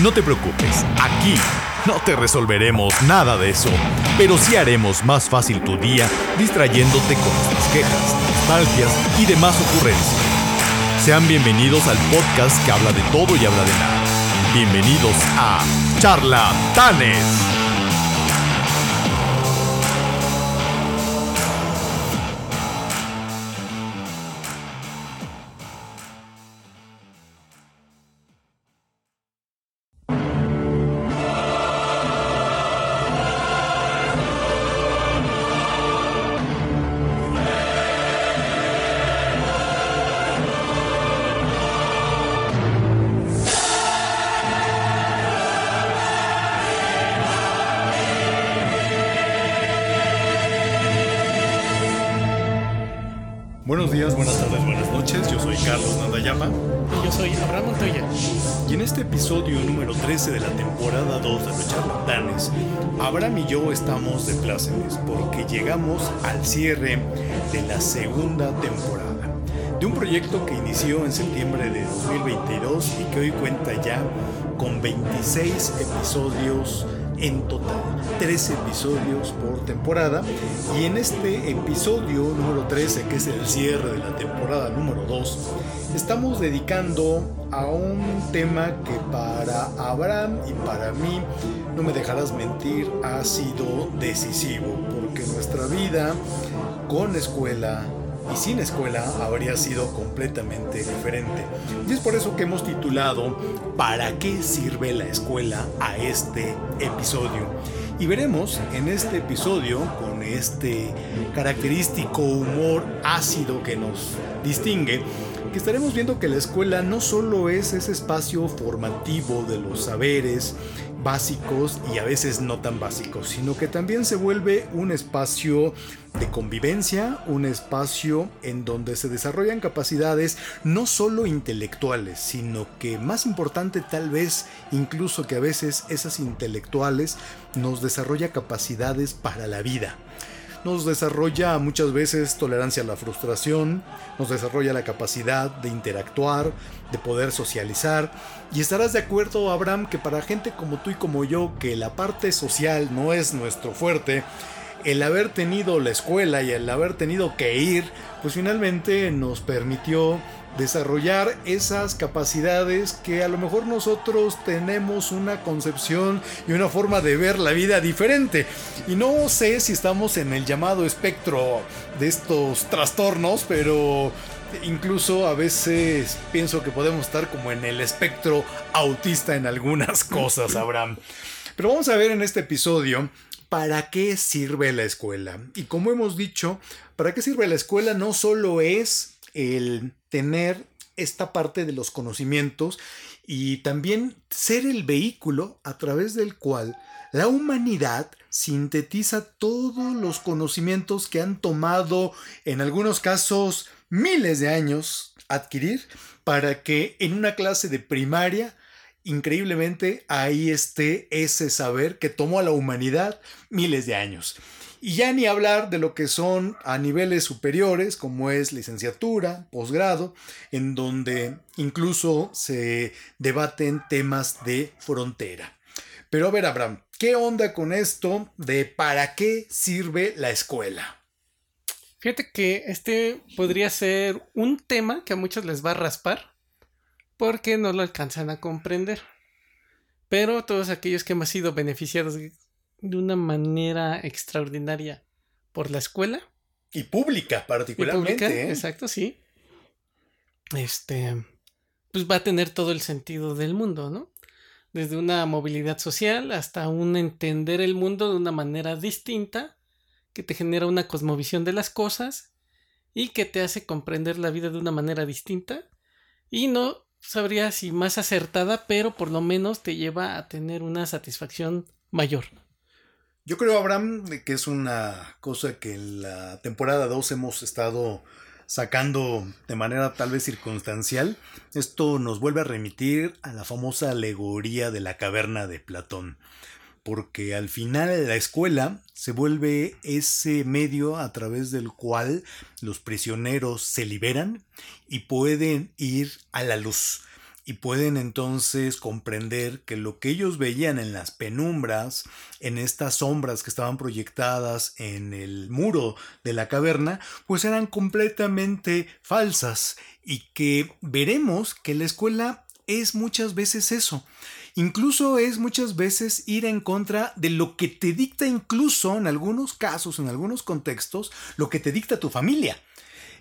No te preocupes, aquí no te resolveremos nada de eso, pero sí haremos más fácil tu día distrayéndote con nuestras quejas, nostalgias y demás ocurrencias. Sean bienvenidos al podcast que habla de todo y habla de nada. Bienvenidos a Charlatanes. Abraham y yo estamos de plácemes porque llegamos al cierre de la segunda temporada de un proyecto que inició en septiembre de 2022 y que hoy cuenta ya con 26 episodios en total, 13 episodios por temporada. Y en este episodio número 13, que es el cierre de la temporada número 2, estamos dedicando a un tema que para Abraham y para mí, no me dejarás mentir, ha sido decisivo, porque nuestra vida con escuela, y sin escuela habría sido completamente diferente. Y es por eso que hemos titulado ¿Para qué sirve la escuela a este episodio? Y veremos en este episodio, con este característico humor ácido que nos distingue, que estaremos viendo que la escuela no solo es ese espacio formativo de los saberes, básicos y a veces no tan básicos, sino que también se vuelve un espacio de convivencia, un espacio en donde se desarrollan capacidades no solo intelectuales, sino que más importante tal vez incluso que a veces esas intelectuales nos desarrolla capacidades para la vida nos desarrolla muchas veces tolerancia a la frustración, nos desarrolla la capacidad de interactuar, de poder socializar. Y estarás de acuerdo, Abraham, que para gente como tú y como yo, que la parte social no es nuestro fuerte, el haber tenido la escuela y el haber tenido que ir, pues finalmente nos permitió desarrollar esas capacidades que a lo mejor nosotros tenemos una concepción y una forma de ver la vida diferente. Y no sé si estamos en el llamado espectro de estos trastornos, pero incluso a veces pienso que podemos estar como en el espectro autista en algunas cosas, Abraham. Pero vamos a ver en este episodio para qué sirve la escuela. Y como hemos dicho, para qué sirve la escuela no solo es el tener esta parte de los conocimientos y también ser el vehículo a través del cual la humanidad sintetiza todos los conocimientos que han tomado en algunos casos miles de años adquirir para que en una clase de primaria increíblemente ahí esté ese saber que tomó a la humanidad miles de años. Y ya ni hablar de lo que son a niveles superiores, como es licenciatura, posgrado, en donde incluso se debaten temas de frontera. Pero a ver, Abraham, ¿qué onda con esto de para qué sirve la escuela? Fíjate que este podría ser un tema que a muchos les va a raspar porque no lo alcanzan a comprender. Pero todos aquellos que hemos sido beneficiados de una manera extraordinaria por la escuela. Y pública, particularmente. ¿eh? Exacto, sí. Este, pues va a tener todo el sentido del mundo, ¿no? Desde una movilidad social hasta un entender el mundo de una manera distinta, que te genera una cosmovisión de las cosas y que te hace comprender la vida de una manera distinta y no sabría si más acertada, pero por lo menos te lleva a tener una satisfacción mayor. Yo creo, Abraham, que es una cosa que en la temporada 2 hemos estado sacando de manera tal vez circunstancial. Esto nos vuelve a remitir a la famosa alegoría de la caverna de Platón. Porque al final la escuela se vuelve ese medio a través del cual los prisioneros se liberan y pueden ir a la luz y pueden entonces comprender que lo que ellos veían en las penumbras, en estas sombras que estaban proyectadas en el muro de la caverna, pues eran completamente falsas y que veremos que la escuela es muchas veces eso. Incluso es muchas veces ir en contra de lo que te dicta incluso en algunos casos, en algunos contextos, lo que te dicta tu familia.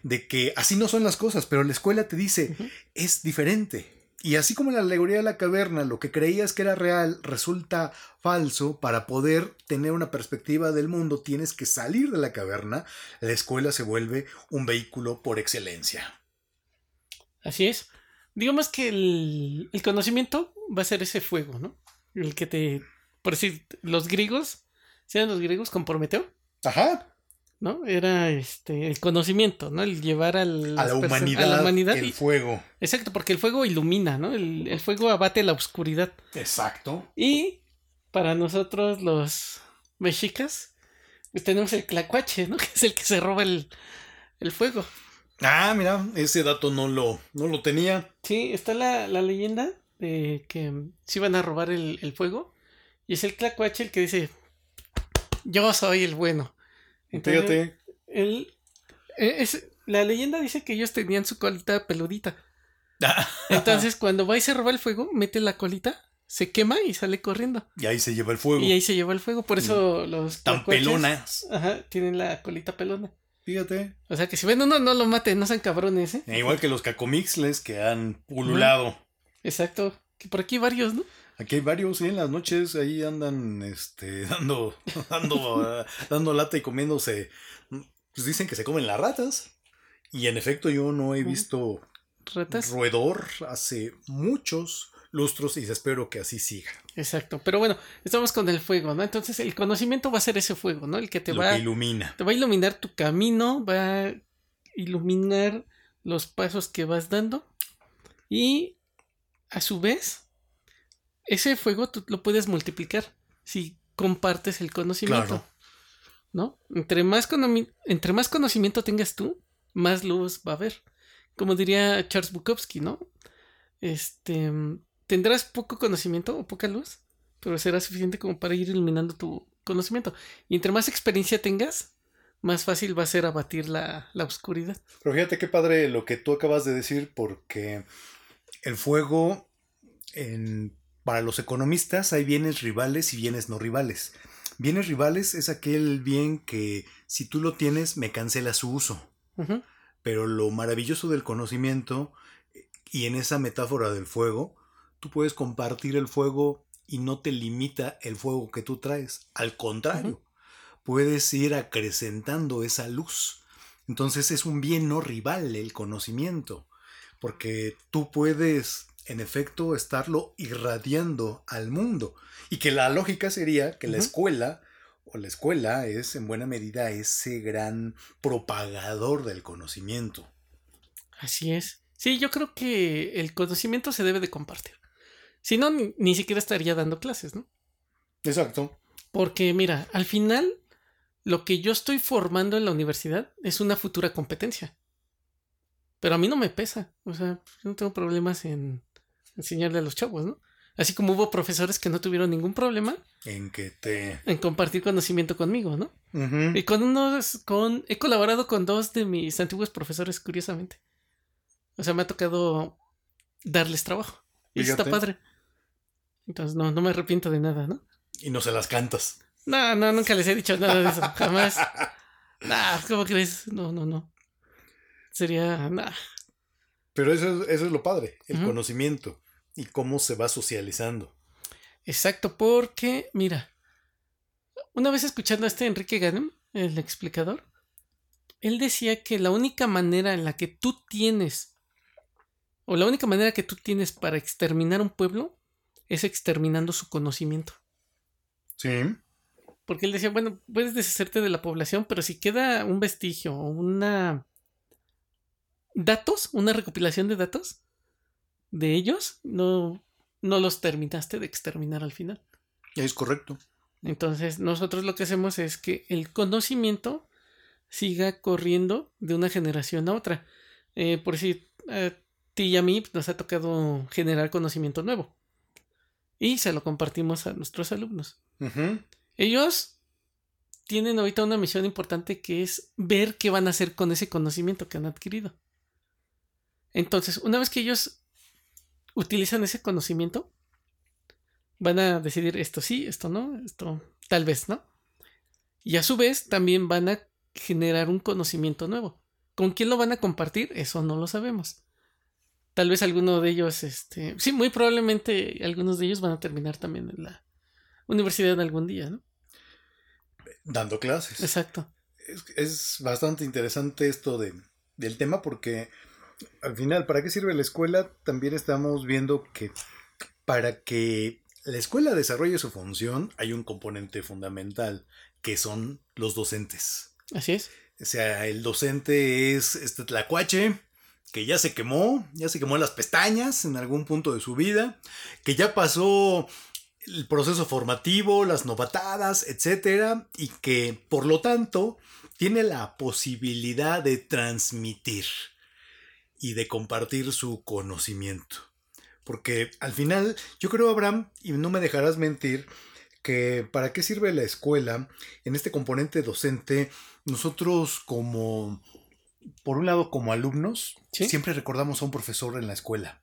De que así no son las cosas, pero la escuela te dice, es diferente y así como la alegoría de la caverna, lo que creías que era real resulta falso, para poder tener una perspectiva del mundo tienes que salir de la caverna, la escuela se vuelve un vehículo por excelencia. Así es. Digamos que el, el conocimiento va a ser ese fuego, ¿no? El que te... Por decir, los griegos, ¿sean los griegos con Prometeo? Ajá. ¿No? Era este el conocimiento, ¿no? El llevar al, a, la humanidad, el fuego. Exacto, porque el fuego ilumina, ¿no? El, fuego abate la oscuridad. Exacto. Y para nosotros los mexicas, pues tenemos el clacuache, ¿no? Que es el que se roba el, fuego. Ah, mira, ese dato no lo, no lo tenía. Sí, está la, leyenda de que se iban a robar el, el fuego. Y es el clacuache el que dice, yo soy el bueno. Fíjate. Él, e, es, la leyenda dice que ellos tenían su colita peludita. Entonces, cuando va y se roba el fuego, mete la colita, se quema y sale corriendo. Y ahí se lleva el fuego. Y ahí se lleva el fuego. Por eso mm. los. Tan pelonas. Ajá, tienen la colita pelona. Fíjate. O sea que si ven uno, no lo maten, no sean cabrones, ¿eh? Igual que los cacomixles que han pululado. Exacto. Que por aquí varios, ¿no? Aquí hay varios, sí, en las noches ahí andan este, dando, dando, dando lata y comiéndose. Pues dicen que se comen las ratas. Y en efecto, yo no he visto ¿Ratas? roedor hace muchos lustros y espero que así siga. Exacto, pero bueno, estamos con el fuego, ¿no? Entonces el conocimiento va a ser ese fuego, ¿no? El que te va a ilumina. Te va a iluminar tu camino, va a iluminar los pasos que vas dando y a su vez ese fuego tú lo puedes multiplicar si compartes el conocimiento. ¿No? Entre más, entre más conocimiento tengas tú, más luz va a haber. Como diría Charles Bukowski, ¿no? Este, tendrás poco conocimiento o poca luz, pero será suficiente como para ir iluminando tu conocimiento. Y entre más experiencia tengas, más fácil va a ser abatir la, la oscuridad. Pero fíjate qué padre lo que tú acabas de decir, porque el fuego en para los economistas hay bienes rivales y bienes no rivales. Bienes rivales es aquel bien que si tú lo tienes me cancela su uso. Pero lo maravilloso del conocimiento y en esa metáfora del fuego, tú puedes compartir el fuego y no te limita el fuego que tú traes. Al contrario, puedes ir acrecentando esa luz. Entonces es un bien no rival el conocimiento, porque tú puedes en efecto estarlo irradiando al mundo. Y que la lógica sería que la escuela o la escuela es en buena medida ese gran propagador del conocimiento. Así es. Sí, yo creo que el conocimiento se debe de compartir. Si no, ni, siquiera estaría dando clases, ¿no? Exacto. Porque mira, al final lo que yo estoy formando en la universidad es una futura competencia. Pero a mí no me pesa. O sea, yo no tengo problemas en enseñarle a los chavos, ¿no? Así como hubo profesores que no tuvieron ningún problema en que te en compartir conocimiento conmigo, ¿no? Y con unos con he colaborado con dos de mis antiguos profesores curiosamente. O sea, me ha tocado darles trabajo. Y está padre. Entonces no no me arrepiento de nada, ¿no? Y no se las cantas. No, no, nunca les he dicho nada de eso, jamás. nah, ¿cómo crees? No, no, no. Sería, nah. Pero eso, eso es lo padre, el conocimiento y cómo se va socializando. Exacto, porque, mira, una vez escuchando a este Enrique Ganem, el explicador, él decía que la única manera en la que tú tienes, o la única manera que tú tienes para exterminar un pueblo, es exterminando su conocimiento. Sí. Porque él decía, bueno, puedes deshacerte de la población, pero si queda un vestigio o una... datos, una recopilación de datos de ellos, no, no los terminaste de exterminar al final. Es correcto. Entonces, nosotros lo que hacemos es que el conocimiento siga corriendo de una generación a otra. Eh, por si a ti y a mí nos ha tocado generar conocimiento nuevo. Y se lo compartimos a nuestros alumnos. Ellos tienen ahorita una misión importante que es ver qué van a hacer con ese conocimiento que han adquirido. Entonces, una vez que ellos utilizan ese conocimiento, van a decidir esto sí, esto no, esto tal vez no. Y a su vez también van a generar un conocimiento nuevo. ¿Con quién lo van a compartir? Eso no lo sabemos. Tal vez alguno de ellos, este, sí, muy probablemente algunos de ellos van a terminar también en la universidad algún día, ¿no? Dando clases. Exacto. Es, bastante interesante esto de, del tema porque al final, ¿para qué sirve la escuela? También estamos viendo que para que la escuela desarrolle su función hay un componente fundamental que son los docentes. Así es. O sea, el docente es este tlacuache que ya se quemó, ya se quemó las pestañas en algún punto de su vida, que ya pasó el proceso formativo, las novatadas, etcétera, y que por lo tanto tiene la posibilidad de transmitir y de compartir su conocimiento. Porque al final, yo creo, Abraham, y no me dejarás mentir, que para qué sirve la escuela en este componente docente, nosotros como, por un lado, como alumnos, siempre recordamos a un profesor en la escuela.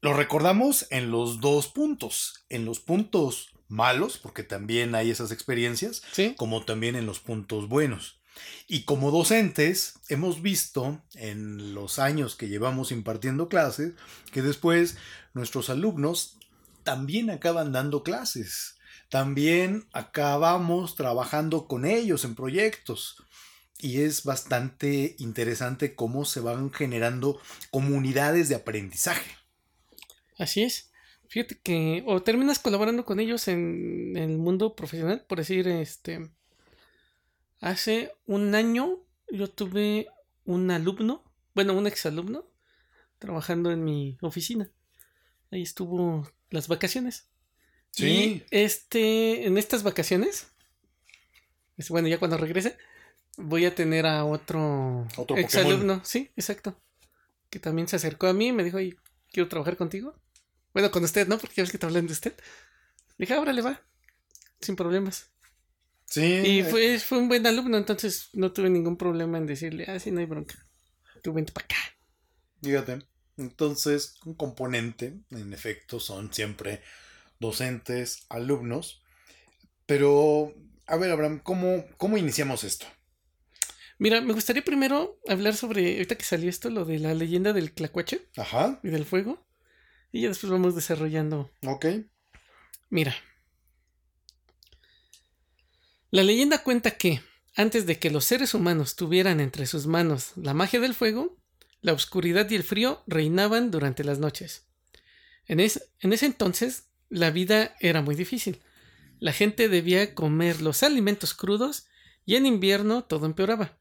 Lo recordamos en los dos puntos, en los puntos malos, porque también hay esas experiencias, como también en los puntos buenos. Y como docentes, hemos visto en los años que llevamos impartiendo clases que después nuestros alumnos también acaban dando clases. También acabamos trabajando con ellos en proyectos. Y es bastante interesante cómo se van generando comunidades de aprendizaje. Así es. Fíjate que o terminas colaborando con ellos en el mundo profesional, por decir, este, Hace un año yo tuve un alumno, bueno, un exalumno, trabajando en mi oficina. Ahí estuvo las vacaciones. Sí. Y este, en estas vacaciones, bueno, ya cuando regrese, voy a tener a otro, ¿Otro exalumno. Sí, exacto. Que también se acercó a mí y me dijo, oye, quiero trabajar contigo. Bueno, con usted, ¿no? Porque ya ves que te hablan de usted. dije, ahora le va. Sin problemas. Sí. Y fue, fue un buen alumno, entonces no tuve ningún problema en decirle, ah, sí, no hay bronca. Tú vente para acá. Fíjate. Entonces, un componente, en efecto, son siempre docentes, alumnos. Pero, a ver, Abraham, ¿cómo, cómo iniciamos esto? Mira, me gustaría primero hablar sobre, ahorita que salió esto, lo de la leyenda del clacuache. Ajá. Y del fuego. Y ya después vamos desarrollando. Ok. Mira, la leyenda cuenta que, antes de que los seres humanos tuvieran entre sus manos la magia del fuego, la oscuridad y el frío reinaban durante las noches. En, ese entonces, la vida era muy difícil. La gente debía comer los alimentos crudos y en invierno todo empeoraba.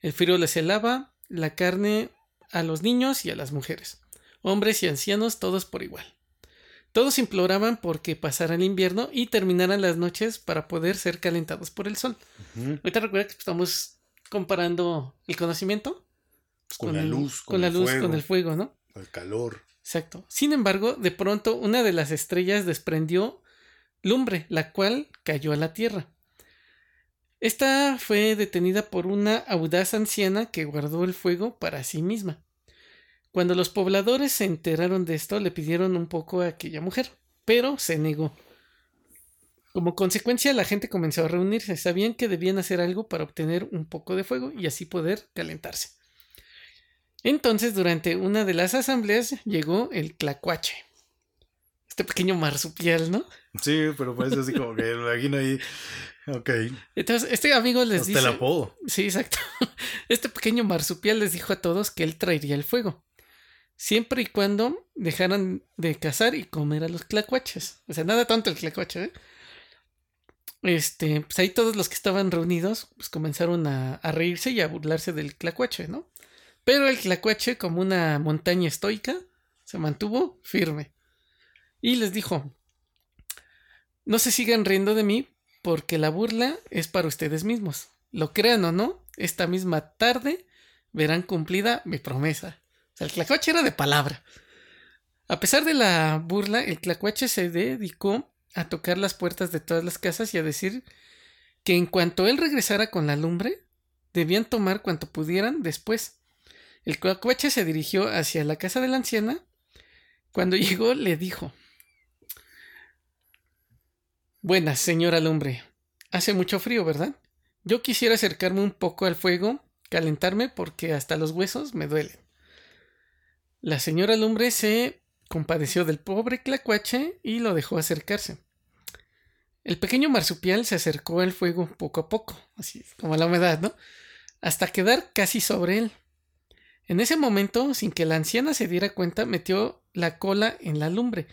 El frío les helaba la carne a los niños y a las mujeres, hombres y ancianos todos por igual. Todos imploraban porque pasara el invierno y terminaran las noches para poder ser calentados por el sol. Ahorita recuerda que estamos comparando el conocimiento pues, con, la luz, con, la luz, con el fuego, ¿no? El calor. Exacto. Sin embargo, de pronto una de las estrellas desprendió lumbre, la cual cayó a la tierra. Esta fue detenida por una audaz anciana que guardó el fuego para sí misma. Cuando los pobladores se enteraron de esto, le pidieron un poco a aquella mujer, pero se negó. Como consecuencia, la gente comenzó a reunirse. Sabían que debían hacer algo para obtener un poco de fuego y así poder calentarse. Entonces, durante una de las asambleas llegó el clacuache. Este pequeño marsupial, ¿no? Sí, pero parece así como que me imagino ahí. Ok. Entonces, este amigo les dice. Te la puedo. Sí, exacto. Este pequeño marsupial les dijo a todos que él traería el fuego siempre y cuando dejaran de cazar y comer a los clacuaches. O sea, nada tanto el clacuache, ¿eh? este, pues ahí todos los que estaban reunidos, pues comenzaron a, a reírse y a burlarse del clacuache, ¿no? Pero el clacuache, como una montaña estoica, se mantuvo firme. Y les dijo, no se sigan riendo de mí porque la burla es para ustedes mismos. Lo crean o no, esta misma tarde verán cumplida mi promesa. El clacuache era de palabra. A pesar de la burla, el clacuache se dedicó a tocar las puertas de todas las casas y a decir que en cuanto él regresara con la lumbre, debían tomar cuanto pudieran después. El clacuache se dirigió hacia la casa de la anciana. Cuando llegó, le dijo: Buenas, señora lumbre. Hace mucho frío, ¿verdad? Yo quisiera acercarme un poco al fuego, calentarme porque hasta los huesos me duelen. La señora lumbre se compadeció del pobre clacuache y lo dejó acercarse. El pequeño marsupial se acercó al fuego poco a poco, así como la humedad, ¿no? Hasta quedar casi sobre él. En ese momento, sin que la anciana se diera cuenta, metió la cola en la lumbre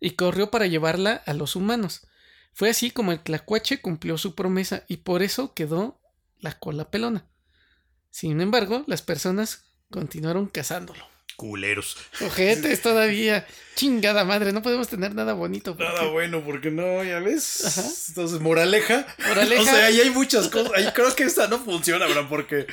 y corrió para llevarla a los humanos. Fue así como el clacuache cumplió su promesa y por eso quedó la cola pelona. Sin embargo, las personas continuaron cazándolo. Culeros. Ojetes todavía. Chingada madre, no podemos tener nada bonito. Nada bueno, porque no, ya ves. Ajá. Entonces, moraleja. Moraleja. O sea, ahí hay muchas cosas. Ahí creo que esta no funciona, ¿verdad? Porque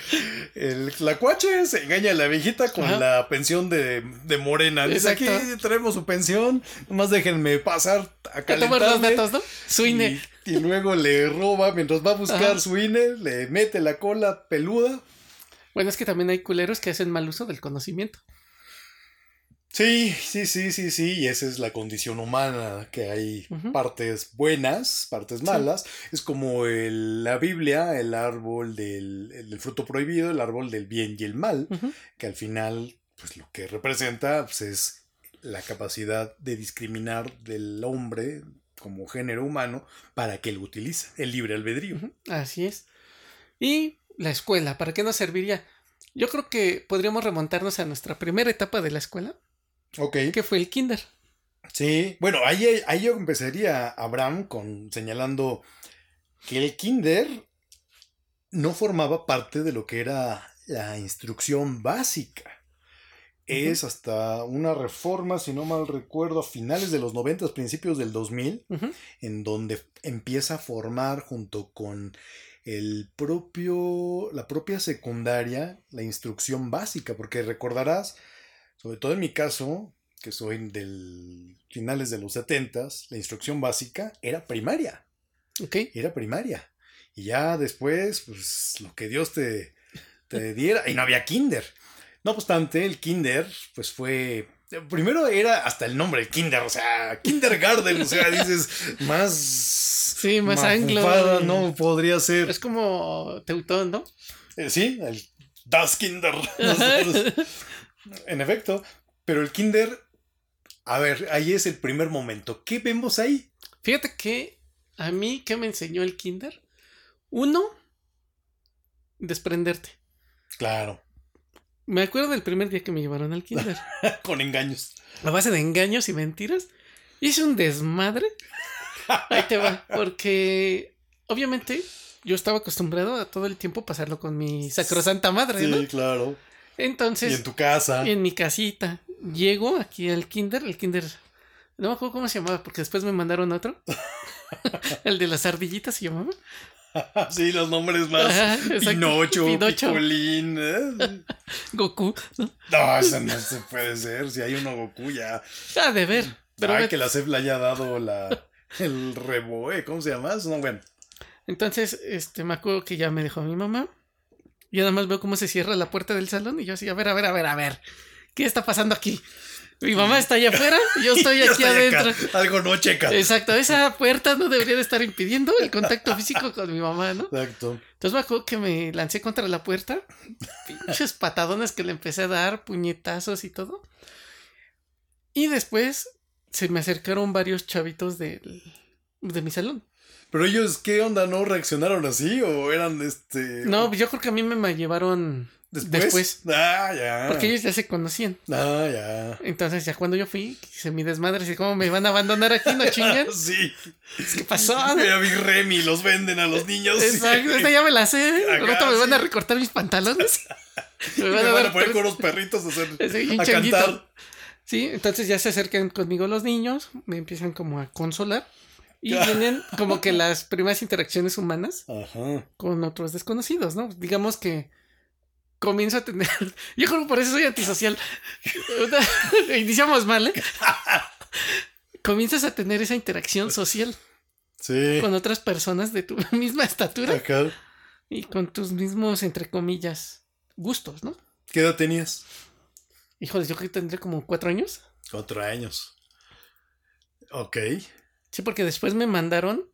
el tlacuache se engaña a la viejita con Ajá. la pensión de, de Morena. Dice, aquí tenemos su pensión, nomás déjenme pasar a calentarme. los datos, ¿no? Su INE. Y, y, luego le roba, mientras va a buscar Ajá. su INE, le mete la cola peluda. Bueno, es que también hay culeros que hacen mal uso del conocimiento. Sí, sí, sí, sí, sí, y esa es la condición humana, que hay uh -huh. partes buenas, partes malas. Sí. Es como el, la Biblia, el árbol del, el fruto prohibido, el árbol del bien y el mal, uh -huh. que al final, pues lo que representa pues, es la capacidad de discriminar del hombre como género humano para que lo utiliza, el libre albedrío. Uh -huh. Así es. Y la escuela, ¿para qué nos serviría? Yo creo que podríamos remontarnos a nuestra primera etapa de la escuela. Ok. Que fue el kinder. Sí, bueno, ahí, ahí yo empezaría, Abraham, con señalando que el kinder no formaba parte de lo que era la instrucción básica. Uh -huh. Es hasta una reforma, si no mal recuerdo, a finales de los 90, principios del 2000, uh -huh. en donde empieza a formar junto con el propio, la propia secundaria, la instrucción básica, porque recordarás, sobre todo en mi caso, que soy del finales de los 70, la instrucción básica era primaria. Ok. Era primaria. Y ya después, pues lo que Dios te, te diera, y no había kinder. No obstante, el kinder, pues fue Primero era hasta el nombre, el kinder, o sea, kindergarten, o sea, dices, más... Sí, más anglo. No, podría ser. Es como Teutón, ¿no? Eh, sí, el Das Kinder. en efecto, pero el kinder, a ver, ahí es el primer momento. ¿Qué vemos ahí? Fíjate que a mí, ¿qué me enseñó el kinder? Uno, desprenderte. Claro. Me acuerdo del primer día que me llevaron al kinder. Con engaños. A base de engaños y mentiras. Hice un desmadre. Ahí te va. Porque obviamente yo estaba acostumbrado a todo el tiempo pasarlo con mi sacrosanta madre, sí, claro. Entonces. Y en tu casa. Y en mi casita. Llego aquí al kinder. El kinder. No me acuerdo cómo se llamaba, porque después me mandaron otro. el de las ardillitas se llamaba. Sí, los nombres más. Ajá, Pinocho, Pinocho. Picolín. ¿eh? Goku. ¿no? no, eso no se puede ser. Si hay uno Goku ya. Ah, de ver. Pero Ay, que la CEP le haya dado la, el reboe. ¿Cómo se llama? No, bueno. Entonces, este, me acuerdo que ya me dejó mi mamá. Y nada más veo cómo se cierra la puerta del salón. Y yo así, a ver, a ver, a ver, a ver. ¿Qué está pasando aquí? Mi mamá está allá afuera, yo estoy aquí yo estoy adentro. Acá. Algo no checa. Exacto, esa puerta no debería de estar impidiendo el contacto físico con mi mamá, ¿no? Exacto. Entonces me acuerdo que me lancé contra la puerta, pinches patadones que le empecé a dar, puñetazos y todo. Y después se me acercaron varios chavitos de, de mi salón. Pero ellos, ¿qué onda? ¿No reaccionaron así o eran este...? No, yo creo que a mí me llevaron ¿Después? Después. Ah, ya. Porque ellos ya se conocían. Ah, ya. Entonces, ya cuando yo fui, hice mi desmadre, así como me van a abandonar aquí, no chingan. Sí. ¿Qué pasó? Mira, Big Remy, los venden a los niños. Exacto, esta ya me la sé. Ahorita me van a sí. recortar mis pantalones. Me van a poner con los perritos a, hacer, Sí, a cantar. Sí, entonces ya se acercan conmigo los niños, me empiezan como a consolar. Y Ya. vienen como que las primeras interacciones humanas Ajá. con otros desconocidos, ¿no? Digamos que comienzo a tener. Yo creo que por eso soy antisocial. Iniciamos mal, ¿eh? Comienzas a tener esa interacción social Sí. con otras personas de tu misma estatura Acá. y con tus mismos, entre comillas, gustos, ¿no? ¿Qué edad tenías? Híjole, yo creo que tendré como cuatro años. Cuatro años. Ok. Sí, porque después me mandaron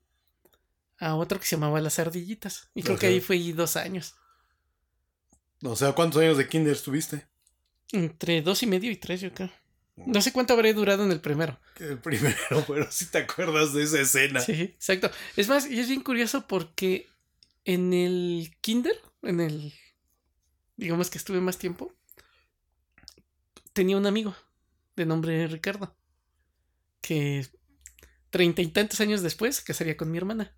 a otro que se llamaba Las Ardillitas. Y creo que ahí fui dos años. O sea, ¿cuántos años de kinder estuviste? Entre dos y medio y tres, yo creo. No sé cuánto habré durado en el primero. El primero, pero si te acuerdas de esa escena. Sí, exacto. Es más, y es bien curioso porque en el kinder, en el, digamos que estuve más tiempo, tenía un amigo de nombre Ricardo, que treinta y tantos años después se casaría con mi hermana.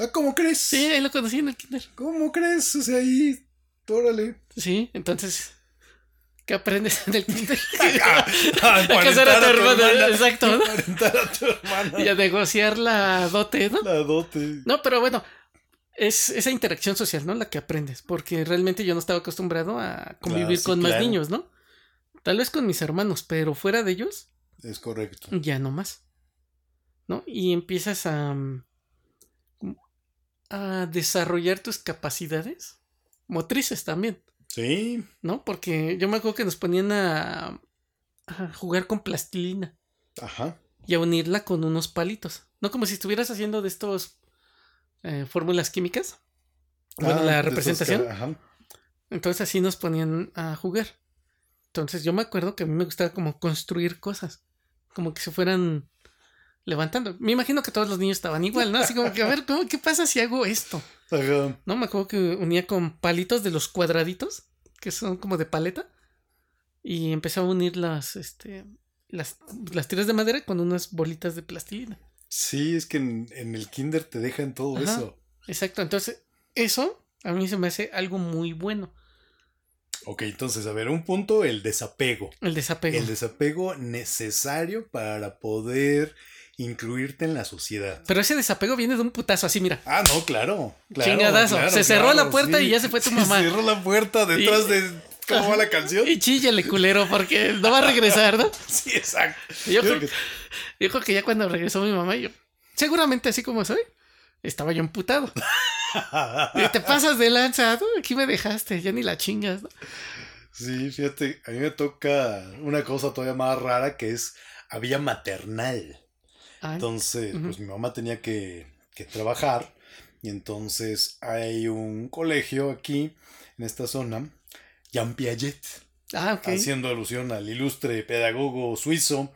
Ah, ¿cómo crees? Sí, ahí lo conocí en el kinder. ¿Cómo crees? O sea, ahí. Órale. Sí, entonces, ¿qué aprendes en el kinder? Ah, ah, A casar a tu hermana, exacto, a tu hermana. Y a negociar la dote, ¿no? La dote. No, pero bueno, es esa interacción social, ¿no? La que aprendes, porque realmente yo no estaba acostumbrado a convivir Claro, sí, con más niños, ¿no? Tal vez con mis hermanos, pero fuera de ellos, Es correcto. ya no más. ¿No? Y empiezas a, mm, a desarrollar tus capacidades motrices también, Sí. ¿no? Porque yo me acuerdo que nos ponían a, a jugar con plastilina Ajá. y a unirla con unos palitos. No como si estuvieras haciendo de estos eh, fórmulas químicas. Bueno, Ah, la representación. que- Ajá. Entonces así nos ponían a jugar. Entonces yo me acuerdo que a mí me gustaba como construir cosas. Como que se fueran levantando. Me imagino que todos los niños estaban igual, ¿no? Así como que, a ver, ¿cómo, ¿qué pasa si hago esto? Ajá. No, me acuerdo que unía con palitos de los cuadraditos, que son como de paleta. Y empezaba a unir las, este, las, las tiras de madera con unas bolitas de plastilina. Sí, es que en, en el kinder te dejan todo Ajá. eso. Exacto. Entonces, eso a mí se me hace algo muy bueno. Ok, entonces, a ver, un punto, el desapego. El desapego. El desapego necesario para poder incluirte en la sociedad. Pero ese desapego viene de un putazo así, mira. Ah, no, claro. claro Chingadazo. claro, Se cerró claro, la puerta sí. y ya se fue tu Se mamá. cerró la puerta detrás Y- de. ¿Cómo va la canción? Y chíllale, culero, porque no va a regresar, ¿no? Sí, exacto. Yo, Yo creo, creo yo creo que ya cuando regresó mi mamá, yo, seguramente así como soy, estaba yo emputado. Y te pasas de lanza, ¿no? Aquí me dejaste, ya ni la chingas, ¿no? Sí, fíjate, a mí me toca una cosa todavía más rara que es había maternal. Ay, Entonces, pues mi mamá tenía que, que trabajar y entonces hay un colegio aquí en esta zona, Jean Piaget, ah, haciendo alusión al ilustre pedagogo suizo.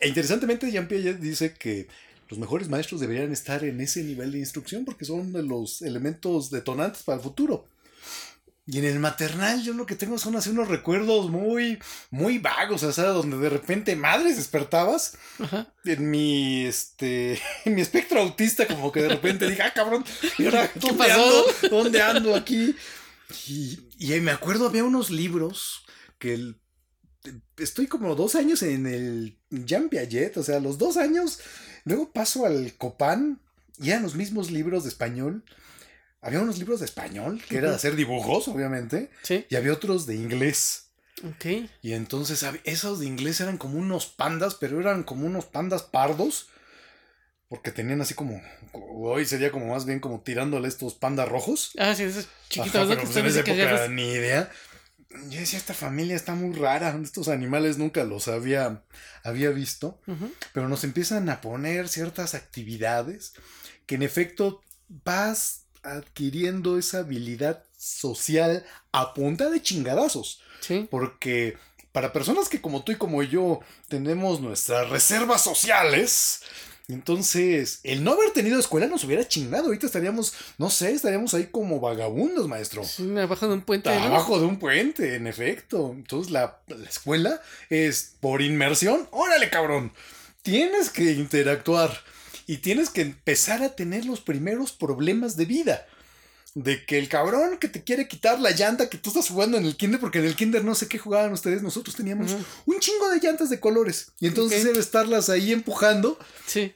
E interesantemente, Jean Piaget dice que los mejores maestros deberían estar en ese nivel de instrucción porque son de los elementos detonantes para el futuro. Y en el maternal yo lo que tengo son así unos recuerdos muy, muy vagos, o sea, donde de repente madres despertabas Ajá. en mi, este, en mi espectro autista como que de repente dije, ah, cabrón, ¿y ahora dónde pasó? ando? ¿Dónde ando aquí? Y, y me acuerdo, había unos libros que el- estoy como dos años en el Jean Piaget, o sea, los dos años, luego paso al Copán y eran los mismos libros de español. Había unos libros de español, que era de hacer dibujos, obviamente, Sí, y había otros de inglés. ok. Y entonces esos de inglés eran como unos pandas, pero eran como unos pandas pardos. Porque tenían así como. Hoy sería como más bien como tirándole estos pandas rojos. Ah, sí, esos chiquitos, Ajá, pero pues en esa época ni idea. Yo decía, esta familia está muy rara. Estos animales nunca los había, había visto. Pero nos empiezan a poner ciertas actividades que en efecto vas adquiriendo esa habilidad social a punta de chingadazos. Sí, Porque para personas que como tú y como yo tenemos nuestras reservas sociales Entonces, el no haber tenido escuela nos hubiera chingado. Ahorita estaríamos, no sé, estaríamos ahí como vagabundos, maestro. Sí, abajo de un puente. ¿no? Abajo de un puente, en efecto. Entonces, la, la escuela es por inmersión. Órale, cabrón. Tienes que interactuar y tienes que empezar a tener los primeros problemas de vida. De que el cabrón que te quiere quitar la llanta que tú estás jugando en el kinder, porque en el kinder no sé qué jugaban ustedes, nosotros teníamos un chingo de llantas de colores. Y entonces Ok. debe estarlas ahí empujando. Sí.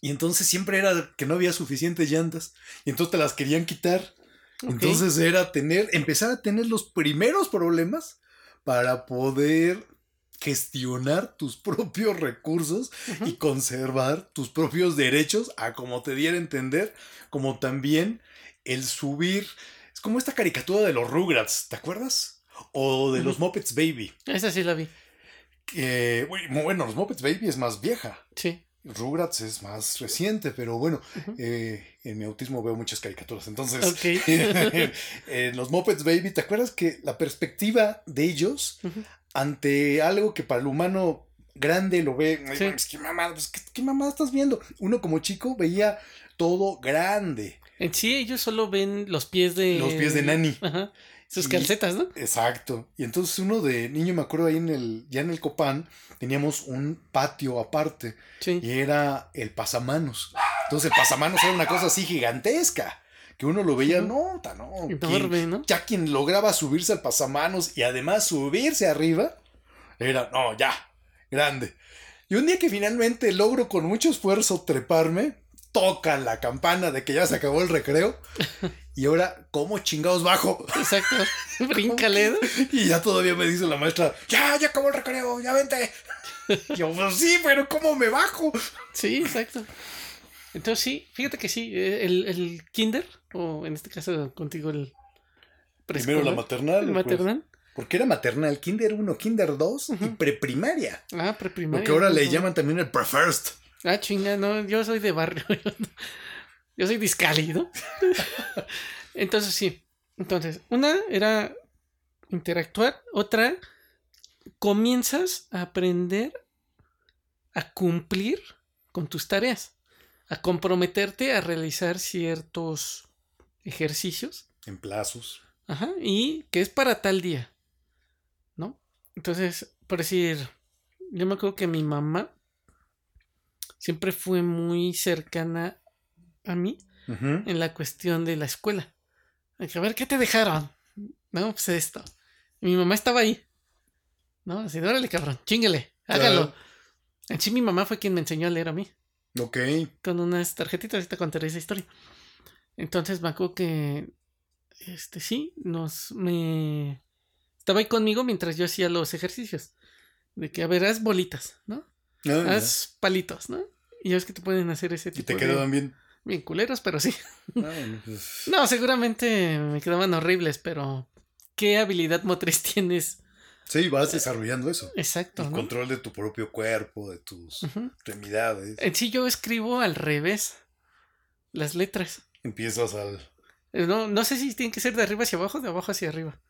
Y entonces siempre era que no había suficientes llantas. Y entonces te las querían quitar. Entonces era tener, empezar a tener los primeros problemas para poder gestionar tus propios recursos y conservar tus propios derechos a como te diera a entender, como también el subir. Es como esta caricatura de los Rugrats, ¿te acuerdas? O de los. Muppets Baby. Esa sí la vi. Que, bueno, los Muppets Baby es más vieja. Sí. Rugrats es más reciente, pero bueno, eh, en mi autismo veo muchas caricaturas. Entonces, Ok. en los Muppets Baby, ¿te acuerdas que la perspectiva de ellos. Ante algo que para el humano grande lo ve, "Ay, Sí. mames, ¿qué mamá, pues, ¿qué, estás viendo? Uno como chico veía todo grande, En sí, ellos solo ven los pies de. los pies de Nani. Ajá. Sus Y- calcetas, ¿no? Exacto. Y entonces uno de niño, me acuerdo ahí en el, ya en el Copán, teníamos un patio aparte Sí. y era el pasamanos. Entonces el pasamanos era una cosa así gigantesca, que uno lo veía, no, no. ¿quién- Enorme, ¿no? ya quien lograba subirse al pasamanos y además subirse arriba, era, no, ya, grande. Y un día que finalmente logro con mucho esfuerzo treparme, toca la campana de que ya se acabó el recreo. Y ahora, ¿cómo chingados bajo? Exacto. Bríncale. Y ya todavía me dice la maestra, ya, ya acabó el recreo, ya vente. Y yo, pues sí, pero ¿cómo me bajo? Sí, exacto. Entonces sí, fíjate que sí, eh, el, el kinder, o en este caso contigo el Primero la maternal. el pues, maternal. porque era maternal, kinder 1, kinder 2 y preprimaria. Ah, preprimaria. Porque ahora le llaman también el prefirst. Ah, chinga, no, yo soy de barrio. Yo soy discálido. Entonces sí. Entonces, una era interactuar, otra comienzas a aprender a cumplir con tus tareas, a comprometerte a realizar ciertos ejercicios En plazos. Ajá, y que es para tal día, ¿no? Entonces, por decir, yo me acuerdo que mi mamá siempre fue muy cercana a mí en la cuestión de la escuela. A ver, ¿qué te dejaron? No, pues esto. Y mi mamá estaba ahí, ¿no? Así, órale, cabrón, chingale, hágalo. Claro. En sí, mi mamá fue quien me enseñó a leer a mí Ok. con unas tarjetitas, ahorita contaré esa historia. Entonces acuerdo que, este, sí, nos, me, estaba ahí conmigo mientras yo hacía los ejercicios. De que, a ver, haz bolitas, ¿no? Ah, ya. Haz palitos, ¿no? Y es que te pueden hacer ese y tipo te de... quedaban bien. Bien culeros, pero sí. Ah, pues, No, seguramente me quedaban horribles, pero ¿qué habilidad motriz tienes? Sí, vas desarrollando eso. Exacto, El ¿no? control de tu propio cuerpo, de tus Ujú. extremidades. En sí yo escribo al revés las letras. Empiezas al. Eh, No, no sé si tienen que ser de arriba hacia abajo o de abajo hacia arriba.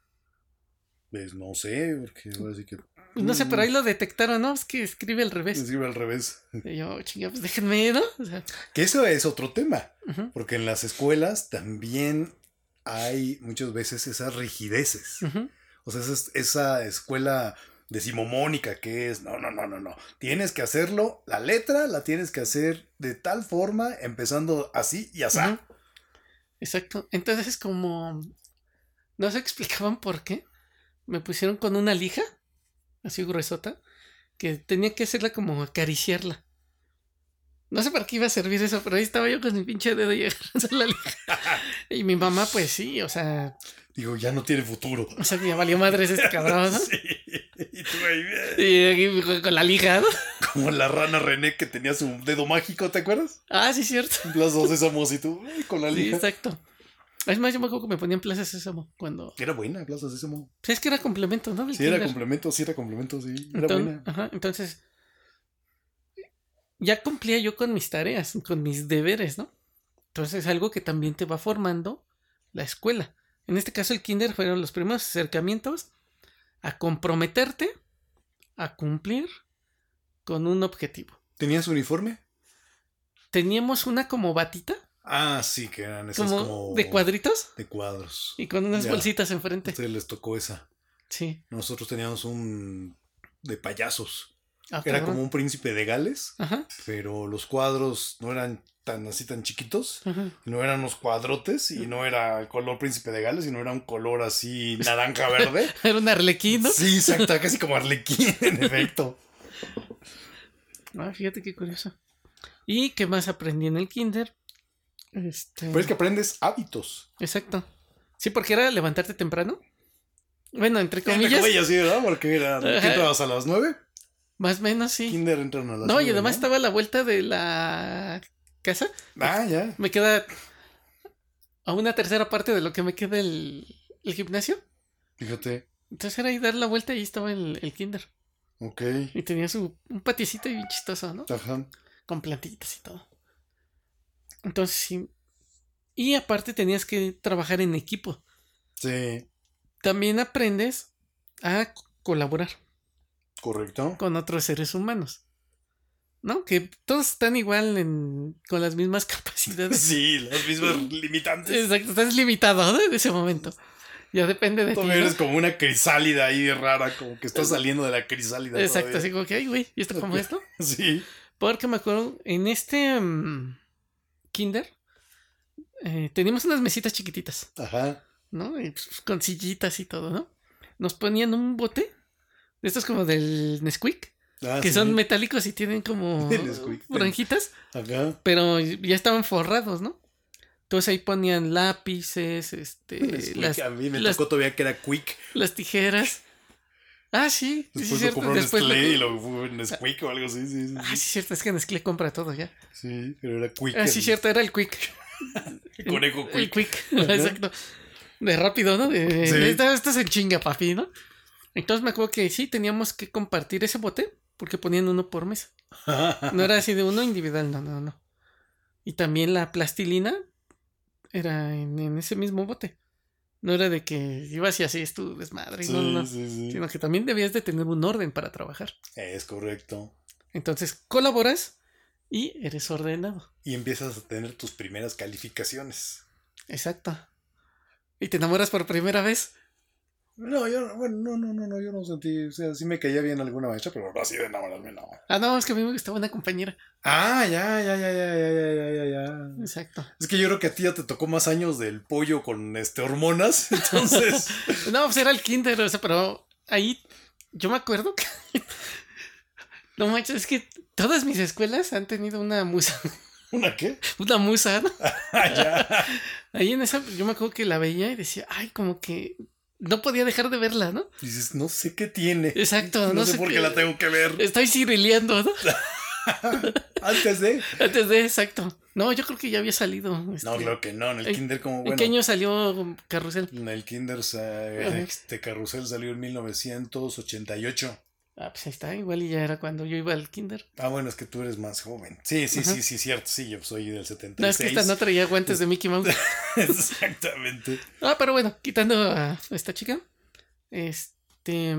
Pues no sé, porque ahora sí que. No sé, pero ahí lo detectaron, ¿no? Es que escribe al revés. Escribe al revés. Y yo, chinga, pues déjenme, ¿no? O sea, Que eso es otro tema. Porque en las escuelas también hay muchas veces esas rigideces. ujú. O sea, esa, esa escuela decimomónica que es, no, no, no, no, no. Tienes que hacerlo, la letra la tienes que hacer de tal forma, empezando así y así. Exacto. Entonces es como. No se explicaban por qué. Me pusieron con una lija, así gruesota, que tenía que hacerla como acariciarla. No sé para qué iba a servir eso, pero ahí estaba yo con mi pinche dedo y agarrando la lija. Y mi mamá, pues sí, o sea, Digo, ya no tiene futuro. o sea, ya valió madres este cabrón, ¿no? Sí. Y tú ahí, Y aquí con la lija, ¿no? como la rana René que tenía su dedo mágico, ¿te acuerdas? Ah, sí, cierto. De Sésamo y tú, ay, con la Sí, lija. exacto. Es más, yo me acuerdo que me ponían Plaza Sésamo cuando. Era buena, Plaza Sésamo. Pues es que era complemento, ¿no? Del Sí, era complemento, sí, era complemento, sí. Era buena. ajá, entonces, ya cumplía yo con mis tareas, con mis deberes, ¿no? Entonces es algo que también te va formando la escuela. En este caso el kinder fueron los primeros acercamientos a comprometerte a cumplir con un objetivo. ¿Tenías uniforme? teníamos una como batita, Ah, sí, que eran esas como, como. de cuadritos De cuadros. y con unas Ya. bolsitas A enfrente. ustedes les tocó esa. Sí. Nosotros teníamos un. de payasos. Ah, Era como un príncipe de Gales, Ajá, pero los cuadros no eran tan así tan chiquitos. No eran unos cuadrotes y no era el color príncipe de Gales, sino era un color así naranja verde. Era un arlequín, ¿no? Sí, exacto, casi como arlequín, en efecto. Ah, fíjate qué curioso. ¿Y qué más aprendí en el kinder? Este... Pero es que aprendes hábitos. Exacto. Sí, porque era levantarte temprano. Bueno, entre Entre comillas, comillas, sí, ¿verdad? Porque era. ¿Qué entrabas a las nueve? más o menos sí. Kinder entran a las No, y nueve, además ¿no? estaba a la vuelta de la casa. Ah, ya. Me queda a una tercera parte de lo que me queda el, el gimnasio. Fíjate. Entonces era ahí dar la vuelta y ahí estaba el, el kinder. Ok. Y tenía su un patiecito bien chistoso, ¿no? Ajá. Con plantitas y todo. Entonces sí. Y aparte tenías que trabajar en equipo. Sí. También aprendes a colaborar Correcto. con otros seres humanos. ¿No? Que todos están igual en, con las mismas capacidades. Sí, las mismas limitantes. Exacto, estás limitado ¿no? en ese momento. Ya depende de Tú ti. eres ¿no? como una crisálida ahí rara, como que estás saliendo de la crisálida. Exacto, todavía. así como que, ay, güey, ¿y esto cómo esto? Sí. Porque me acuerdo, en este mm, kinder eh, teníamos unas mesitas chiquititas, Ajá. ¿no? Y, pues, con sillitas y todo, ¿no? Nos ponían un bote, de estos como del Nesquik, Ah, que sí. son metálicos y tienen como franjitas, pero ya estaban forrados, ¿no? Entonces ahí ponían lápices, este, las, a mí me las- tocó todavía que era quick. las tijeras. Ah, sí, sí, sí, Después lo cierto. compró Después lo- Nestlé y lo fue en Nesquik o algo así. Sí, sí, Ah, sí. sí, cierto, es que Nestlé compra todo ya. Sí, pero era quick. Ah, sí, el- cierto, era el Quick. el conejo El quick. Quick, exacto. De rápido, ¿no? De, Sí. Esto es en chinga, papi, ¿no? Entonces me acuerdo que sí, teníamos que compartir ese bote porque ponían uno por mesa. No era así de uno individual, no, no, no. Y también la plastilina era en, en ese mismo bote. No era de que ibas y así es tu desmadre, Sí, no, no, no. sí, sí. Sino que también debías de tener un orden para trabajar. Es correcto. Entonces colaboras y eres ordenado. Y empiezas a tener tus primeras calificaciones. Exacto. Y te enamoras por primera vez. No, yo, bueno, no, no, no, no, yo no sentí, o sea, sí me caía bien alguna maestra, pero no así de enamorarme, no. Ah, no, es que a mí me gustaba una compañera. Ah, ya, ya, ya, ya, ya, ya, ya, ya, ya. Exacto. Es que yo creo que a ti ya te tocó más años del pollo con este hormonas, entonces. No, pues era el kinder, o sea, pero ahí yo me acuerdo que... No manches, es que todas mis escuelas han tenido una musa. ¿Una qué? Una musa, ¿no? Ah, ya. Ahí en esa, yo me acuerdo que la veía y decía, ay, como que no podía dejar de verla, ¿no? Dices, no sé qué tiene. Exacto, No, no, sé, sé por qué la tengo que ver. Estoy cirileando, ¿no? Antes de. Antes de, exacto. No, yo creo que ya había salido. No, este, claro que no. En el ¿en- kinder, como ¿En bueno. qué año salió Carrusel? En el kinder, este carrusel salió en 1988. Ah, pues ahí está, igual y ya era cuando yo iba al kinder. Ah, bueno, es que tú eres más joven. Sí, sí, Ajá. sí, sí, cierto. Sí, yo soy del 76. No, es que esta no traía guantes de Mickey Mouse. Exactamente. Ah, pero bueno, quitando a esta chica, este,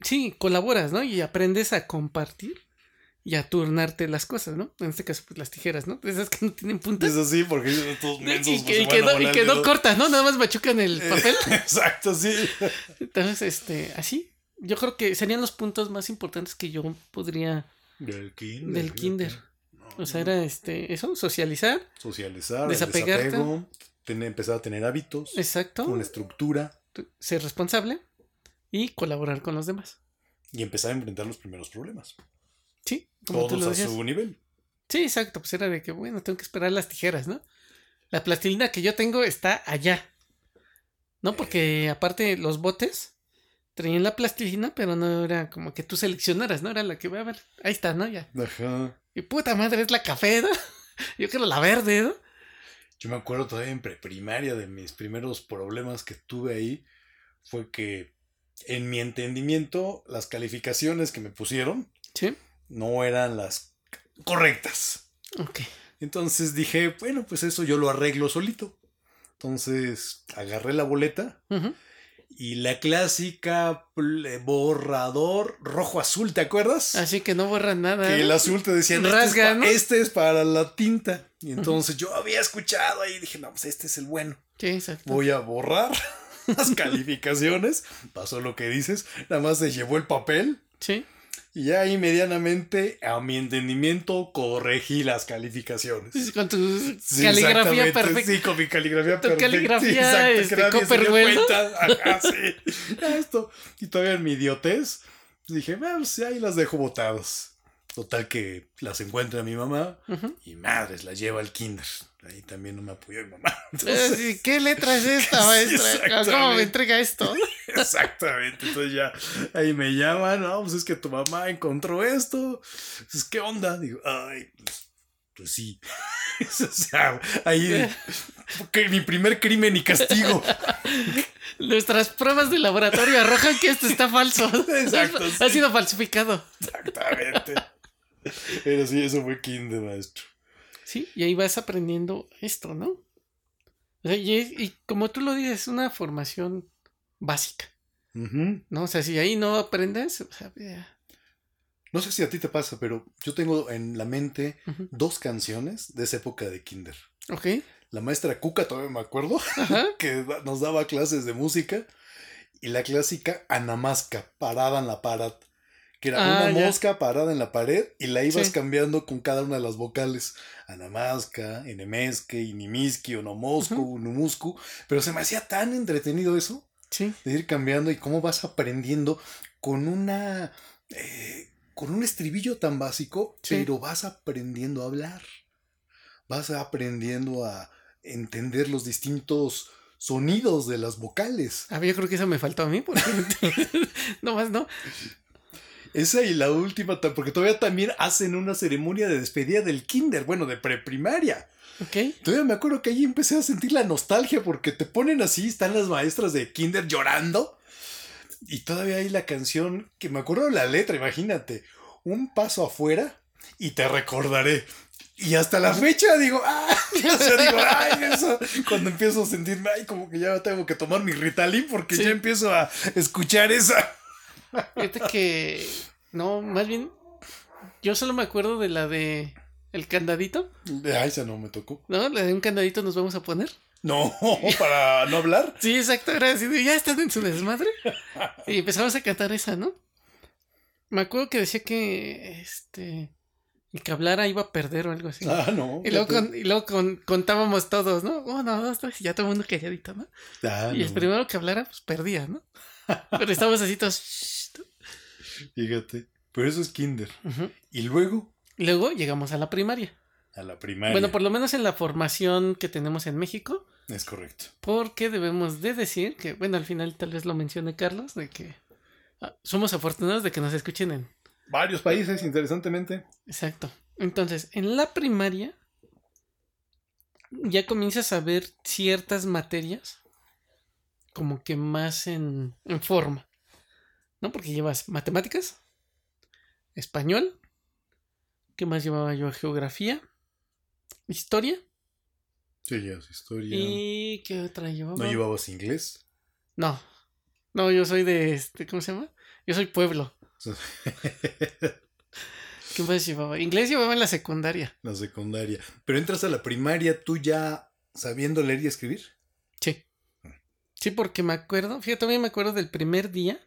sí, colaboras, ¿no? Y aprendes a compartir y a turnarte las cosas, ¿no? En este caso, pues las tijeras, ¿no? Esas que no tienen puntas. Es así, porque todos mensos. Y, pues, que, y a quedó, y quedó dedo. cortas, ¿no? Nada más machucan el Eh, papel. Exacto, sí. Entonces, este, así. Yo creo que serían los puntos más importantes que yo podría. Del kinder. Del kinder. No, O sea, no. era este, eso, socializar. Socializar, desapegarte. desapego, tener, empezar a tener hábitos, Exacto. una estructura Ser responsable y colaborar con los demás. y empezar a enfrentar los primeros problemas. Sí, como Todos a su nivel. Sí, exacto. Pues era de que, bueno, tengo que esperar las tijeras, ¿no? La plastilina que yo tengo está allá. No, porque aparte los botes traían la plastilina, pero no era como que tú seleccionaras, ¿no? Era la que voy a ver. Ahí está, ¿no? Ya. Ajá. Y puta madre, es la café, ¿no? Yo quiero la verde, ¿no? Yo me acuerdo todavía en preprimaria de mis primeros problemas que tuve ahí. Fue que en mi entendimiento, las calificaciones que me pusieron Sí. no eran las correctas. Ok. Entonces dije, bueno, pues eso yo lo arreglo solito. Entonces agarré la boleta Ujú. Y la clásica pl- borrador rojo-azul, ¿te acuerdas? Así que no borran nada. Que el azul te decían, este, es este es para la tinta. Y entonces yo había escuchado ahí y dije, no, pues este es el bueno. Sí, exacto. Voy a borrar las calificaciones. Pasó lo que dices, nada más se llevó el papel Sí. Y ya ahí medianamente, a mi entendimiento, corregí las calificaciones. Con tu Sí, caligrafía perfecta. Sí, con mi caligrafía Tu perfecta. caligrafía, Sí, exacto, que este. Ajá, sí. Ya esto. Y todavía en mi idiotez, dije, "Ah, pues ahí las dejo botadas. Total que las encuentra mi mamá y madres, las lleva al kinder. Ahí también no me apoyó mi mamá. Eh, Entonces, ¿Qué letra es esta, maestra? ¿Cómo me entrega esto? Exactamente, entonces ya ahí me llaman, no, pues es que tu mamá encontró esto, pues qué onda, digo, ay, pues, pues sí, o sea, ahí, que mi primer crimen y castigo, Nuestras pruebas de laboratorio arrojan que esto está falso. Exacto, Ha sí. sido falsificado. exactamente, pero sí, eso fue kinder, maestro. Sí, y ahí vas aprendiendo esto, ¿no? O sea, y, es- y como tú lo dices, es una formación básica. ¿no? O sea, si ahí no aprendes, o sea, ya. No sé si a ti te pasa, pero yo tengo en la mente dos canciones de esa época de kinder. ok, La maestra Cuca, todavía me acuerdo, ajá, que nos daba clases de música y la clásica Anamasca, parada en la pared, que era Ah, una ya. mosca parada en la pared y la ibas Sí. cambiando con cada una de las vocales. Anamasca, Enemesque, Inimiski, Onomoscu, Ujú. Unumuscu. Pero se me hacía tan entretenido eso sí, de ir cambiando y cómo vas aprendiendo con una... eh, con un estribillo tan básico, Sí. pero vas aprendiendo a hablar. Vas aprendiendo a entender los distintos sonidos de las vocales. a ver, yo creo que eso me faltó a mí, porque no más, ¿no? Esa y la última, porque todavía también hacen una ceremonia de despedida del kinder, bueno, de preprimaria. Ok, Todavía me acuerdo que ahí empecé a sentir la nostalgia porque te ponen así, están las maestras de kinder llorando. Y todavía hay la canción, que me acuerdo la letra, imagínate, un paso afuera y te recordaré. Y hasta la fecha digo, ah, o sea, digo, ay, eso, cuando empiezo a sentirme, ay, como que ya tengo que tomar mi Ritalin porque Sí. ya empiezo a escuchar esa. Fíjate que, no, más bien, yo solo me acuerdo de la de el candadito, Ay, esa no me tocó. ¿no? La de un candadito nos vamos a poner. No, para no hablar. Sí, exacto, era así de, ya están en su desmadre. Y empezamos a cantar esa, ¿no? Me acuerdo que decía que este el que hablara iba a perder o algo así. Ah, no. y luego, con- y luego con- contábamos todos, ¿no? Uno, dos, tres, y ya todo el mundo calladito, ¿no? Ah, y el primero que hablara, pues perdía, ¿no? Pero estábamos así todos. Fíjate. Pero eso es kinder. Y luego luego llegamos a la primaria. a la primaria. Bueno, por lo menos en la formación que tenemos en México, Es correcto. porque debemos de decir que, bueno, al final tal vez lo mencione Carlos, de que ah, somos afortunados de que nos escuchen en, Varios países, interesantemente. Exacto. Entonces, en la primaria ya comienzas a ver ciertas materias como que más en, en forma. ¿No? Porque llevas matemáticas, español, ¿qué más llevaba yo? Geografía, historia Sí, es historia. y ¿qué otra llevaba? ¿No llevabas inglés? No. No, yo soy de este, ¿cómo se llama? Yo soy pueblo. ¿Qué más llevaba? Inglés llevaba en la secundaria. la secundaria. Pero entras a la primaria tú ya sabiendo leer y escribir. Sí. Sí, porque me acuerdo, fíjate, todavía me acuerdo del primer día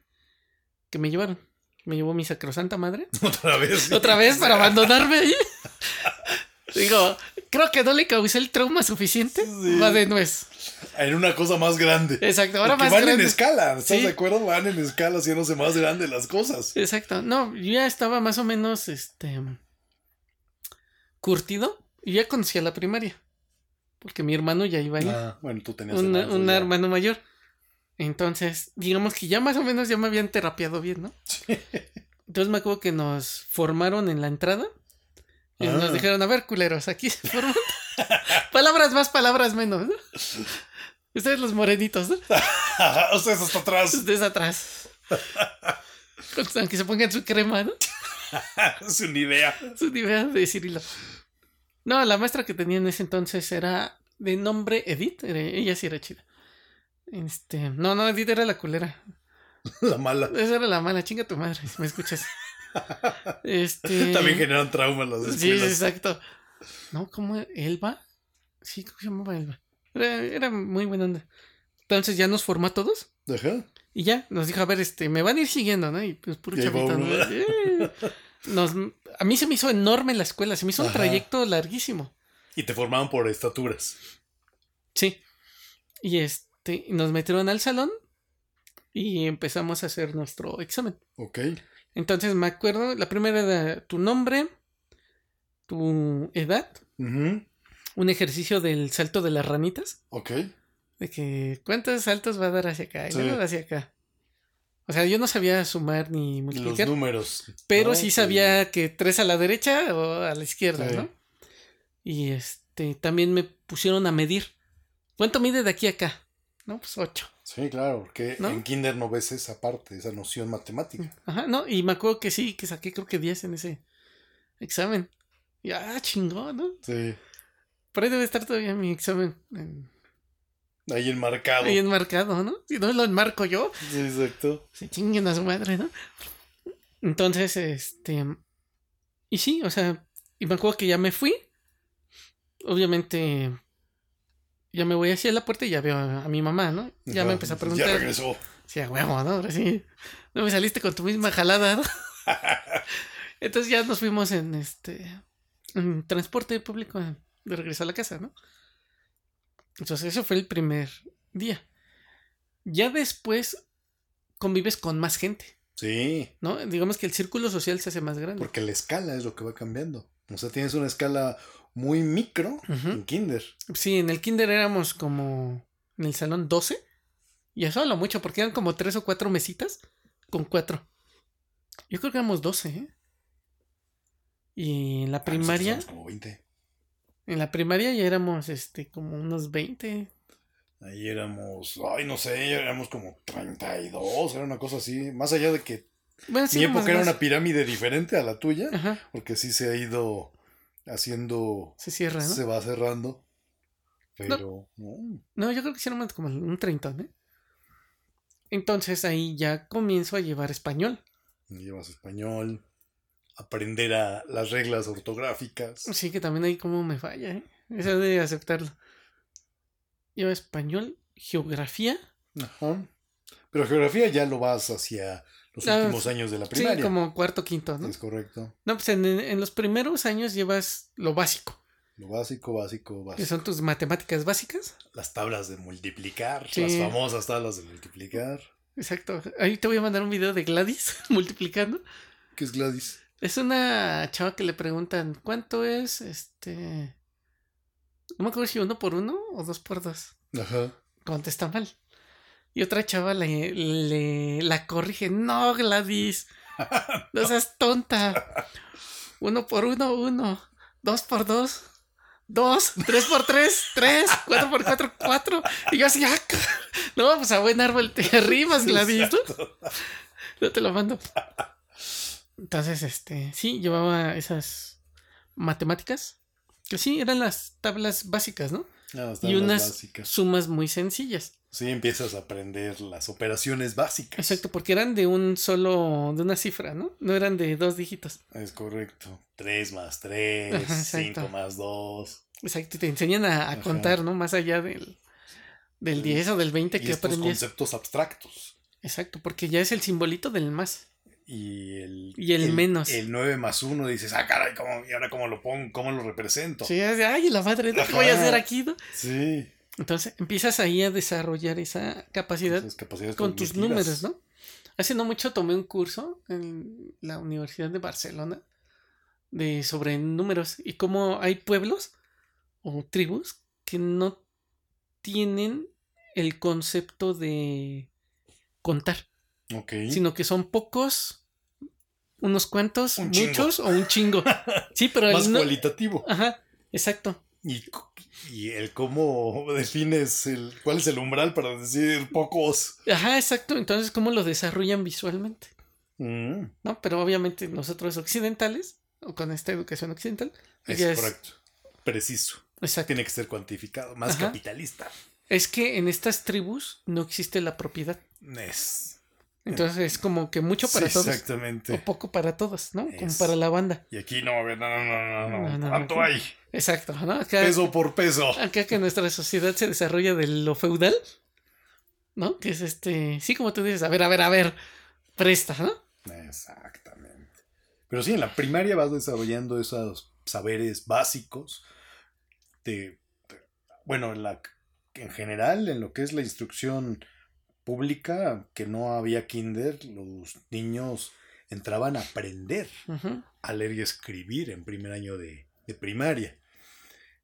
que me llevaron. Me llevó mi sacrosanta madre. Otra vez. Otra vez para abandonarme ahí. Digo, creo que no le causé el trauma suficiente. Sí. Va de nuez. En una cosa más grande. Exacto, ahora Porque más van grande. en escala, ¿estás Sí. de acuerdo? Van en escala haciéndose más grandes las cosas. Exacto. No, yo ya estaba más o menos este curtido y ya conocía la primaria. Porque mi hermano ya iba ahí. Ah, bueno, tú tenías un, hermanos, un ya. hermano mayor. Entonces, digamos que ya más o menos ya me habían terapiado bien, ¿no? Entonces me acuerdo que nos formaron en la entrada y Ah. nos dijeron, a ver, culeros, aquí se forman palabras más, palabras menos, ¿no? Ustedes los morenitos, ¿no? Ajá, o sea, es hasta atrás. Ustedes atrás. Aunque se pongan su crema, ¿no? es una idea. Su nivel de Cirilo. No, la maestra que tenía en ese entonces era de nombre Edith. ella sí era chida. Este, no, no, Edith era la culera. La mala. Esa era la mala, chinga tu madre, si me escuchas. Este. También generan traumas las Sí, escuelas. exacto. No, ¿cómo? ¿Elba? Sí, ¿cómo se llamaba Elba? Era, era muy buena onda. Entonces ya nos formó a todos. Ajá. Y ya, nos dijo, a ver, este, me van a ir siguiendo, ¿no? Y pues puro chavito. Eh. Nos, a mí se me hizo enorme la escuela, se me hizo un trayecto larguísimo. Y te formaban por estaturas. Sí. Y este, nos metieron al salón y empezamos a hacer nuestro examen. Ok. Entonces me acuerdo, la primera era tu nombre, tu edad, un ejercicio del salto de las ranitas, Ok. de que cuántos saltos va a dar hacia acá y Sí. luego hacia acá. O sea, yo no sabía sumar ni Y los multiplicar, números. pero ¿no? sí sabía que tres a la derecha o a la izquierda, Sí. ¿no? Y este, también me pusieron a medir. ¿Cuánto mide de aquí a acá? No, pues ocho. Sí, claro, porque ¿No? en Kinder no ves esa parte, esa noción matemática. Ajá, no, y me acuerdo que sí, que saqué creo que 10 en ese examen. Y ah, chingón, ¿no? Sí. Por ahí debe estar todavía mi examen en- Ahí enmarcado. ahí enmarcado, ¿no? Si no lo enmarco yo, Sí, exacto. se chinguen a su madre, ¿no? Entonces, este. Y sí, o sea, y me acuerdo que ya me fui. Obviamente, ya me voy hacia la puerta y ya veo a, a mi mamá, ¿no? Ya Ajá, me empezó a Ya preguntar. regresó. Sí, a huevo, ¿no? Ahora sí. No me saliste con tu misma jalada, ¿no? Entonces ya nos fuimos en este. En transporte público de regreso a la casa, ¿no? Entonces, eso fue el primer día. Ya después convives con más gente, Sí, ¿no? Digamos que el círculo social se hace más grande. porque la escala es lo que va cambiando. O sea, tienes una escala muy micro en Kinder. Sí, en el kinder éramos como en el salón 12. Y eso lo mucho, porque eran como tres o cuatro mesitas con cuatro. Yo creo que éramos 12, ¿eh? Y en la Ah, primaria, éramos como 20. en la primaria ya éramos este como unos 20. Ahí éramos, ay, no sé, éramos como 32, era una cosa así. Más allá de que Bueno, sí mi época era más. una pirámide diferente a la tuya, Ajá, porque sí se ha ido haciendo, se cierra, ¿no? se va cerrando. Pero, no. No, yo creo que éramos como un 30, ¿eh? Entonces ahí ya comienzo a llevar español. llevas español, aprender a las reglas ortográficas. Sí, que también ahí como me falla, ¿eh? Eso de aceptarlo. Llevo español, geografía. Ajá. Pero geografía ya lo vas hacia los últimos años de la primaria. Sí, como cuarto, quinto, ¿no? Es correcto. No, pues en, en los primeros años llevas lo básico, Lo básico, básico, básico. son tus matemáticas básicas. Las tablas de multiplicar, Sí. las famosas tablas de multiplicar. Exacto. Ahí te voy a mandar un video de Gladys multiplicando. ¿Qué es Gladys? Es una chava que le preguntan, ¿cuánto es este? No me acuerdo si uno por uno o dos por dos. Ajá. Contesta mal. Y otra chava le, le la corrige, no, Gladys. No seas tonta. Uno por uno, uno. Dos por dos. Dos, tres por tres, tres, cuatro por cuatro, cuatro. Y yo así, ah, no, pues a buen árbol te arrimas, Gladys, ¿no? Yo te lo mando. Entonces, este, sí, llevaba esas matemáticas. Que sí, eran las tablas básicas, ¿no? Ah, Y unas básicas. sumas muy sencillas. Sí, empiezas a aprender las operaciones básicas. Exacto, porque eran de un solo, de una cifra, ¿no? No eran de dos dígitos. Es correcto. 3 más 3, Ajá. 5 más 2. Exacto, te enseñan a, a contar, ¿no? Más allá del, del 10 o del 20 Y que estos aprendías. conceptos abstractos. Exacto, porque ya es el simbolito del más. Y el, Y el menos. El 9 más 1 dices, ah, caray, ¿cómo, ¿y ahora cómo lo pongo? ¿Cómo lo represento? Sí, es de, ay, la madre. ¿qué voy a hacer aquí? no?". Sí. Entonces empiezas ahí a desarrollar esa capacidad con tus números, ¿no? Hace no mucho tomé un curso en la Universidad de Barcelona de sobre números y cómo hay pueblos o tribus que no tienen el concepto de contar, Sino que son pocos, unos cuantos, Un muchos o un chingo. Sí, pero Más no- cualitativo. Ajá, exacto. Y, y el cómo defines el cuál es el umbral para decir pocos. Ajá, exacto. Entonces, ¿cómo lo desarrollan visualmente? Mm, ¿No? Pero obviamente nosotros occidentales, o con esta educación occidental, es ya es- correcto. Preciso. Exacto. Tiene que ser cuantificado. Más Ajá. capitalista. Es que en estas tribus no existe la propiedad. Es. Entonces es como que mucho para Sí, todos Exactamente. o poco para todos, ¿no? Como para la banda. Y aquí no, no, no, no, no, No, ¿Cuánto hay? Exacto, ¿no? Acá, Peso por peso. acá que nuestra sociedad se desarrolla de lo feudal, ¿no? Que es este, sí, como tú dices, a ver, a ver, a ver, presta, ¿no? Exactamente. Pero sí, en la primaria vas desarrollando esos saberes básicos de, de- bueno, en la en general, en lo que es la instrucción pública, que no había kinder, los niños entraban a aprender a leer y escribir en primer año de, de primaria.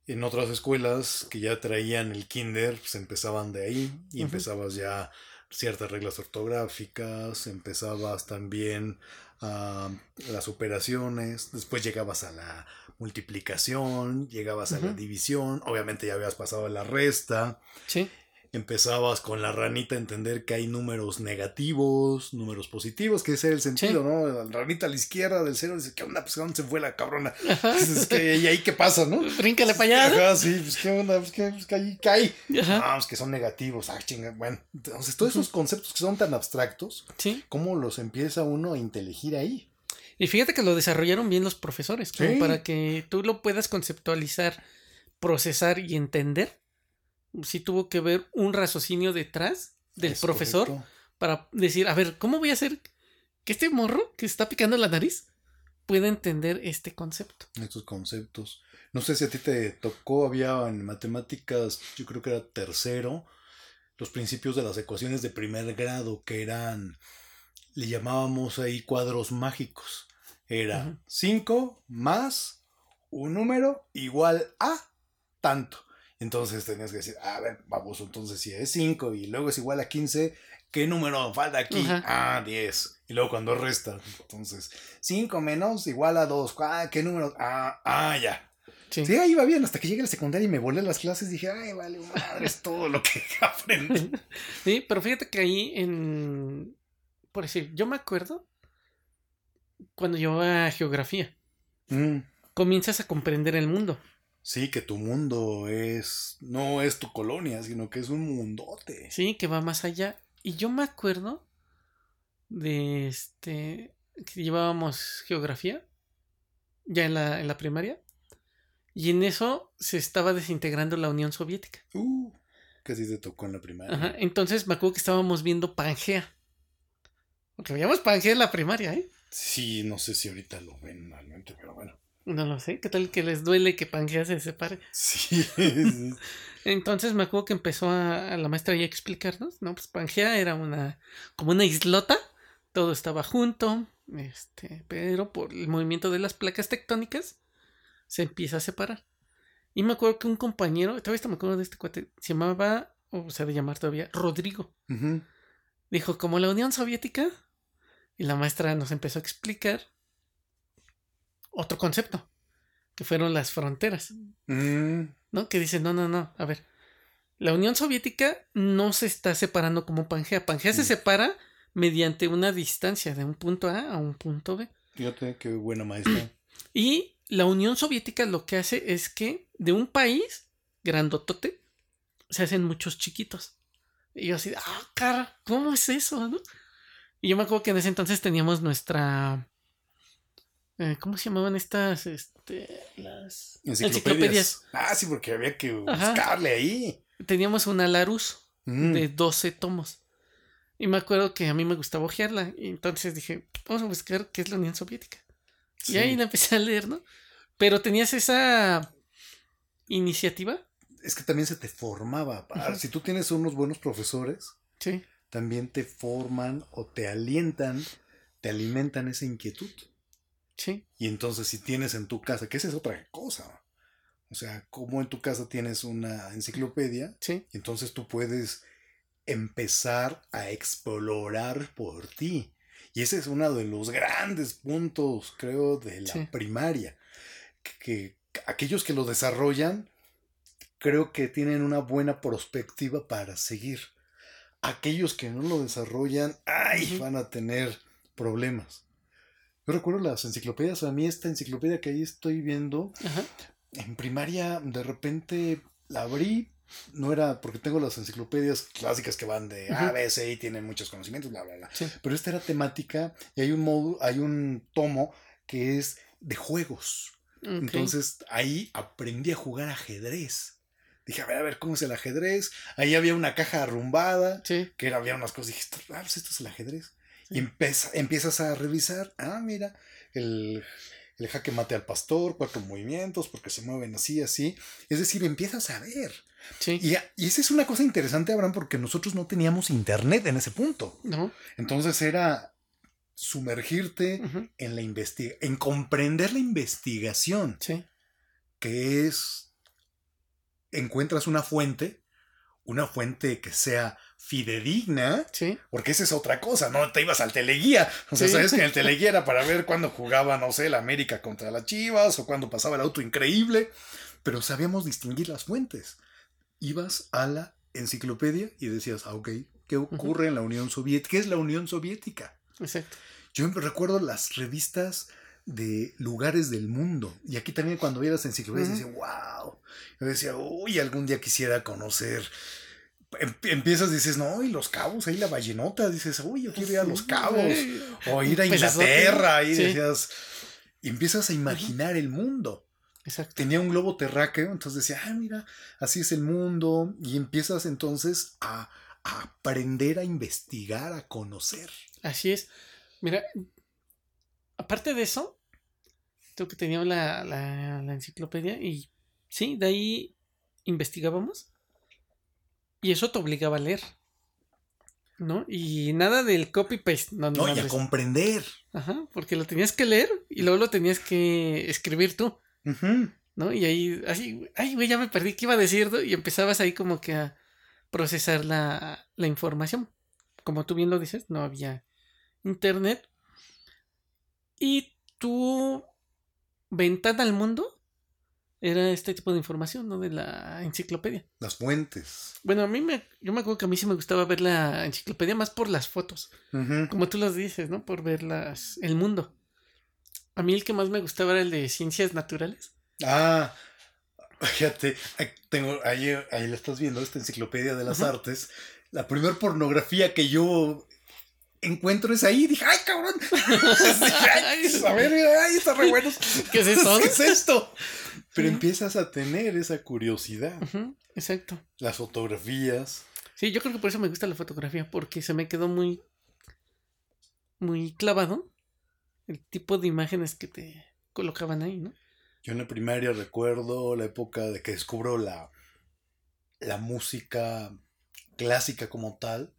En otras escuelas que ya traían el kinder, pues empezaban de ahí y empezabas ya ciertas reglas ortográficas, empezabas también a las operaciones, después llegabas a la multiplicación, llegabas a la división, obviamente ya habías pasado a la resta, Sí, empezabas con la ranita a entender que hay números negativos, números positivos, que ese era el sentido, ¿no? La ranita a la izquierda del cero dice, ¿qué onda? Pues ¿dónde se fue la cabrona? Dices, ¿qué, ¿Y ahí qué pasa, no? Bríncale para allá. Ajá, sí, pues qué onda, pues qué, pues que ahí cae. Ajá. Ah, pues que son negativos, ah, chinga, bueno. Entonces, todos esos conceptos que son tan abstractos, Sí. ¿cómo los empieza uno a inteligir ahí? Y fíjate que lo desarrollaron bien los profesores, como Sí. para que tú lo puedas conceptualizar, procesar y entender. Sí tuvo que ver un raciocinio detrás del Es profesor correcto. para decir, a ver, ¿cómo voy a hacer que este morro que está picando la nariz pueda entender este concepto? estos conceptos. No sé si a ti te tocó, había en matemáticas, yo creo que era tercero, los principios de las ecuaciones de primer grado, que eran, le llamábamos ahí cuadros mágicos. Era Ujú. 5 más un número igual a tanto. Entonces tenías que decir, a ver, vamos, entonces si es 5 y luego es igual a 15, ¿qué número falta aquí? Ajá. Ah, 10. Y luego cuando resta, entonces 5 menos igual a 2. Ah, ¿qué número? Ah, ah, ya. Sí. Sí, ahí iba bien, hasta que llegué a la secundaria y me volé las clases, dije, ay, vale, madre, es todo lo que aprendí. Sí, pero fíjate que ahí en... Por decir, yo me acuerdo cuando llevaba geografía. Mm, Comienzas a comprender el mundo. Sí, que tu mundo es, no es tu colonia, sino que es un mundote. Sí, que va más allá. Y yo me acuerdo de este que llevábamos geografía ya en la, en la primaria. Y en eso se estaba desintegrando la Unión Soviética. Uh, sí te tocó en la primaria. Ajá, entonces me acuerdo que estábamos viendo Pangea. Porque veíamos Pangea en la primaria, ¿eh? Sí, no sé si ahorita lo ven realmente, pero bueno. No lo sé. ¿Qué tal que les duele que Pangea se separe? Sí. Entonces me acuerdo que empezó a, a la maestra ya a explicarnos, ¿no? Pues Pangea era una, como una islota, todo estaba junto, este, pero por el movimiento de las placas tectónicas se empieza a separar. Y me acuerdo que un compañero, todavía me acuerdo de este cuate, se llamaba, o se de llamar todavía, Rodrigo. Dijo, como la Unión Soviética, y la maestra nos empezó a explicar otro concepto, que fueron las fronteras. Mm, ¿no? Que dice, no, no, no, a ver, la Unión Soviética no se está separando como Pangea. Pangea se Mm. separa mediante una distancia de un punto A a un punto B. fíjate qué buena maestra. Y la Unión Soviética lo que hace es que de un país grandotote se hacen muchos chiquitos. Y yo así, ah, cara, ¿cómo es eso? no?". Y yo me acuerdo que en ese entonces teníamos nuestra... eh, ¿Cómo se llamaban estas? Este, las Enciclopedias. Ah, sí, porque había que Ajá. buscarle ahí. Teníamos una Larus. Mm, de 12 tomos. Y me acuerdo que a mí me gustaba ojearla. Y entonces dije, vamos a buscar qué es la Unión Soviética. sí. Y ahí la empecé a leer, ¿no? Pero tenías esa iniciativa. Es que también se te formaba. Ah. Si tú tienes unos buenos profesores, Sí. también te forman o te alientan, te alimentan esa inquietud. Sí. Y entonces si tienes en tu casa, que esa es otra cosa. O sea, como en tu casa tienes una enciclopedia, Sí. entonces tú puedes empezar a explorar por ti. Y ese es uno de los grandes puntos, creo, de la Sí. primaria. Que, que aquellos que lo desarrollan, creo que tienen una buena perspectiva para seguir. Aquellos que no lo desarrollan, ay, van a tener problemas. Yo recuerdo las enciclopedias, a mí esta enciclopedia que ahí estoy viendo, Ajá. en primaria de repente la abrí no era, porque tengo las enciclopedias clásicas que van de A. B, C y tienen muchos conocimientos, bla, bla, bla. Sí. Pero esta era temática y hay un modo, hay un tomo que es de juegos. Entonces ahí aprendí a jugar ajedrez. Dije, a ver, a ver, ¿cómo es el ajedrez? Ahí había una caja arrumbada, Sí, que era, había unas cosas. Dije, ah, pues esto es el ajedrez. Y empieza- empiezas a revisar, ah, mira, el, el jaque mate al pastor, cuatro movimientos, porque se mueven así, así. Es decir, empiezas a ver. sí. Y, y esa es una cosa interesante, Abraham, porque nosotros no teníamos internet en ese punto. ¿No? Entonces era sumergirte en la investiga en comprender la investigación, Sí. que es encuentras una fuente, una fuente que sea fidedigna, Sí. porque esa es otra cosa, no te ibas al teleguía. O sea, Sí. sabes que en el teleguía era para ver cuándo jugaba, no sé, la América contra las Chivas o cuándo pasaba el auto increíble, pero sabíamos distinguir las fuentes. Ibas a la enciclopedia y decías, ah, ok, ¿qué ocurre en la Unión Soviética? ¿Qué es la Unión Soviética? Exacto. Yo recuerdo las revistas de lugares del mundo. Y aquí también cuando veía las enciclopedias decía, wow. Yo decía, uy, algún día quisiera conocer. Em- Empiezas, dices, no, y los cabos, ahí la ballenota, dices, uy, yo quiero ir a los cabos. O ir a Pesazote. Inglaterra, ahí Sí. decías. Y empiezas a imaginar el mundo. Exacto. Tenía un globo terráqueo, entonces decía, ah, mira, así es el mundo. Y empiezas entonces a, a aprender a investigar, a conocer. Así es. Mira, aparte de eso, tengo que tenía la, la, la enciclopedia y sí, de ahí investigábamos y eso te obligaba a leer. ¿No? Y nada del copy-paste. No, No, y a comprender. Ajá, porque lo tenías que leer y luego lo tenías que escribir tú. Ujú. ¿no? Y ahí, así, ay, güey, ya me perdí, ¿qué iba a decir? Y empezabas ahí como que a procesar la, la información. Como tú bien lo dices, no había internet. Y tu ventana al mundo era este tipo de información, ¿no? De la enciclopedia. Las fuentes. Bueno, a mí me, yo me acuerdo que a mí sí me gustaba ver la enciclopedia más por las fotos. Como tú las dices, ¿no? Por ver las, el mundo. A mí el que más me gustaba era el de ciencias naturales. Ah, fíjate, tengo, ahí, ahí la estás viendo, esta enciclopedia de las artes. La primera pornografía que yo encuentro es ahí. Dije, ¡ay, cabrón! Dije, "Ay, a ver, mira, ay, está re bueno. ¿Qué es eso? ¿Qué es esto? Pero Sí. empiezas a tener esa curiosidad. Exacto. Las fotografías. Sí, yo creo que por eso me gusta la fotografía, porque se me quedó muy, muy clavado el tipo de imágenes que te colocaban ahí, ¿no? Yo en la primaria recuerdo la época de que descubro la, la música clásica como tal.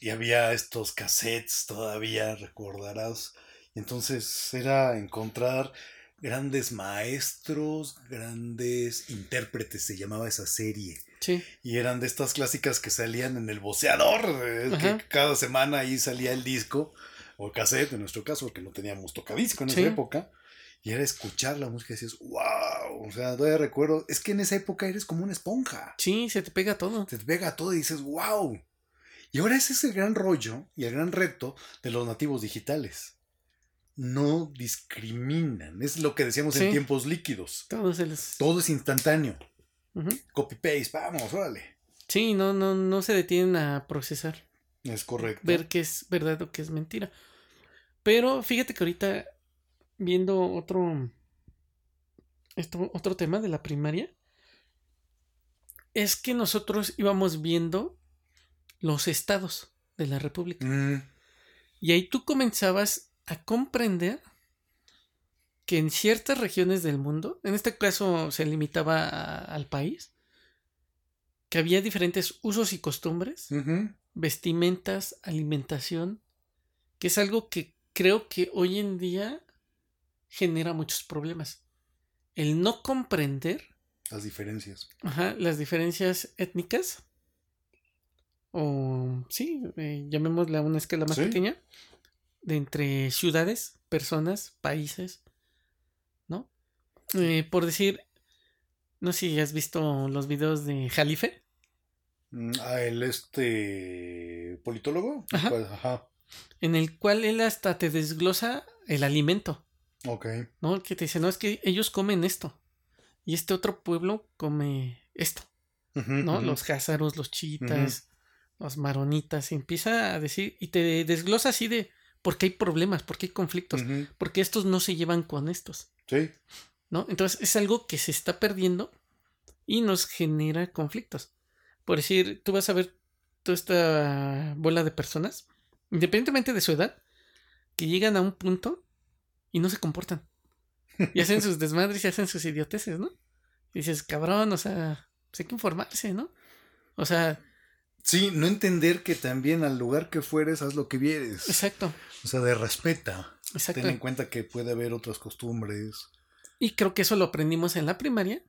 Y había estos cassettes todavía, recordarás. Y entonces era encontrar grandes maestros, grandes intérpretes, se llamaba esa serie. Sí, Y eran de estas clásicas que salían en el boceador, eh, Ajá. que cada semana ahí salía el disco, o cassette en nuestro caso, porque no teníamos tocadisco en Sí. esa época. Y era escuchar la música y decías, wow, o sea, todavía recuerdo, es que en esa época eres como una esponja sí, se te pega todo. te pega todo y dices, wow. Y ahora ese es el gran rollo y el gran reto de los nativos digitales. No discriminan. Es lo que decíamos en tiempos líquidos. Todo es instantáneo. Copy-paste, vamos, órale. Sí, no, no, no se detienen a procesar, Es correcto. ver qué es verdad o qué es mentira. Pero fíjate que ahorita, viendo otro, esto, otro tema de la primaria, es que nosotros íbamos viendo los estados de la República. Mm, Y ahí tú comenzabas a comprender que en ciertas regiones del mundo, en este caso se limitaba a- al país, que había diferentes usos y costumbres, vestimentas, alimentación, que es algo que creo que hoy en día genera muchos problemas. El no comprender Las diferencias. Ajá, las diferencias étnicas. O sí, eh, llamémosla a una escala más Sí. pequeña. De entre ciudades, personas, países. ¿No? Eh, por decir. No sé si has visto los videos de Jalife. Mm, Ah, el este politólogo. Ajá. Pues, ajá. En el cual él hasta te desglosa el alimento. Ok. ¿No? Que te dice, no, es que ellos comen esto. Y este otro pueblo come esto, ¿no? Los házaros, los chiitas, los maronitas, y empieza a decir, y te desglosa así de por qué hay problemas, por qué hay conflictos, porque estos no se llevan con estos, Sí. ¿no? Entonces es algo que se está perdiendo y nos genera conflictos. Por decir, tú vas a ver toda esta bola de personas, independientemente de su edad, que llegan a un punto y no se comportan. Y hacen sus desmadres y hacen sus idioteces, ¿no? Y dices, cabrón, o sea, pues hay que informarse, ¿no? O sea, Sí, no entender que también al lugar que fueres haz lo que vieres. exacto, O sea, de respeta. exacto. Ten en cuenta que puede haber otras costumbres. Y creo que eso lo aprendimos en la primaria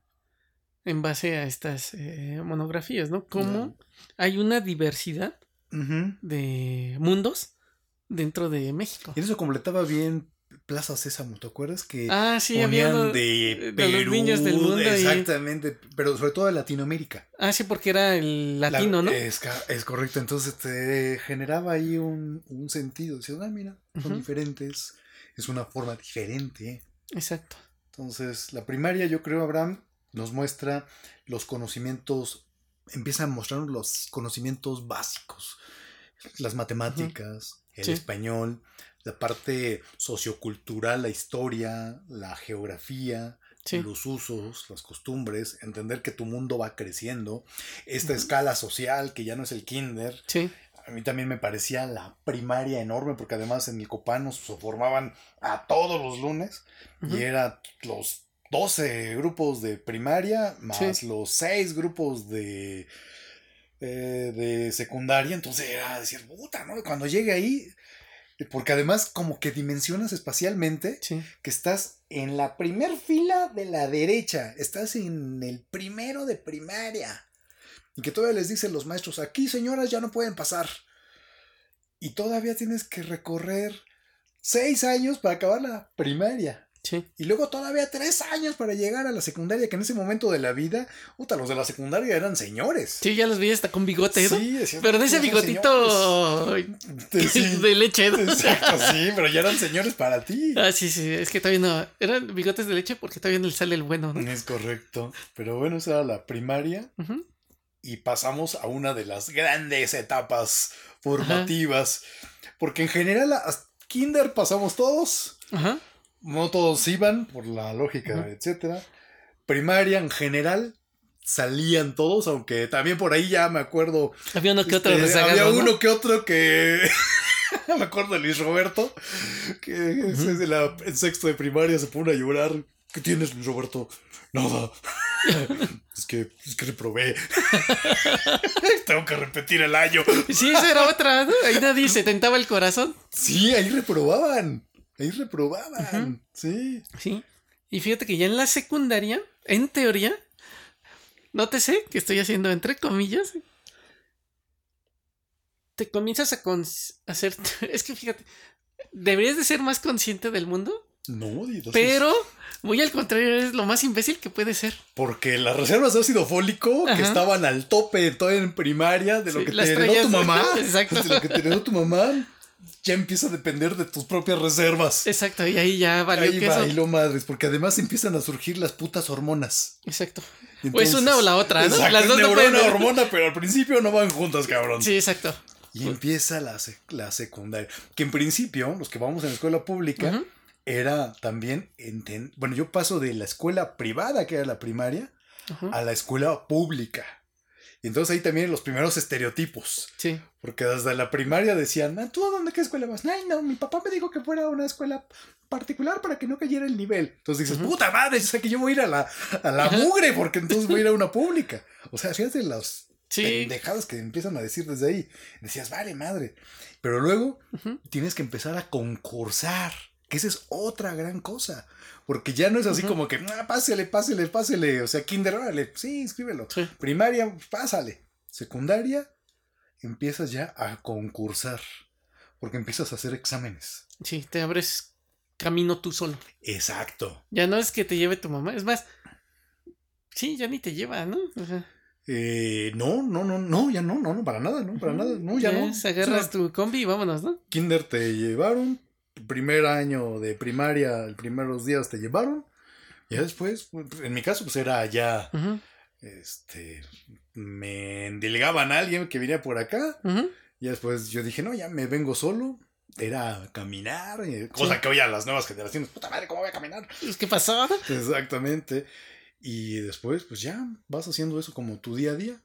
en base a estas eh, monografías, ¿no? Cómo hay una diversidad de mundos dentro de México. Y eso completaba bien Plaza Sésamo, ¿te acuerdas? Que Ah, sí, había ponían de, de los Perú, niños del mundo y- Exactamente, pero sobre todo de Latinoamérica. Ah, sí, porque era el latino, La- ¿no? Es, correcto, entonces te generaba ahí un, un sentido. Decías, ah, mira, son diferentes, es una forma diferente. Exacto. Entonces, la primaria, yo creo, Abraham, nos muestra los conocimientos, empieza a mostrarnos los conocimientos básicos, las matemáticas, el Sí. español, la parte sociocultural, la historia, la geografía, Sí. los usos, las costumbres, entender que tu mundo va creciendo, esta escala social que ya no es el kinder. Sí. A mí también me parecía la primaria enorme porque además en el Copán nos formaban a todos los lunes y era los 12 grupos de primaria más Sí. los 6 grupos de eh, de secundaria, entonces era decir, puta, ¿no? Cuando llegue ahí, porque además como que dimensionas espacialmente Sí. que estás en la primer fila de la derecha, estás en el primero de primaria. Y que todavía les dicen los maestros, aquí señoras ya no pueden pasar. Y todavía tienes que recorrer seis años para acabar la primaria. Sí. Y luego todavía tres años para llegar a la secundaria, que en ese momento de la vida, puta, los de la secundaria eran señores. Sí, ya los vi hasta con bigote, ¿no? Sí, decían, Pero de ese "Ya son bigotito señores". Sí, de leche, ¿no? exacto, sí, pero ya eran señores para ti. Ah, sí, sí, es que todavía no. Eran bigotes de leche porque todavía no le sale el bueno, ¿no? Es correcto. Pero bueno, esa era la primaria. Y pasamos a una de las grandes etapas formativas. Porque en general a kinder pasamos todos, Ajá. No todos iban por la lógica, Ujú. etcétera. Primaria en general salían todos, aunque también por ahí ya me acuerdo. Había uno que otro este, había ¿no? uno que otro que me acuerdo de Luis Roberto, que la, en sexto de primaria se pone a llorar. ¿Qué tienes, Luis Roberto? Nada. es que, es que reprobé. Tengo que repetir el año. Sí, esa era otra, ¿no? Ahí nadie se tentaba el corazón. Sí, ahí reprobaban. Ahí reprobaban. Sí. Sí. Y fíjate que ya en la secundaria, en teoría, nótese que estoy haciendo entre comillas, te comienzas a hacer... Es que fíjate, deberías de ser más consciente del mundo, No, pero muy al contrario, es lo más imbécil que puede ser. Porque las reservas de ácido fólico que estaban al tope todavía en primaria de lo Sí, que te heredó tu mamá. Exacto. De lo que te heredó tu mamá. Ya empieza a depender de tus propias reservas. Exacto, y ahí ya valió Ahí queso. bailó madres, porque además empiezan a surgir las putas hormonas. Exacto. Y O es una o la otra, ¿no? Exacto, Las dos no neurona, pueden- hormona, pero al principio no van juntas, cabrón. Sí, exacto. Y empieza la, sec- la secundaria. Que en principio, los que vamos en la escuela pública, era también. Bueno, yo paso de la escuela privada, que era la primaria, a la escuela pública. Y entonces ahí también los primeros estereotipos. Sí. Porque desde la primaria decían, "Ah, ¿tú a dónde qué escuela vas? Ay, no, mi papá me dijo que fuera a una escuela particular para que no cayera el nivel. Entonces dices, puta madre, o sea que yo voy a ir a la, a la mugre porque entonces voy a ir a una pública. O sea, fíjate las Sí. pendejadas que empiezan a decir desde ahí. Decías, vale, madre. Pero luego tienes que empezar a concursar, que esa es otra gran cosa. Porque ya no es así como que, ah, pásele, pásele, pásele. O sea, kinder, órale, sí, escríbelo. Sí. Primaria, pásale. Secundaria, empiezas ya a concursar. Porque empiezas a hacer exámenes. Sí, te abres camino tú solo. Exacto. Ya no es que te lleve tu mamá, es más, sí, ya ni te lleva, ¿no? O sea, Eh, no, no, no, no, ya no, no, no, para nada, no, para nada, no, ya no. es, agarras O sea, tu combi y vámonos, ¿no? Kinder te llevaron, primer año de primaria, los primeros días te llevaron. Ya después, pues, en mi caso, pues era ya este, me endilgaban a alguien que viniera por acá. Ujú. Y después yo dije, no, ya me vengo solo. Era caminar, eh, cosa Sí. que hoy a las nuevas generaciones, puta madre, ¿cómo voy a caminar? Pues, ¿Qué pasó? Exactamente. Y después, pues ya vas haciendo eso como tu día a día.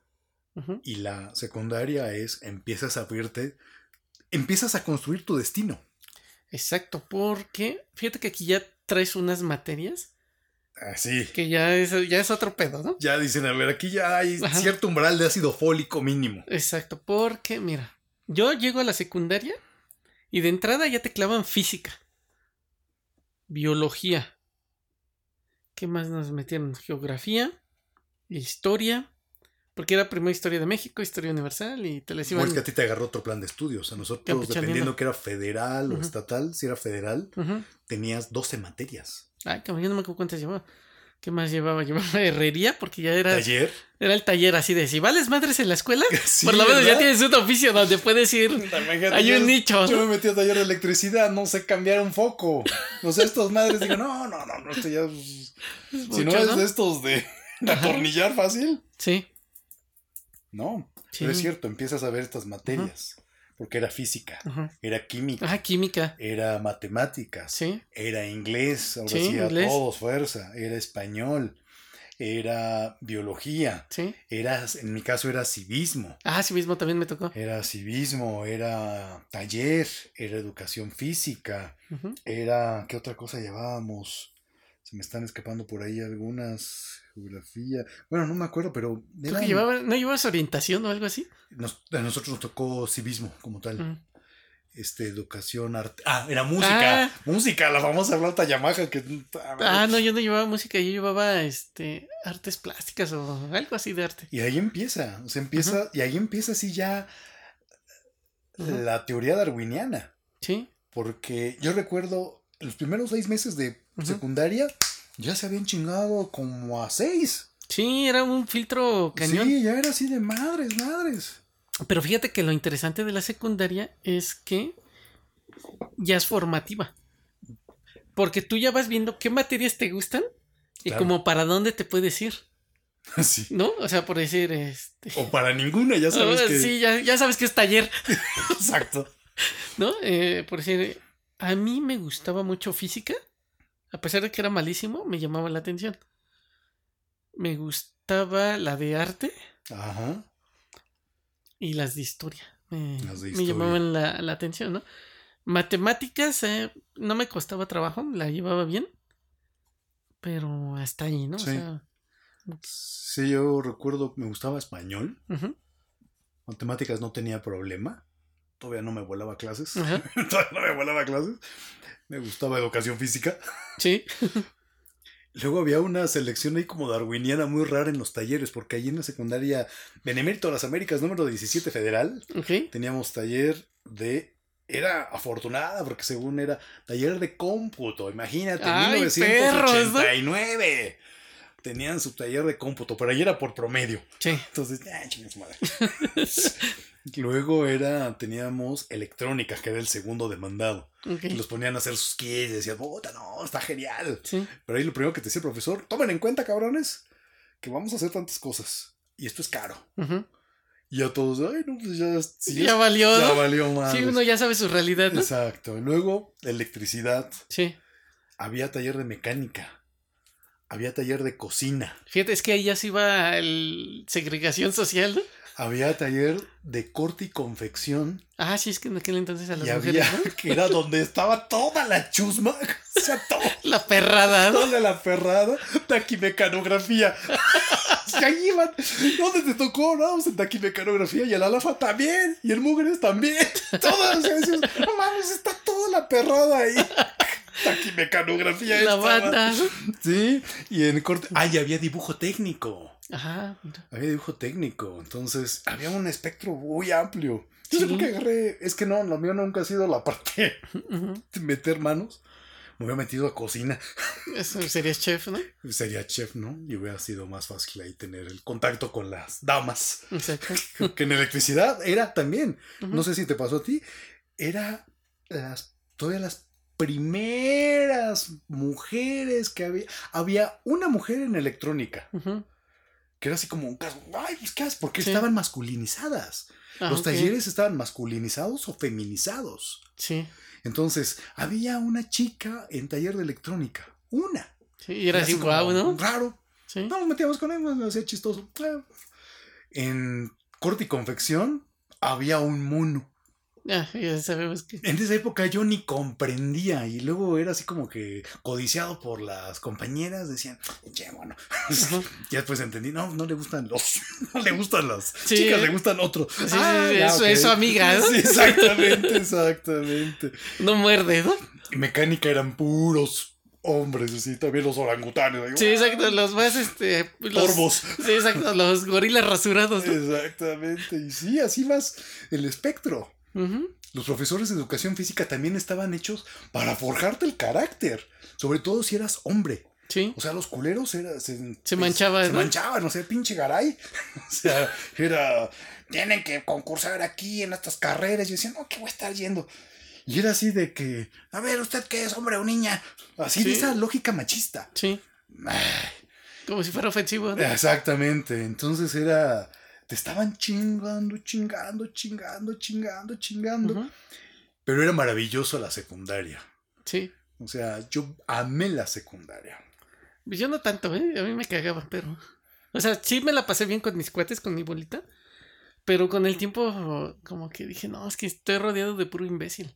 Y la secundaria es, empiezas a abrirte, empiezas a construir tu destino. Exacto, porque fíjate que aquí ya traes unas materias Así. que ya es, ya es otro pedo, ¿no? Ya dicen, a ver, aquí ya hay Ajá. cierto umbral de ácido fólico mínimo. Exacto, porque mira, yo llego a la secundaria y de entrada ya te clavan física, biología. ¿Qué más nos metieron? Geografía, historia, porque era primero historia de México, historia universal y te les iban... Pues que a ti te agarró otro plan de estudios. A nosotros, dependiendo que era federal o estatal, si era federal, tenías 12 materias. Ay, cabrón, yo no me acuerdo cuántas llevaba. ¿Qué más llevaba? Llevaba herrería porque ya era, Taller. era el taller así de si vales madres en la escuela, Sí, por lo menos ya tienes un oficio donde puedes ir. Imagínate, Hay yo- un nicho. Yo me metí a taller de electricidad, no sé cambiar un foco. No sé, estos madres digo, no, no, no, no, esto ya. Es si no es ¿no? de estos de atornillar fácil, Sí, no. sí. Pero es cierto, empiezas a ver estas materias. Porque era física, era química, Ah, química. era matemáticas, Sí. era inglés, ahora Sí, a todos fuerza, era español, era biología, Sí. era, en mi caso era civismo. Ah, sí mismo también me tocó. Era civismo, era taller, era educación física, era. ¿Qué otra cosa llevábamos? Se me están escapando por ahí algunas. Geografía. Bueno, no me acuerdo, pero. Eran- que llevaba, ¿no llevabas orientación o algo así? nos- a nosotros nos tocó civismo como tal. Ujú. Este, educación, arte. Ah, era música. Ah. Música, la famosa flauta Yamaha que. a ver. Ah, no, yo no llevaba música, yo llevaba este artes plásticas o algo así de arte. Y ahí empieza. O sea, empieza. Y ahí empieza así ya la teoría darwiniana. Sí. Porque yo recuerdo los primeros seis meses de secundaria, ya se habían chingado como a seis. Sí, era un filtro cañón. Sí, ya era así de madres, madres. Pero fíjate que lo interesante de la secundaria es que ya es formativa. Porque tú ya vas viendo qué materias te gustan y Claro. como para dónde te puedes ir, Sí. ¿no? O sea, por decir, este... O para ninguna, ya sabes que. Sí, ya, ya sabes que es taller, Exacto. ¿no? Eh, por decir, a mí me gustaba mucho física, a pesar de que era malísimo, me llamaba la atención. Me gustaba la de arte Ajá. y las de historia. Me, Las de me historia. llamaban la, la atención, ¿no? Matemáticas eh, no me costaba trabajo, la llevaba bien, pero hasta ahí, ¿no? Sí. O sea, Sí, yo recuerdo, me gustaba español. ujú, Matemáticas no tenía problema. Todavía no me volaba clases. ajá, Todavía no me volaba clases. Me gustaba educación física. sí, Luego había una selección ahí como darwiniana muy rara en los talleres, porque allí en la secundaria Benemérito de las Américas, número 17 federal, teníamos taller de. Era afortunada, porque según era taller de cómputo. Imagínate, ¡Ay, 1989. Tenían su taller de cómputo, pero ahí era por promedio. sí, Entonces, ah, chingue su madre. Luego era, teníamos electrónica, que era el segundo demandado. Y los ponían a hacer sus quiz y decían, puta, no, está genial. sí, Pero ahí lo primero que te decía el profesor, tomen en cuenta, cabrones, que vamos a hacer tantas cosas. Y esto es caro. Y a todos, ay, no, pues ya, si ya valió, ya ¿no? valió más. Sí, uno ya sabe su realidad, ¿no? Exacto. Luego, electricidad. Sí. Había taller de mecánica. Había taller de cocina. Fíjate, es que ahí ya se iba el segregación social, ¿no? Había taller de corte y confección. Ah, sí, es que en aquel entonces a las y mujeres, había, ¿no? que era donde estaba toda la chusma. O sea, todo, La perrada, ¿no? toda la ferrada. Taquimecanografía. Y ahí iban. ¿Dónde te tocó? No, pues en taquimecanografía. Y el alafa también. Y el mugres también. Todas. o sea, no mames, está toda la perrada ahí. Taquimecanografía. La estaba. Sí. Y en corte. Ah, y había dibujo técnico. Ajá. Había dibujo técnico. Entonces, había un espectro muy amplio. Sé Sí. por qué agarré. Es que no, lo mío nunca ha sido la parte de meter manos. Me hubiera metido a cocina. Serías chef, ¿no? Sería chef, ¿no? Y hubiera sido más fácil ahí tener el contacto con las damas. Exacto. Que en electricidad era también. Ujú. No sé si te pasó a ti. Era las, todavía las primeras mujeres que había. Había una mujer en electrónica. Ujú. Que era así como un caso, ay, pues qué haces, porque Sí. estaban masculinizadas. Ah, Los talleres estaban masculinizados o feminizados. Sí. Entonces, había una chica en taller de electrónica. Una. Sí, y era así, como ¿no? Raro. Sí. No, nos metíamos con él, nos hacía chistoso. En corte y confección había un mono. Ya, ya sabemos que. En esa época yo ni comprendía y luego era así como que codiciado por las compañeras, decían, che, bueno. Ajá. Y después entendí, no, no le gustan los, no le gustan las Sí. chicas, le gustan otros. Sí, sí, sí, es- es su amiga, exactamente, exactamente. No muerde, ¿no? Mecánica eran puros hombres, así, también los orangutanes. ahí, Sí, exacto. Los más, este. Los, Corvos. Sí, exacto. Los gorilas rasurados, ¿no? Exactamente, y sí, así más el espectro. Los profesores de educación física también estaban hechos para forjarte el carácter, sobre todo si eras hombre. Sí. O sea, los culeros era, se, Se manchaban, Se ¿no? manchaban, o sea, pinche garay. O sea, era, tienen que concursar aquí en estas carreras. Yo decía, no, ¿qué voy a estar yendo? Y era así de que, a ver, ¿usted qué es, hombre o niña? Así de esa lógica machista. Sí. Ay, Como si fuera ofensivo, ¿no? Exactamente. Entonces era, te estaban chingando, chingando, chingando, chingando, chingando. Pero era maravilloso la secundaria. Sí. O sea, yo amé la secundaria. Pues Yo no tanto, ¿eh? A mí me cagaba, pero. O sea, sí me la pasé bien con mis cuates, con mi bolita. Pero con el tiempo, como que dije, no, es que estoy rodeado de puro imbécil.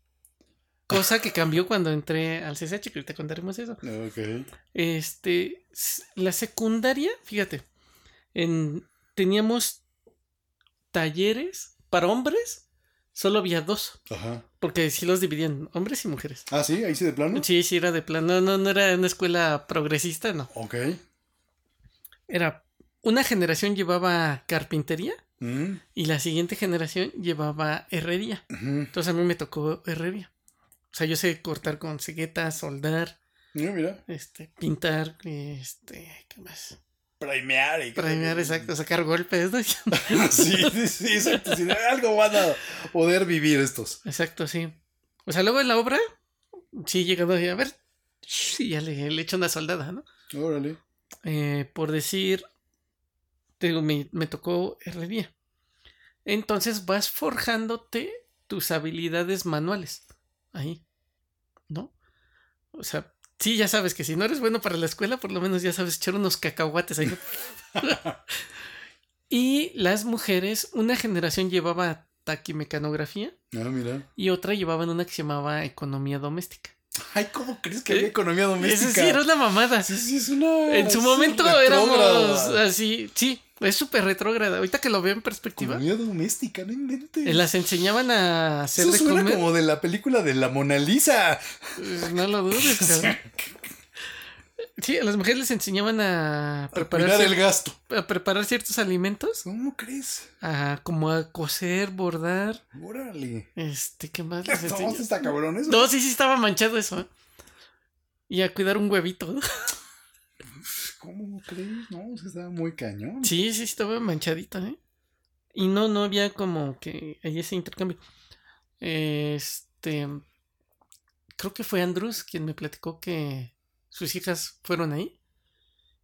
Cosa que cambió cuando entré al CSH, que ahorita contaremos eso. Ok. Este, la secundaria, fíjate, en, teníamos talleres para hombres, solo había dos, Ajá. porque sí los dividían, hombres y mujeres. Ah, sí, ahí sí de plano. Sí, sí, era de plan, no, no, no era una escuela progresista, no. Ok. Era, una generación llevaba carpintería Mm, y la siguiente generación llevaba herrería. Entonces a mí me tocó herrería. O sea, yo sé cortar con ceguetas, soldar, mira. este, pintar, este, ¿qué más? Primear y Premiar, exacto, sacar golpes, ¿no? sí, sí, sí, exacto. sí, algo van a poder vivir estos. Exacto, sí. O sea, luego en la obra, sí llegando a ver, y ya le, le echo una soldada, ¿no? Órale. Eh, por decir, te digo, me, me tocó herrería. Entonces vas forjándote tus habilidades manuales. Ahí. ¿No? O sea, sí, ya sabes que si no eres bueno para la escuela, por lo menos ya sabes echar unos cacahuates ahí. y las mujeres, una generación llevaba taquimecanografía Ah, mira. y otra llevaban una que se llamaba economía doméstica. Ay, ¿cómo crees que ¿Eh? había economía doméstica? Esa sí era una mamada. Sí, sí, es una. En su momento éramos así, sí, es súper retrógrada. Ahorita que lo veo en perspectiva, Economía doméstica, no inventes. eh, las enseñaban a hacer Eso de suena comer. como de la película de la Mona Lisa. Eh, No lo dudes, cabrón. Sí, a las mujeres les enseñaban a preparar, el gasto. a preparar ciertos alimentos, ¿Cómo crees? a como a coser, bordar, Órale. este, ¿qué más les enseñaban? está cabrón eso. No, sí, sí estaba manchado eso. ¿eh? Y a cuidar un huevito. ¿Cómo crees? No, sí estaba muy cañón. Sí, sí, estaba manchadita, ¿eh? Y no, no había como que ese intercambio. Este. Creo que fue Andrews quien me platicó que sus hijas fueron ahí.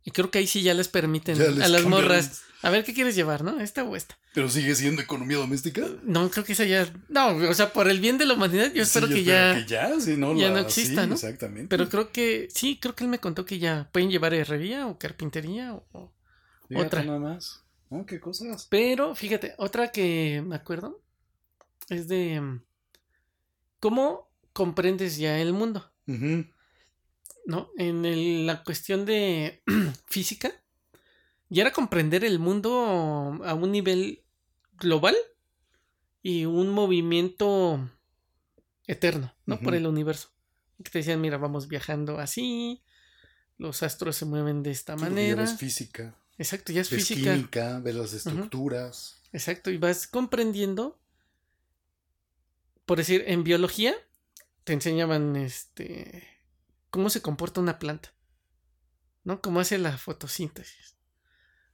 Y creo que ahí sí ya les permiten Ya les a las cambiaron. morras. A ver, ¿qué quieres llevar, no? ¿Esta o esta? Pero sigue siendo economía doméstica. No, creo que esa ya. No, o sea, por el bien de la humanidad, yo espero Sí, que espero ya. que ya, sí, no, ya la- no exista, sí, ¿no? Exactamente. Pero creo que. Sí, creo que él me contó que ya pueden llevar herrería o carpintería o- Fíjate otra. nada más. Oh, qué cosas. Pero fíjate, otra que me acuerdo es de mm, cómo comprendes ya el mundo. ¿no? En el- la cuestión de física, ya era comprender el mundo a un nivel global y un movimiento eterno, ¿no? Por el universo. Que te decían, mira, vamos viajando así, los astros se mueven de esta porque ya manera. ves física. Exacto, ya es Ves física. química, ves las estructuras. Exacto, y vas comprendiendo. Por decir, en biología te enseñaban este cómo se comporta una planta, ¿no? Cómo hace la fotosíntesis.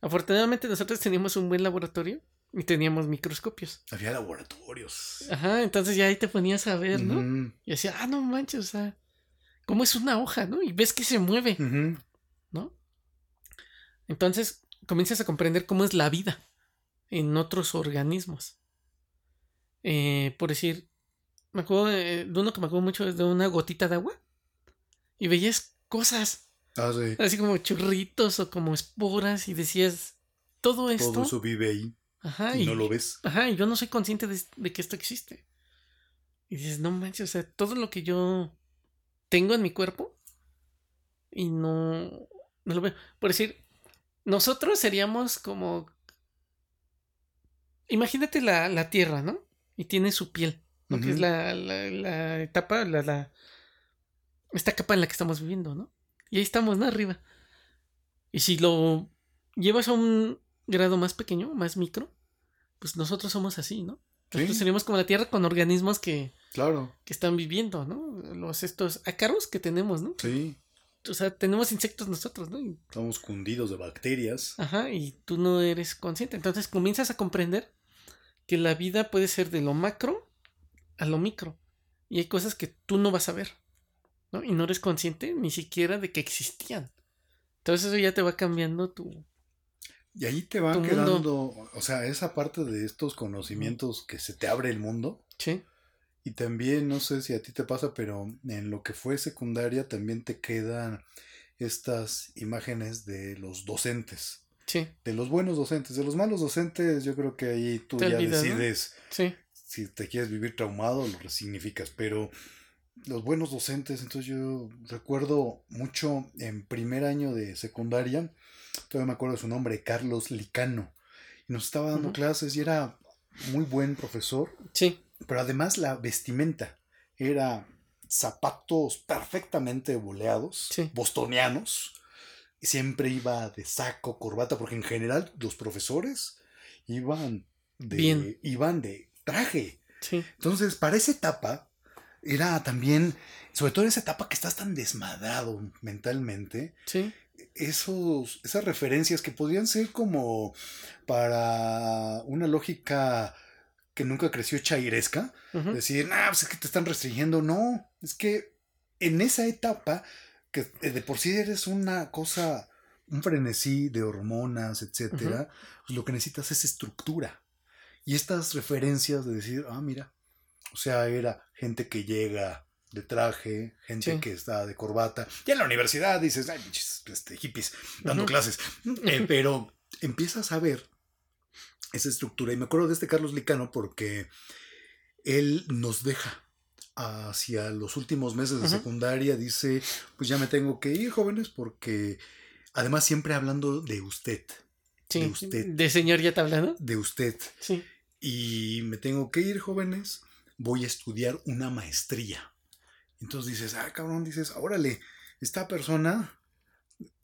Afortunadamente nosotros teníamos un buen laboratorio y teníamos microscopios. Había laboratorios. Ajá, entonces ya ahí te ponías a ver, ¿no? Y decía, ah, no manches, o sea, cómo es una hoja, ¿no? Y ves que se mueve. ¿no? Entonces, comienzas a comprender cómo es la vida en otros organismos. Eh, por decir, me acuerdo de, uno que me acuerdo mucho es de una gotita de agua y veías cosas. Ah, sí. Así como churritos o como esporas y decías, todo esto. Todo eso vive ahí. Ajá, y, no lo ves. Ajá, y yo no soy consciente de, de, que esto existe. Y dices, no manches, o sea, todo lo que yo tengo en mi cuerpo y no, no lo veo. Por decir, nosotros seríamos como... Imagínate la, la tierra, ¿no? Y tiene su piel, ¿no? Que es la, la, la etapa, la, la... Esta capa en la que estamos viviendo, ¿no? Y ahí estamos, ¿no? Arriba. Y si lo llevas a un grado más pequeño, más micro, pues nosotros somos así, ¿no? Nosotros seríamos como la Tierra con organismos que, claro. que están viviendo, ¿no? Los estos ácaros que tenemos, ¿no? Sí. O sea, tenemos insectos nosotros, ¿no? Estamos cundidos de bacterias. Ajá, y tú no eres consciente. Entonces comienzas a comprender que la vida puede ser de lo macro a lo micro. Y hay cosas que tú no vas a ver, ¿no? Y no eres consciente ni siquiera de que existían. Entonces eso ya te va cambiando tu... Y ahí te va quedando, o sea, esa parte de estos conocimientos que se te abre el mundo. Sí. Y también, no sé si a ti te pasa, pero en lo que fue secundaria también te quedan estas imágenes de los docentes. Sí. De los buenos docentes. De los malos docentes, yo creo que ahí tú ya decides ¿no? sí. si te quieres vivir traumado, lo resignificas. Pero los buenos docentes, entonces yo recuerdo mucho en primer año de secundaria, todavía me acuerdo de su nombre, Carlos Licano. Y nos estaba dando uh -huh. clases y era muy buen profesor. Sí. Pero además la vestimenta era zapatos perfectamente boleados, sí. bostonianos. Y siempre iba de saco, corbata, porque en general los profesores iban de, Bien. iban de traje. Sí. Entonces, para esa etapa, era también, sobre todo en esa etapa que estás tan desmadrado mentalmente, sí. esos, esas referencias que podrían ser como para una lógica que nunca creció chairesca, Uh -huh. decir, nah, pues es que te están restringiendo. No, es que en esa etapa, que de por sí eres una cosa, un frenesí de hormonas, etcétera, Uh -huh. pues lo que necesitas es estructura. Y estas referencias de decir, ah, mira, o sea, era gente que llega de traje, gente Sí. que está de corbata. Ya en la universidad dices, ay, este, hippies, dando clases. Eh, pero empiezas a ver esa estructura. Y me acuerdo de este Carlos Licano porque él nos deja hacia los últimos meses de secundaria. Dice, pues ya me tengo que ir, jóvenes, porque además siempre hablando de usted, Sí. de usted. ¿De señor ya te hablando? de usted. Sí. Y me tengo que ir, jóvenes. Voy a estudiar una maestría. Entonces dices, ah, cabrón, dices, órale, esta persona,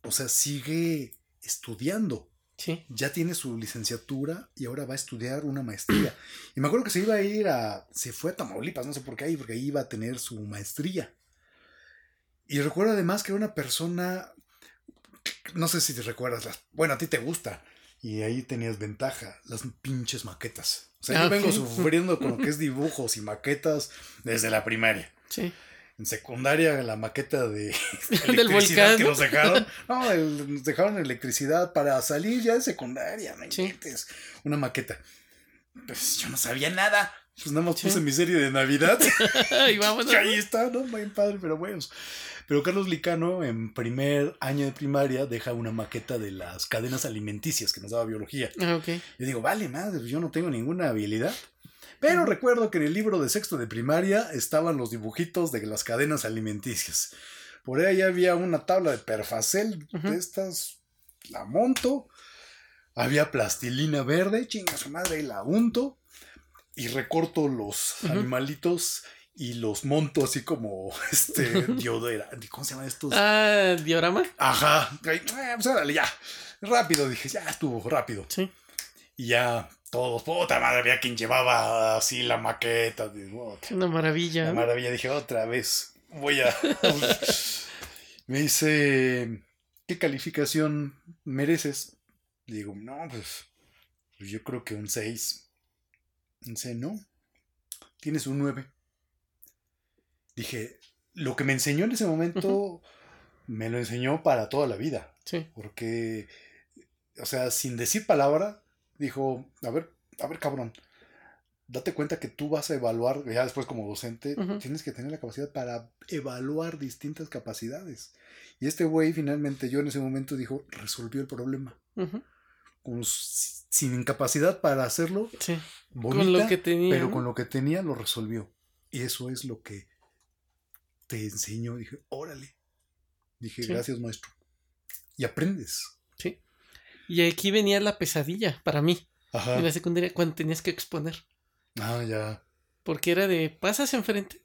o sea, sigue estudiando. Sí. Ya tiene su licenciatura y ahora va a estudiar una maestría. Y me acuerdo que se iba a ir a. Se fue a Tamaulipas, no sé por qué ahí, porque ahí iba a tener su maestría. Y recuerdo además que era una persona. No sé si te recuerdas. Las, bueno, a ti te gusta. Y ahí tenías ventaja, las pinches maquetas. O sea, Ah, yo vengo sufriendo con lo que es dibujos y maquetas desde la primaria. Sí. En secundaria, la maqueta de Del electricidad volcán. que nos dejaron. No, el- nos dejaron electricidad para salir ya de secundaria, no Sí. Una maqueta. Pues yo no sabía nada. Pues nada más puse mi serie de Navidad. y vámonos. y ahí está, ¿no? Bien padre, pero bueno. Pero Carlos Licano, en primer año de primaria, deja una maqueta de las cadenas alimenticias que nos daba biología. Ah, ok. Yo digo, vale, madre, pues yo no tengo ninguna habilidad. Pero recuerdo que en el libro de sexto de primaria estaban los dibujitos de las cadenas alimenticias. Por ahí había una tabla de perfacel Ujú. de estas, la monto. Había plastilina verde, chinga su madre, y la unto. Y recorto los animalitos y los monto así como este diodera. ¿Cómo se llaman estos? Ah, diorama. Ajá. Ay, eh, pues órale, ya. Rápido, dije, ya estuvo, rápido. Sí. Y ya todos, puta madre, había quien llevaba así la maqueta. Digo, "Oh, Una maravilla. maravilla. Dije, otra vez, voy a... Me dice, ¿qué calificación mereces? Digo, no, pues, pues yo creo que un 6. Dice, no, tienes un 9. Dije, lo que me enseñó en ese momento, me lo enseñó para toda la vida Sí. porque o sea, sin decir palabra, dijo, a ver, a ver, cabrón, date cuenta que tú vas a evaluar, ya después como docente, tienes que tener la capacidad para evaluar distintas capacidades. Y este güey finalmente, yo en ese momento dijo, resolvió el problema. Ujú. Con, sin incapacidad para hacerlo, Sí. bonita, con lo que tenía. pero con lo que tenía lo resolvió. Y eso es lo que te enseñó. Dije, órale. Dije, Sí. gracias maestro. Y aprendes. Sí. Y aquí venía la pesadilla para mí Ajá. en la secundaria cuando tenías que exponer. Ah, ya. Porque era de pasas enfrente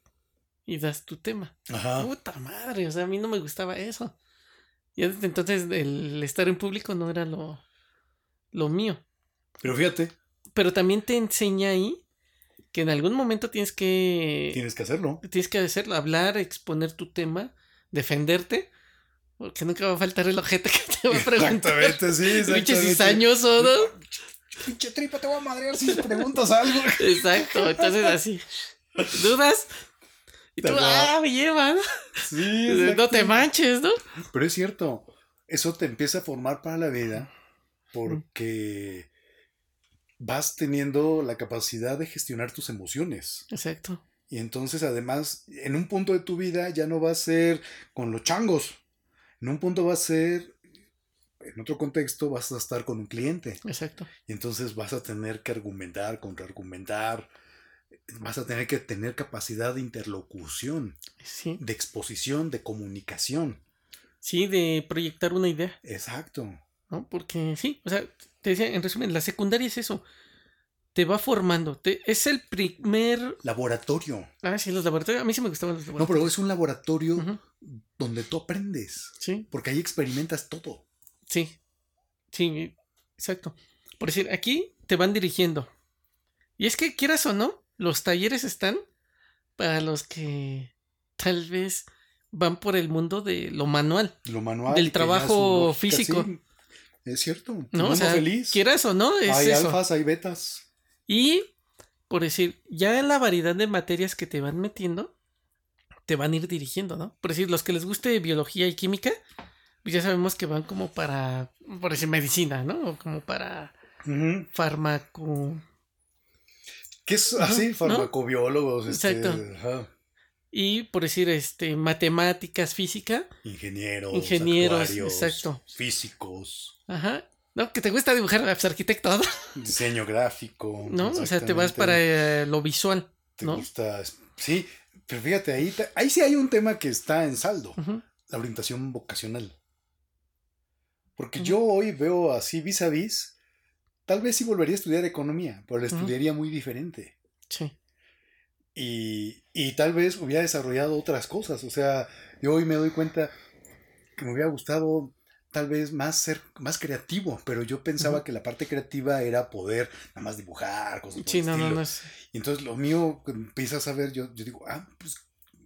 y das tu tema. Ajá. Puta madre, o sea, a mí no me gustaba eso. Y entonces el estar en público no era lo, lo mío. Pero fíjate, Pero también te enseña ahí que en algún momento tienes que tienes que hacerlo. tienes que hacerlo, hablar, exponer tu tema, defenderte, porque nunca va a faltar el ojete que te va a preguntar. Exactamente, sí, Pinche exactamente. cizañoso, ¿no? Pinche tripa, te voy a madrear si preguntas algo. Exacto, entonces así. ¿Dudas? Y tú, ah, me llevan. Sí, No te manches, ¿no? Pero es cierto, eso te empieza a formar para la vida porque vas teniendo la capacidad de gestionar tus emociones. Exacto. Y entonces además, en un punto de tu vida ya no va a ser con los changos. En un punto va a ser, en otro contexto, vas a estar con un cliente. Exacto. Y entonces vas a tener que argumentar, contraargumentar. Vas a tener que tener capacidad de interlocución, Sí. de exposición, de comunicación. Sí, de proyectar una idea, Exacto. ¿No? Porque sí, o sea, te decía, en resumen, la secundaria es eso. Te va formando. Te, es el primer. Laboratorio. Ah, sí, los laboratorios. A mí sí me gustaban los No, laboratorios. pero es un laboratorio donde tú aprendes. Sí, Porque ahí experimentas todo. sí. Sí, exacto. Por decir, aquí te van dirigiendo. Y es que, quieras o no, los talleres están para los que tal vez van por el mundo de lo manual. Lo manual. Del trabajo lógica, físico. sí, es cierto. ¿No? O sea, feliz. quieras o no, es hay eso. alfas, hay betas. Y, por decir, ya en la variedad de materias que te van metiendo, te van a ir dirigiendo, ¿no? Por decir, los que les guste biología y química, pues ya sabemos que van como para, por decir, medicina, ¿no? O como para Ujú. fármaco. Que es Ajá, así, ¿no? farmacobiólogos, este, Exacto. ajá, Y, por decir, este, matemáticas, física. ingenieros, Ingenieros, exacto. físicos, Ajá. ¿No? Que te gusta dibujar, pues arquitecto, ¿no? diseño gráfico. ¿no? O sea, te vas para eh, lo visual. Te ¿no? gusta, sí, pero fíjate, ahí, ahí sí hay un tema que está en saldo, la orientación vocacional. Porque yo hoy veo así vis a vis, tal vez sí volvería a estudiar economía, pero la estudiaría muy diferente. Sí. Y, y tal vez hubiera desarrollado otras cosas. O sea, yo hoy me doy cuenta que me hubiera gustado tal vez más ser más creativo, pero yo pensaba que la parte creativa era poder nada más dibujar, cosas Sí, no, no, estilo. no es. Y entonces lo mío, empiezas a ver, yo, yo digo, ah, pues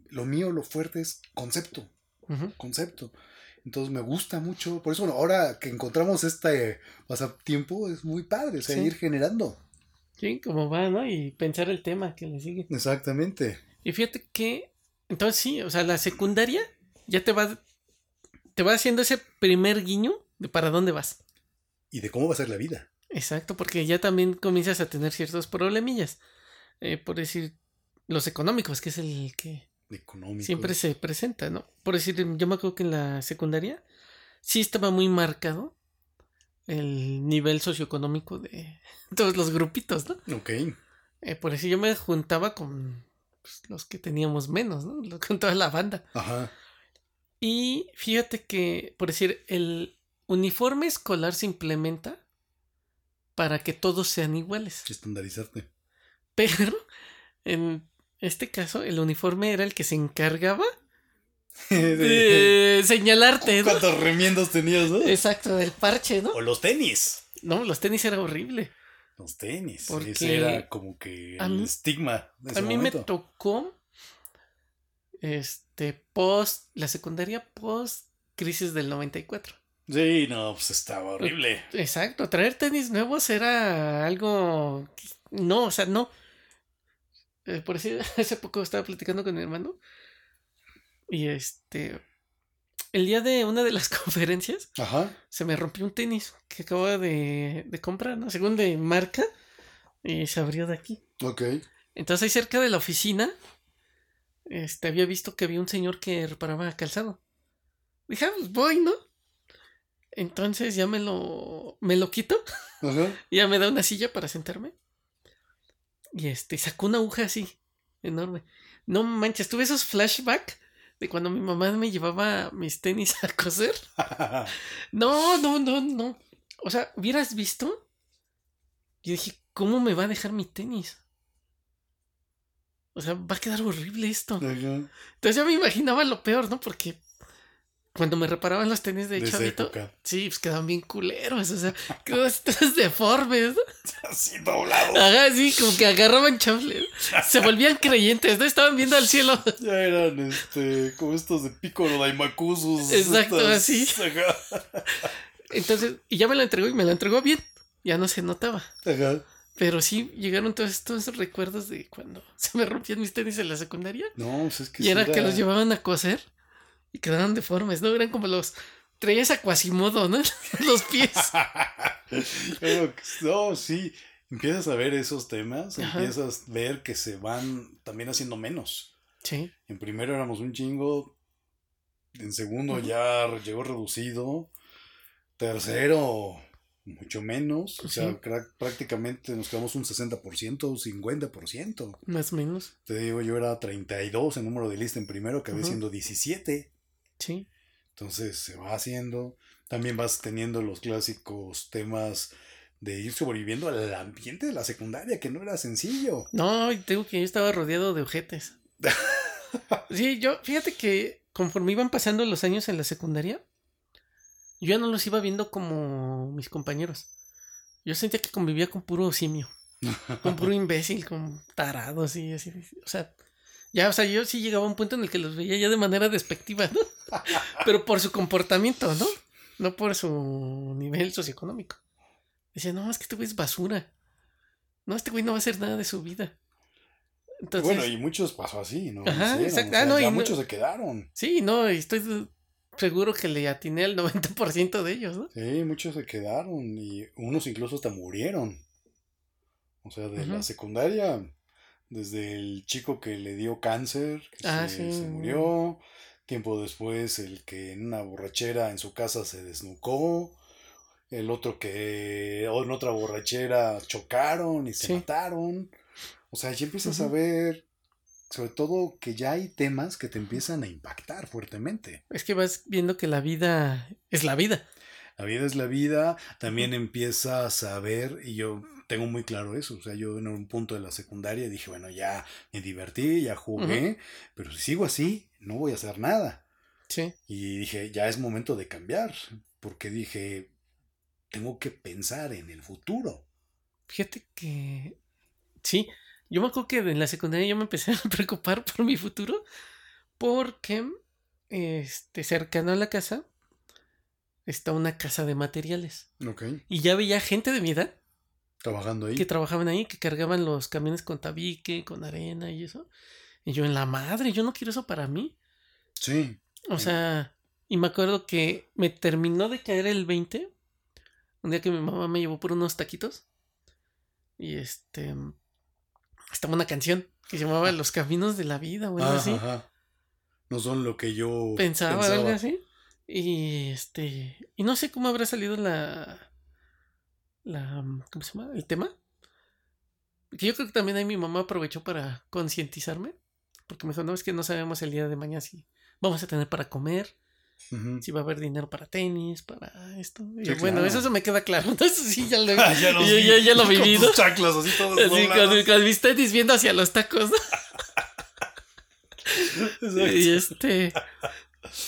lo mío, lo fuerte es concepto, concepto. Entonces me gusta mucho, por eso bueno, ahora que encontramos este pasatiempo es muy padre, o sea, Sí. ir generando. Sí, como va, ¿no? Y pensar el tema que le sigue. Exactamente. Y fíjate que, entonces sí, o sea, la secundaria ya te va, te va haciendo ese primer guiño de para dónde vas. Y de cómo va a ser la vida. Exacto, porque ya también comienzas a tener ciertos problemillas. Eh, por decir, los económicos, que es el que siempre se presenta, ¿no? Por decir, yo me acuerdo que en la secundaria sí estaba muy marcado el nivel socioeconómico de todos los grupitos, ¿no? Ok. Eh, por decir, yo me juntaba con pues, los que teníamos menos, ¿no? Con toda la banda. Ajá. Y fíjate que, por decir, el uniforme escolar se implementa para que todos sean iguales. Estandarizarte. Pero en este caso, el uniforme era el que se encargaba de señalarte, ¿no? ¿Cuántos remiendos tenías, no? Exacto, del parche, ¿no? O los tenis. No, los tenis era horrible. Los tenis. Porque Ese era como que a el mí- estigma de ese A mí momento. me tocó este post la secundaria post crisis del 94. Sí, no, pues estaba horrible. Exacto, traer tenis nuevos era algo no, o sea, no. Eh, por decir, hace poco estaba platicando con mi hermano y este el día de una de las conferencias Ajá. se me rompió un tenis que acababa de, de comprar, ¿no? Según de marca, y se abrió de aquí. Ok. Entonces ahí cerca de la oficina, este, había visto que había un señor que reparaba calzado. Dije, ah, pues voy, ¿no? Entonces ya me lo, me lo quito Ajá. ya me da una silla para sentarme. Y este, sacó una aguja así, enorme. No manches, tuve esos flashbacks de cuando mi mamá me llevaba mis tenis a coser. No, no, no, no. O sea, hubieras visto. Yo dije, ¿cómo me va a dejar mi tenis? O sea, va a quedar horrible esto. Ajá. Entonces ya me imaginaba lo peor, ¿no? Porque cuando me reparaban los tenis de, De chavito, sí, pues quedaban bien culeros. O sea, quedaban todos deformes, ¿no? Así doblado. Ajá, sí, como que agarraban chafles. Se volvían creyentes, ¿no? Estaban viendo al cielo. Ya eran, este, como estos de Piccolo Daimakusus. Exacto, estas- así. Ajá. Entonces, y ya me lo entregó y me lo entregó bien. Ya no se notaba. Ajá. Pero sí llegaron todos estos recuerdos de cuando se me rompían mis tenis en la secundaria. No, pues es que Y era que los llevaban a coser y quedaban deformes, ¿no? Eran como los. Traías a Quasimodo, ¿no? los pies. Pero, no, sí. Empiezas a ver esos temas, Ajá. empiezas a ver que se van también haciendo menos. Sí. En primero éramos un chingo, en segundo ya llegó reducido, tercero mucho menos, o sea, Sí. cra- prácticamente nos quedamos un 60%, un 50%. Más o menos. Te digo, yo era 32 en número de lista en primero, acabé Ujú. siendo 17. Sí. Entonces se va haciendo. También vas teniendo los clásicos temas de ir sobreviviendo al ambiente de la secundaria, que no era sencillo. No, tengo que yo estaba rodeado de ojetes. Sí, yo, fíjate que conforme iban pasando los años en la secundaria, yo ya no los iba viendo como mis compañeros. Yo sentía que convivía con puro simio, con puro imbécil, con tarados y así. O sea, ya, o sea, yo sí llegaba a un punto en el que los veía ya de manera despectiva, ¿no? Pero por su comportamiento, ¿no? No por su nivel socioeconómico. Decía, no, es que este güey es basura. No, este güey no va a hacer nada de su vida. Entonces, bueno, y muchos pasó así, ¿no? Ajá, exacto. Ah, no, ya y no- muchos se quedaron. sí, no, y estoy seguro que le atiné al 90% de ellos, ¿no? Sí, muchos se quedaron y unos incluso hasta murieron. O sea, de la secundaria, desde el chico que le dio cáncer, que Ah, se, sí. se murió. Tiempo después, el que en una borrachera en su casa se desnucó. El otro que en otra borrachera chocaron y se Sí. mataron. O sea, ya empiezas a ver, sobre todo, que ya hay temas que te empiezan a impactar fuertemente. Es que vas viendo que la vida es la vida. La vida es la vida, también empiezas a ver, y yo tengo muy claro eso, o sea, yo en un punto de la secundaria dije, bueno, ya me divertí, ya jugué, pero si sigo así, no voy a hacer nada. Sí. Y dije, ya es momento de cambiar, porque dije, tengo que pensar en el futuro. Fíjate que. Sí. Yo me acuerdo que en la secundaria yo me empecé a preocupar por mi futuro. Porque. Este, cercano a la casa. Está una casa de materiales. Ok. Y ya veía gente de mi edad Trabajando ahí. que trabajaban ahí, que cargaban los camiones con tabique, con arena y eso. Y yo en la madre, yo no quiero eso para mí. Sí. O sea, y me acuerdo que me terminó de caer el 20. Un día que mi mamá me llevó por unos taquitos. Y este. Estaba una canción que se llamaba Los Caminos de la Vida o algo Ajá, así. ajá. No son lo que yo Pensaba, pensaba. algo así. Y este. Y no sé cómo habrá salido la. La. ¿Cómo se llama? El tema. Que yo creo que también ahí mi mamá aprovechó para concientizarme. Porque me dijo, no, es que no sabemos el día de mañana si vamos a tener para comer. Si va a haber dinero para tenis, para esto. Y bueno, eso se me queda claro. Eso sí, ya lo, Ah, ya, ya- vi, ya- ya lo con viví, tus ¿no? chanclas así todos Así, con, con mis tenis viendo hacia los tacos. ¿no? Y este.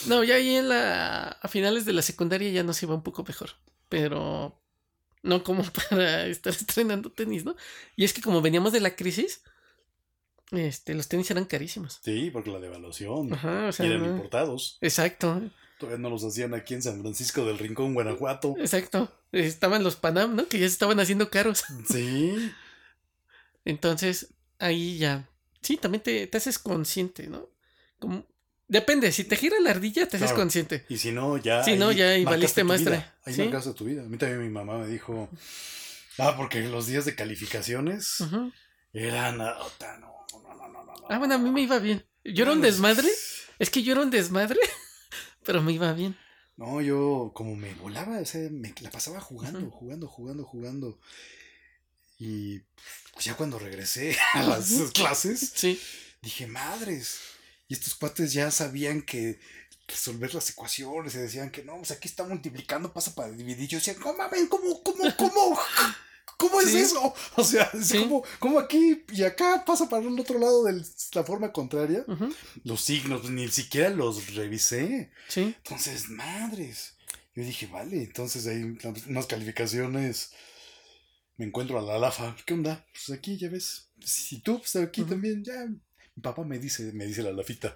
No, ya ahí en la. A finales de la secundaria ya nos iba un poco mejor. Pero. No como para estar estrenando tenis, ¿no? Y es que como veníamos de la crisis. Este, los tenis eran carísimos. Sí, porque la devaluación. Ajá, o sea. eran no- importados. Exacto, Todavía no los hacían aquí en San Francisco del Rincón, Guanajuato. exacto. Estaban los Panam, ¿no? Que ya se estaban haciendo caros. Sí. Entonces, ahí ya. Sí, también te, te haces consciente, ¿no? Como Depende, si te gira la ardilla, te haces consciente. Y si no, ya. Si no, ya marcaste valiste maestra. vida, Ahí Sí. marcaste tu vida. A mí también mi mamá me dijo. Ah, porque los días de calificaciones ah, ota, no, no, no, no, no, no. Ah, bueno, a mí me iba bien. Yo era un No, desmadre. Es que yo era un desmadre, pero me iba bien. No, yo como me volaba, o sea, me la pasaba jugando, jugando, jugando, jugando. Y pues ya cuando regresé a las clases, Sí, dije, madres. Y estos cuates ya sabían que resolver las ecuaciones y decían que no, pues aquí está multiplicando, pasa para dividir. Yo decía, no mames, ¿cómo, cómo, cómo? ¿Cómo es Sí. eso? O sea, es Sí. como, como aquí y acá pasa para el otro lado de la forma contraria. Los signos, pues, ni siquiera los revisé. sí. Entonces, madres. Yo dije, vale, entonces hay unas calificaciones. Me encuentro a la Lafa. ¿Qué onda? Pues aquí ya ves. Si tú, pues aquí también, ya. Mi papá me dice, me dice la Lafita.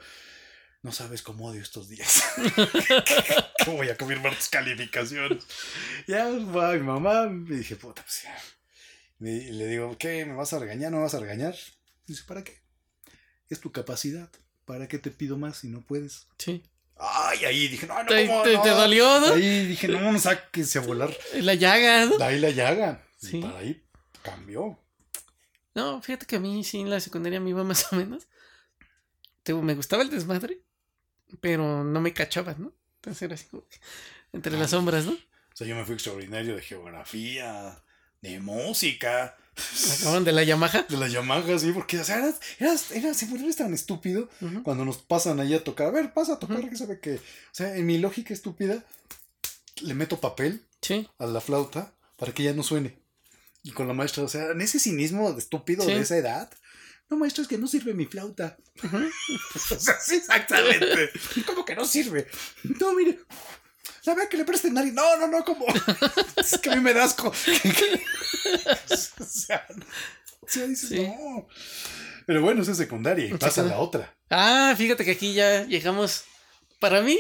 No sabes cómo odio estos días. ¿Cómo voy a confirmar tus calificaciones? Ya va mi mamá. Me dije, puta, pues ya. Me- le digo, ¿qué? ¿Me vas a regañar? ¿No me vas a regañar? Dice, ¿para qué? Es tu capacidad. ¿Para qué te pido más si no puedes? Sí. Ay, ahí dije, no, no, ¿Te, ¿cómo te- no? te dolió, no? Ahí dije, no, no sáquense a volar. La llaga, ¿no? De ahí la llaga. Y Sí. para ahí cambió. No, fíjate que a mí sí en la secundaria me iba más o menos. Te- me gustaba el desmadre, pero no me cachaba, ¿no? Entonces era así como entre las sombras, ¿no? O sea, yo me fui extraordinario de geografía, de música, Acaban de la Yamaha. de las Yamaha, sí, porque, o sea, eras, eras, eras, si eres tan estúpido cuando nos pasan ahí a tocar. A ver, pasa a tocar, que sabe que. O sea, en mi lógica estúpida, le meto papel Sí, a la flauta para que ya no suene. Y con la maestra, o sea, en ese cinismo de estúpido Sí. de esa edad. No, maestro, es que no sirve mi flauta. O sea, sí, exactamente. ¿Cómo que no sirve? No, mire. ¿Sabe que le presten nadie? No, no, no, como. Es que a mí me da asco. O sea, sea, dices, Sí. no. Pero bueno, esa es secundaria y pasa la otra. Ah, fíjate que aquí ya llegamos, para mí,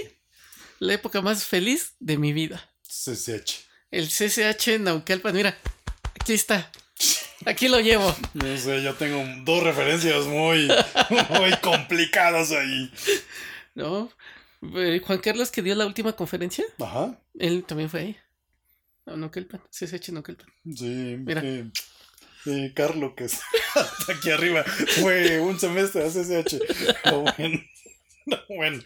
la época más feliz de mi vida. CCH. El CCH Naucalpan, mira, aquí está. Aquí lo llevo. No sé, yo tengo dos referencias muy, muy complicadas ahí. ¿No? Eh, Juan Carlos que dio la última conferencia, Ajá. él también fue ahí. No, Naucalpan, CCH Naucalpan. Sí, Mira. eh, eh, Carlos, que está hasta aquí arriba, fue un semestre de CCH. Pero bueno, no, bueno,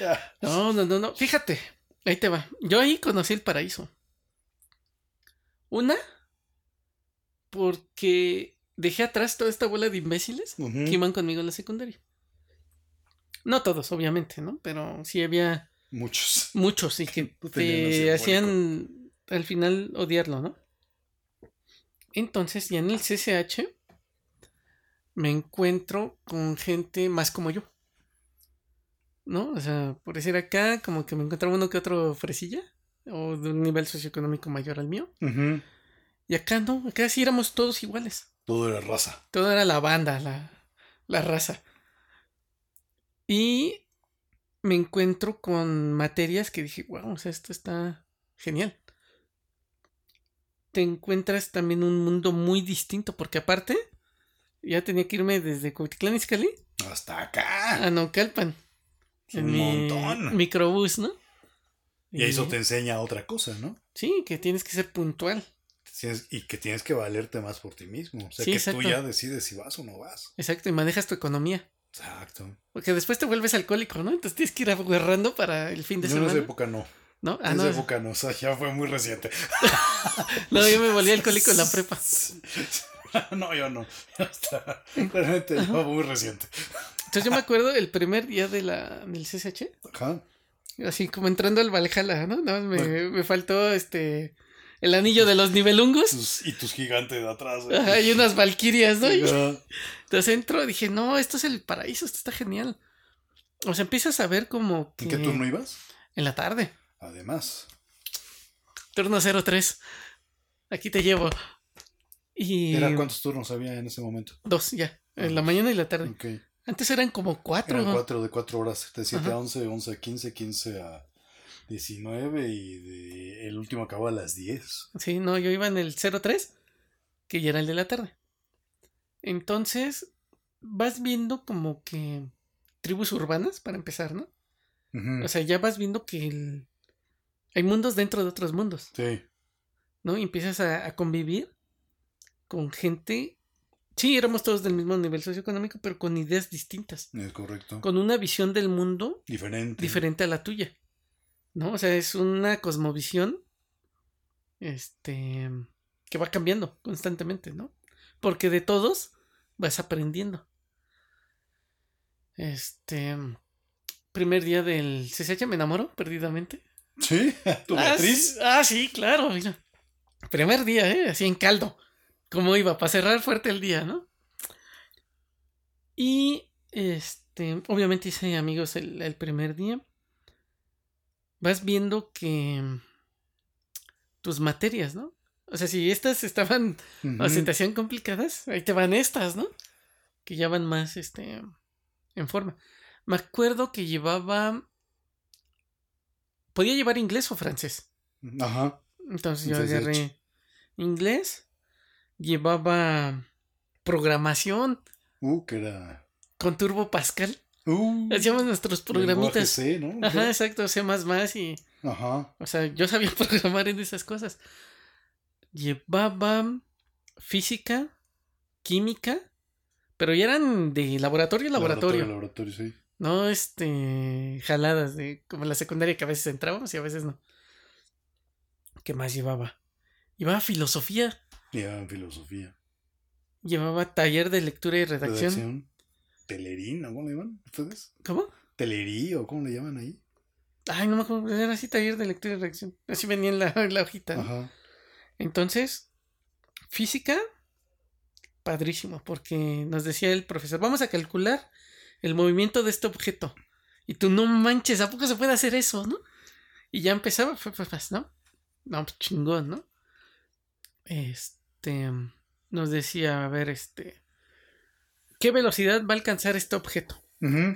ya. No, no, no, no. Fíjate, ahí te va. Yo ahí conocí el paraíso. Una, porque dejé atrás toda esta bola de imbéciles que iban conmigo en la secundaria. No todos, obviamente, ¿no? Pero sí había Muchos. muchos y que te hacían al final odiarlo, ¿no? Entonces, ya en el CCH me encuentro con gente más como yo. ¿No? O sea, por decir acá, como que me encontraba uno que otro fresilla o de un nivel socioeconómico mayor al mío. Y acá no, acá sí éramos todos iguales. Todo era raza. Todo era la banda, la, la raza. Y me encuentro con materias que dije, wow, o sea, esto está genial. Te encuentras también un mundo muy distinto, porque aparte, ya tenía que irme desde Cuautitlán Izcalli Hasta acá. a Naucalpan. Un montón. microbús, ¿no? Y eso te enseña otra cosa, ¿no? Sí, que tienes que ser puntual. Y que tienes que valerte más por ti mismo. O sea, Sí, que exacto. tú ya decides si vas o no vas. Exacto, y manejas tu economía. Exacto. Porque después te vuelves alcohólico, ¿no? Entonces tienes que ir agarrando para el fin de Yo en semana. esa época no. ¿No? Ah, en no. esa época no. O sea, ya fue muy reciente. No, yo me volví alcohólico en la prepa. no, yo no. Hasta, realmente fue muy reciente. Entonces yo me acuerdo el primer día de la, del CSH, Ajá. así como entrando al Valhalla, ¿no? Nada más me, me faltó este el anillo de los nivelungos. Tus- y tus gigantes de atrás. ¿eh? Ajá, y unas valquirias, ¿no? Y Ajá. entonces entro y dije, no, esto es el paraíso, esto está genial. O sea, empiezas a ver como que... ¿En qué turno ibas? En la tarde. Además. Turno 03. Aquí te llevo. Y... ¿Era cuántos turnos había en ese momento? Dos, ya. En la mañana y la tarde. Ok. Antes eran como cuatro. Eran ¿no? cuatro de cuatro horas. De 7 Ajá. a 11, 11 a 15, 15 a 19 y de- el último acabó a las 10. Sí, no, yo iba en el 03, que ya era el de la tarde. Entonces, vas viendo como que tribus urbanas, para empezar, ¿no? O sea, ya vas viendo que el- hay mundos dentro de otros mundos, sí. ¿no? Y empiezas a, a convivir con gente. Sí, éramos todos del mismo nivel socioeconómico, pero con ideas distintas, Es correcto. con una visión del mundo Diferente. diferente a la tuya, ¿no? O sea, es una cosmovisión, este, que va cambiando constantemente, ¿no? Porque de todos vas aprendiendo. Este, primer día del CCH me enamoro perdidamente. Sí, tu Ah, Beatriz. sí, Ah, sí, claro. mira. Primer día, ¿eh? Así en caldo. ¿Cómo iba? Para cerrar fuerte el día, ¿no? Y, este, obviamente hice amigos el, el primer día. Vas viendo que tus materias, ¿no? O sea, si estas estaban, Ujú. o se te hacían complicadas, ahí te van estas, ¿no? Que ya van más, este, en forma. Me acuerdo que llevaba... Podía llevar inglés o francés. Ajá. Entonces yo agarré inglés, llevaba programación Uh, que era. con Turbo Pascal. Uh, Hacíamos nuestros programitas. C, ¿no? Ajá, exacto, C y... Ajá. O sea, yo sabía programar en esas cosas. Llevaba física, química, pero ya eran de laboratorio a laboratorio. Laboratorio, sí. No, este, jaladas de como la secundaria que a veces entrábamos y a veces no. ¿Qué más llevaba? Llevaba filosofía, Llevaban filosofía. llevaba taller de lectura y redacción. Redacción. Telerín. ¿Cómo le llaman ustedes? ¿Cómo? Telerí o cómo le llaman ahí. Ay, no me acuerdo, era así taller de lectura y redacción. Así venía en la, en la hojita. ¿no? Ajá. Entonces, física, padrísimo, porque nos decía el profesor, vamos a calcular el movimiento de este objeto. Y tú, no manches, ¿a poco se puede hacer eso, no? Y ya empezaba, fue, fue, fue, ¿no? No, pues chingón, ¿no? Este, nos decía, a ver, este, ¿qué velocidad va a alcanzar este objeto?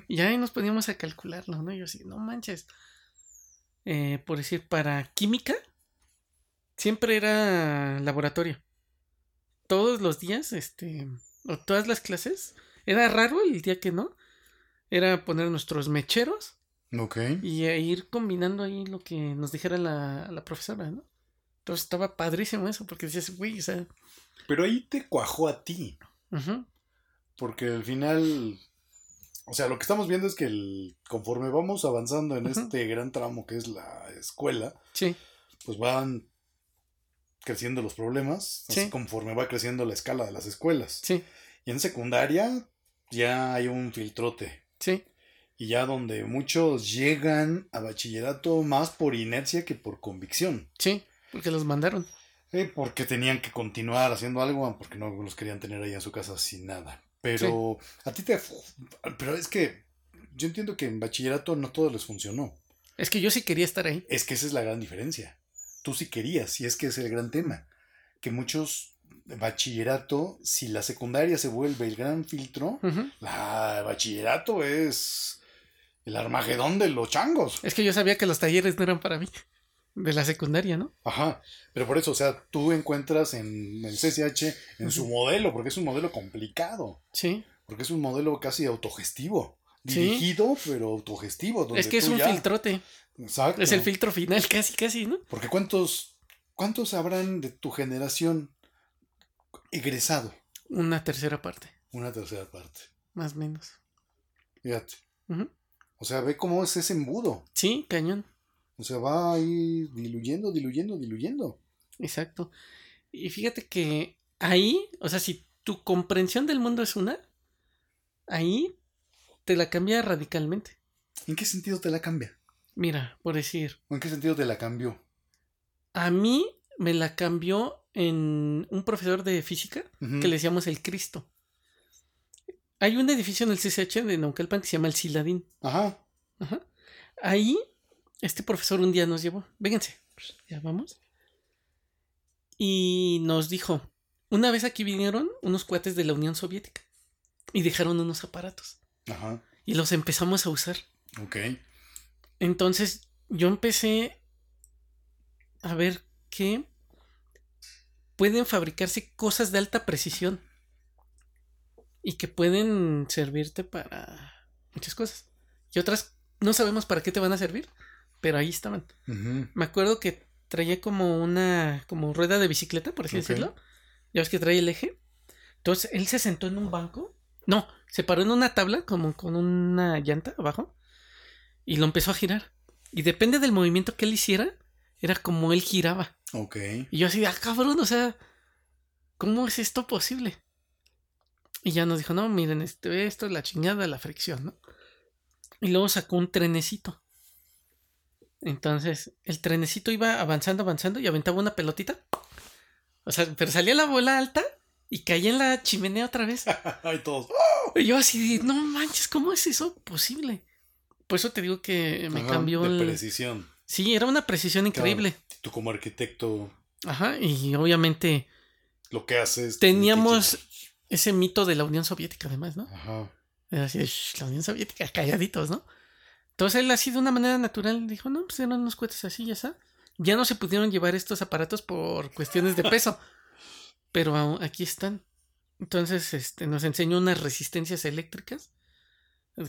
Y ahí nos poníamos a calcularlo, ¿no? Yo así, no manches. Eh, por decir, para química, siempre era laboratorio. Todos los días, este, o todas las clases, era raro el día que no. Era poner nuestros mecheros Ok. y a ir combinando ahí lo que nos dijera la, la profesora, ¿no? Entonces estaba padrísimo eso, porque decías, güey, o sea, Pero ahí te cuajó a ti. ujú, Porque al final. O sea, lo que estamos viendo es que el- conforme vamos avanzando en este gran tramo que es la escuela, sí, pues van creciendo los problemas, así Sí. conforme va creciendo la escala de las escuelas. sí, Y en secundaria ya hay un filtrote. sí, Y ya donde muchos llegan a bachillerato más por inercia que por convicción. sí, porque los mandaron. Eh, porque tenían que continuar haciendo algo, porque no los querían tener ahí en su casa sin nada. Pero a ti te... Pero es que yo entiendo que en bachillerato no todo les funcionó. Es que yo sí quería estar ahí. Es que esa es la gran diferencia. Tú sí querías, y es que es el gran tema. Que muchos bachillerato, si la secundaria se vuelve el gran filtro, la bachillerato es el armagedón de los changos. Es que yo sabía que los talleres no eran para mí. De la secundaria, ¿no? Ajá, pero por eso, o sea, tú encuentras en el CCH, en su modelo, porque es un modelo complicado, Sí. porque es un modelo casi autogestivo, Sí. dirigido, pero autogestivo. donde Es que es un ya- filtrote. Exacto. Es el filtro final, casi, casi, ¿no? Porque ¿cuántos, ¿cuántos habrán de tu generación egresado? Una tercera parte, Una tercera parte. más o menos. Fíjate. O sea, ve cómo es ese embudo. Sí, cañón. O sea, va ahí diluyendo, diluyendo, diluyendo. Exacto. Y fíjate que ahí, o sea, si tu comprensión del mundo es una, ahí te la cambia radicalmente. ¿En qué sentido te la cambia? Mira, por decir, ¿O en qué sentido te la cambió? a mí me la cambió en un profesor de física que le decíamos el Cristo. Hay un edificio en el CCH de Naucalpan que se llama el Siladín. Ajá. Ajá. Ahí, este profesor un día nos llevó, vénganse, ya vamos. Y nos dijo, una vez aquí vinieron unos cuates de la Unión Soviética y dejaron unos aparatos Ajá. y los empezamos a usar. Ok. Entonces yo empecé a ver que pueden fabricarse cosas de alta precisión y que pueden servirte para muchas cosas. Y otras no sabemos para qué te van a servir, pero ahí estaban. Me acuerdo que traía como una como rueda de bicicleta, por así decirlo. Ya ves que trae el eje. Entonces él se sentó en un banco. No, se paró en una tabla como con una llanta abajo y lo empezó a girar. Y depende del movimiento que él hiciera, era como él giraba. Ok. Y yo así, ah, cabrón, o sea, ¿cómo es esto posible? Y ya nos dijo, no, miren, este, esto es la chingada, la fricción, ¿no? Y luego sacó un trenecito. Entonces, el trenecito iba avanzando, avanzando y aventaba una pelotita. O sea, pero salía la bola alta y caía en la chimenea otra vez. Ay, todos. Y yo así, no manches, ¿cómo es eso posible? Por eso te digo que me Ajá, cambió de el... precisión. Sí, era una precisión increíble. Tú como arquitecto, Ajá, y obviamente lo que haces. Teníamos- ese mito de la Unión Soviética, además, ¿no? Ajá. Era así, de, "Shh, la Unión Soviética, calladitos, ¿no? Entonces él así de una manera natural dijo, no, pues eran unos cohetes así, ya está. Ya no se pudieron llevar estos aparatos por cuestiones de peso, pero aquí están. Entonces este, nos enseñó unas resistencias eléctricas,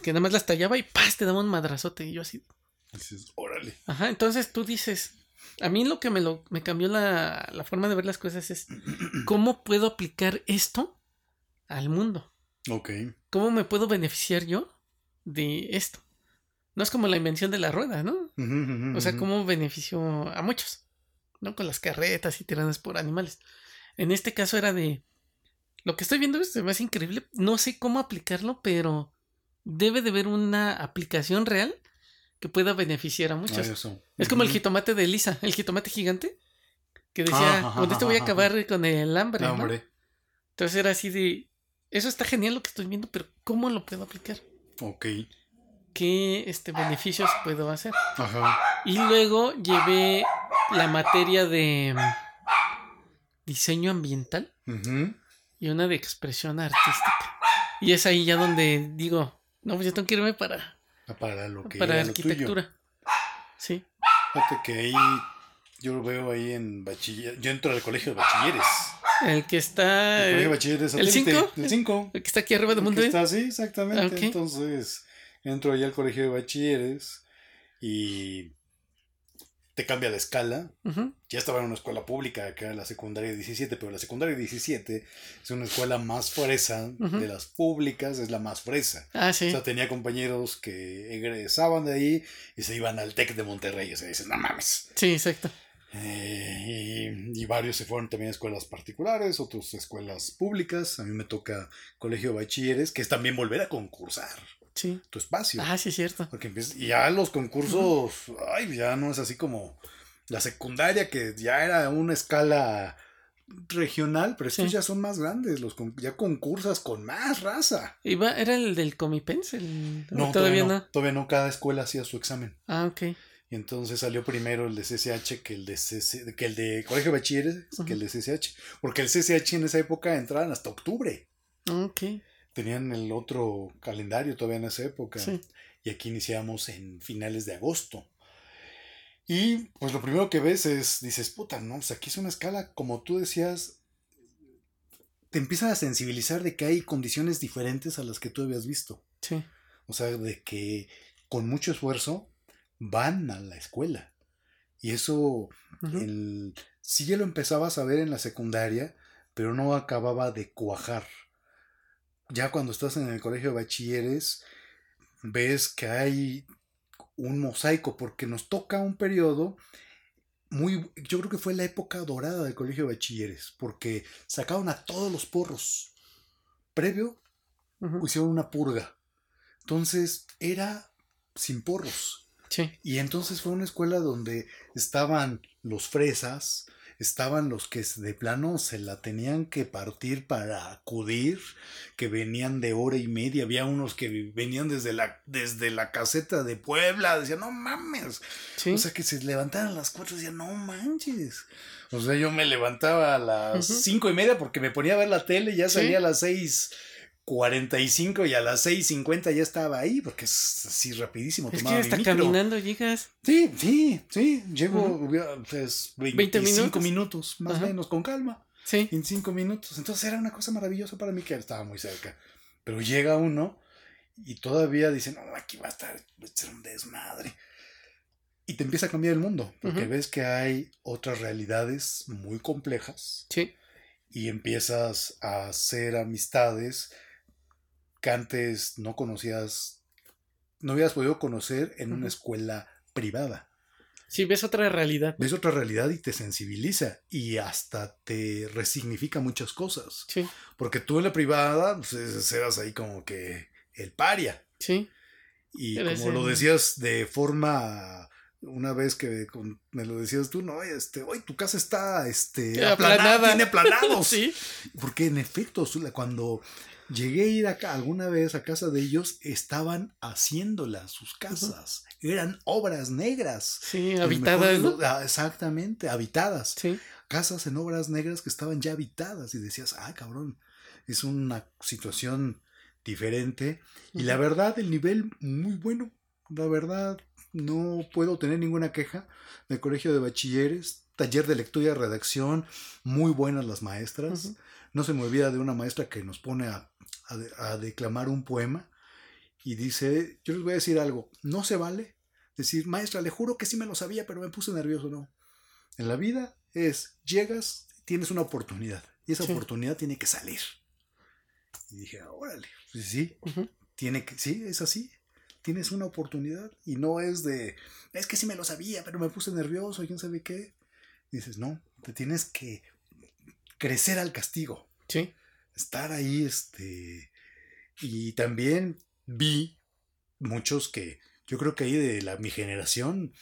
que nada más las tallaba y ¡paz! te daba un madrazote. Y yo así, Dices, órale. Ajá, entonces tú dices, a mí lo que me, lo, me cambió la, la forma de ver las cosas es, ¿cómo puedo aplicar esto al mundo? Ok. ¿Cómo me puedo beneficiar yo de esto? No es como la invención de la rueda, ¿no? O sea, ujú. ¿cómo beneficio a muchos? ¿No? Con las carretas y tiradas por animales. En este caso era de... Lo que estoy viendo es más increíble. No sé cómo aplicarlo, pero debe de haber una aplicación real que pueda beneficiar a muchos. Eso. Es como el jitomate de Elisa, el jitomate gigante, que decía, Ajá, con esto voy a acabar con el hambre, No, ¿no? hombre. Entonces era así de, eso está genial lo que estoy viendo, pero ¿cómo lo puedo aplicar? Ok. ¿Qué este, beneficios puedo hacer? Ajá. Y luego llevé la materia de diseño ambiental Ujú. y una de expresión artística. Y es ahí ya donde digo, no, pues yo tengo que irme para, Para lo que para lo arquitectura. Sí. Fíjate que ahí yo lo veo ahí en bachiller. Yo entro al colegio de bachilleres. El que está... El colegio de eh, bachilleres ¿el satélite. cinco? El 5. el que está aquí arriba de Mundo. Está así, exactamente. Ah. Entonces, entro allá al colegio de bachilleres y te cambia la escala. Ya estaba en una escuela pública, que era la secundaria 17, pero la secundaria 17 es una escuela más fresa de las públicas, es la más fresa. Ah, sí. O sea, tenía compañeros que egresaban de ahí y se iban al TEC de Monterrey. O sea, dicen, no mames. Sí, exacto. Eh, y, y varios se fueron también a escuelas particulares, otros a escuelas públicas. A mí me toca colegio de bachilleres, que es también volver a concursar Sí. tu espacio. Ah, sí, es cierto. Porque empieza- y ya los concursos, ay, ya no es así como la secundaria, que ya era una escala regional, pero estos Sí. ya son más grandes, los con- ya concursas con más raza. Iba, ¿Era el del Comipens? El... No, todavía no. Todavía no, cada escuela hacía su examen. Ah, ok. Y entonces salió primero el de CCH que el de, CC que el de Colegio de Bachilleres, que el de CCH. Porque el CCH en esa época entraban hasta octubre. Ok. Tenían el otro calendario todavía en esa época. Sí. Y aquí iniciamos en finales de agosto. Y pues lo primero que ves es, dices, puta, no, pues aquí es una escala, como tú decías, te empiezan a sensibilizar de que hay condiciones diferentes a las que tú habías visto. Sí. O sea, de que con mucho esfuerzo van a la escuela. Y eso el, sí ya lo empezabas a ver en la secundaria, pero no acababa de cuajar. Ya cuando estás en el colegio de bachilleres, ves que hay un mosaico, porque nos toca un periodo muy, yo creo que fue la época dorada del colegio de bachilleres, porque sacaron a todos los porros. Previo hicieron una purga. Entonces era sin porros. Sí. Y entonces fue una escuela donde estaban los fresas, estaban los que de plano se la tenían que partir para acudir, que venían de hora y media, había unos que venían desde la, desde la caseta de Puebla, decían, no mames, Sí. o sea que se levantaban a las cuatro y decían, no manches. O sea, yo me levantaba a las cinco y media porque me ponía a ver la tele y ya Sí. salía a las seis 45 y a las 6.50 ya estaba ahí, porque es así rapidísimo. es que hasta caminando llegas. Sí, sí, sí. Llego Ujú. hubiera, pues, 20 25 minutos. minutos, más o Ajá. menos, con calma. Sí. En 5 minutos. Entonces era una cosa maravillosa para mí que estaba muy cerca. Pero llega uno Y todavía dicen, no, aquí va a estar, va a ser un desmadre. Y te empieza a cambiar el mundo, porque Ujú. ves que hay otras realidades muy complejas Sí. y empiezas a hacer amistades que antes no conocías, no habías podido conocer en una escuela privada. Sí, ves otra realidad. Ves otra realidad y te sensibiliza y hasta te resignifica muchas cosas. Sí, Porque tú en la privada pues, es- eras ahí como que el paria. sí. Y Eres como lo decías de forma, una vez que con- me lo decías tú, no, este, hoy tu casa está este, aplanada, Aplanada. tiene aplanados. sí. Porque en efecto, cuando llegué a ir acá alguna vez a casa de ellos, estaban haciéndolas sus casas. Eran obras negras. Sí, habitadas, ah, exactamente, habitadas. Sí. Casas en obras negras que estaban ya habitadas. Y decías, ah, cabrón, es una situación diferente. Y la verdad, el nivel muy bueno. La verdad, no puedo tener ninguna queja del colegio de bachilleres. Taller de lectura y redacción, muy buenas las maestras. No se me olvida de una maestra que nos pone a, a de- a declamar un poema y dice, yo les voy a decir algo, no se vale decir, maestra, le juro que sí me lo sabía, pero me puse nervioso, no. En la vida es, llegas, tienes una oportunidad y esa Sí. oportunidad tiene que salir. Y dije, órale, pues sí, tiene que, sí, es así. Tienes una oportunidad y no es de, es que sí me lo sabía, pero me puse nervioso quién sabe qué. Dices, no, te tienes que crecer al castigo, Sí. estar ahí, este, y también vi muchos que yo creo que ahí de la, mi generación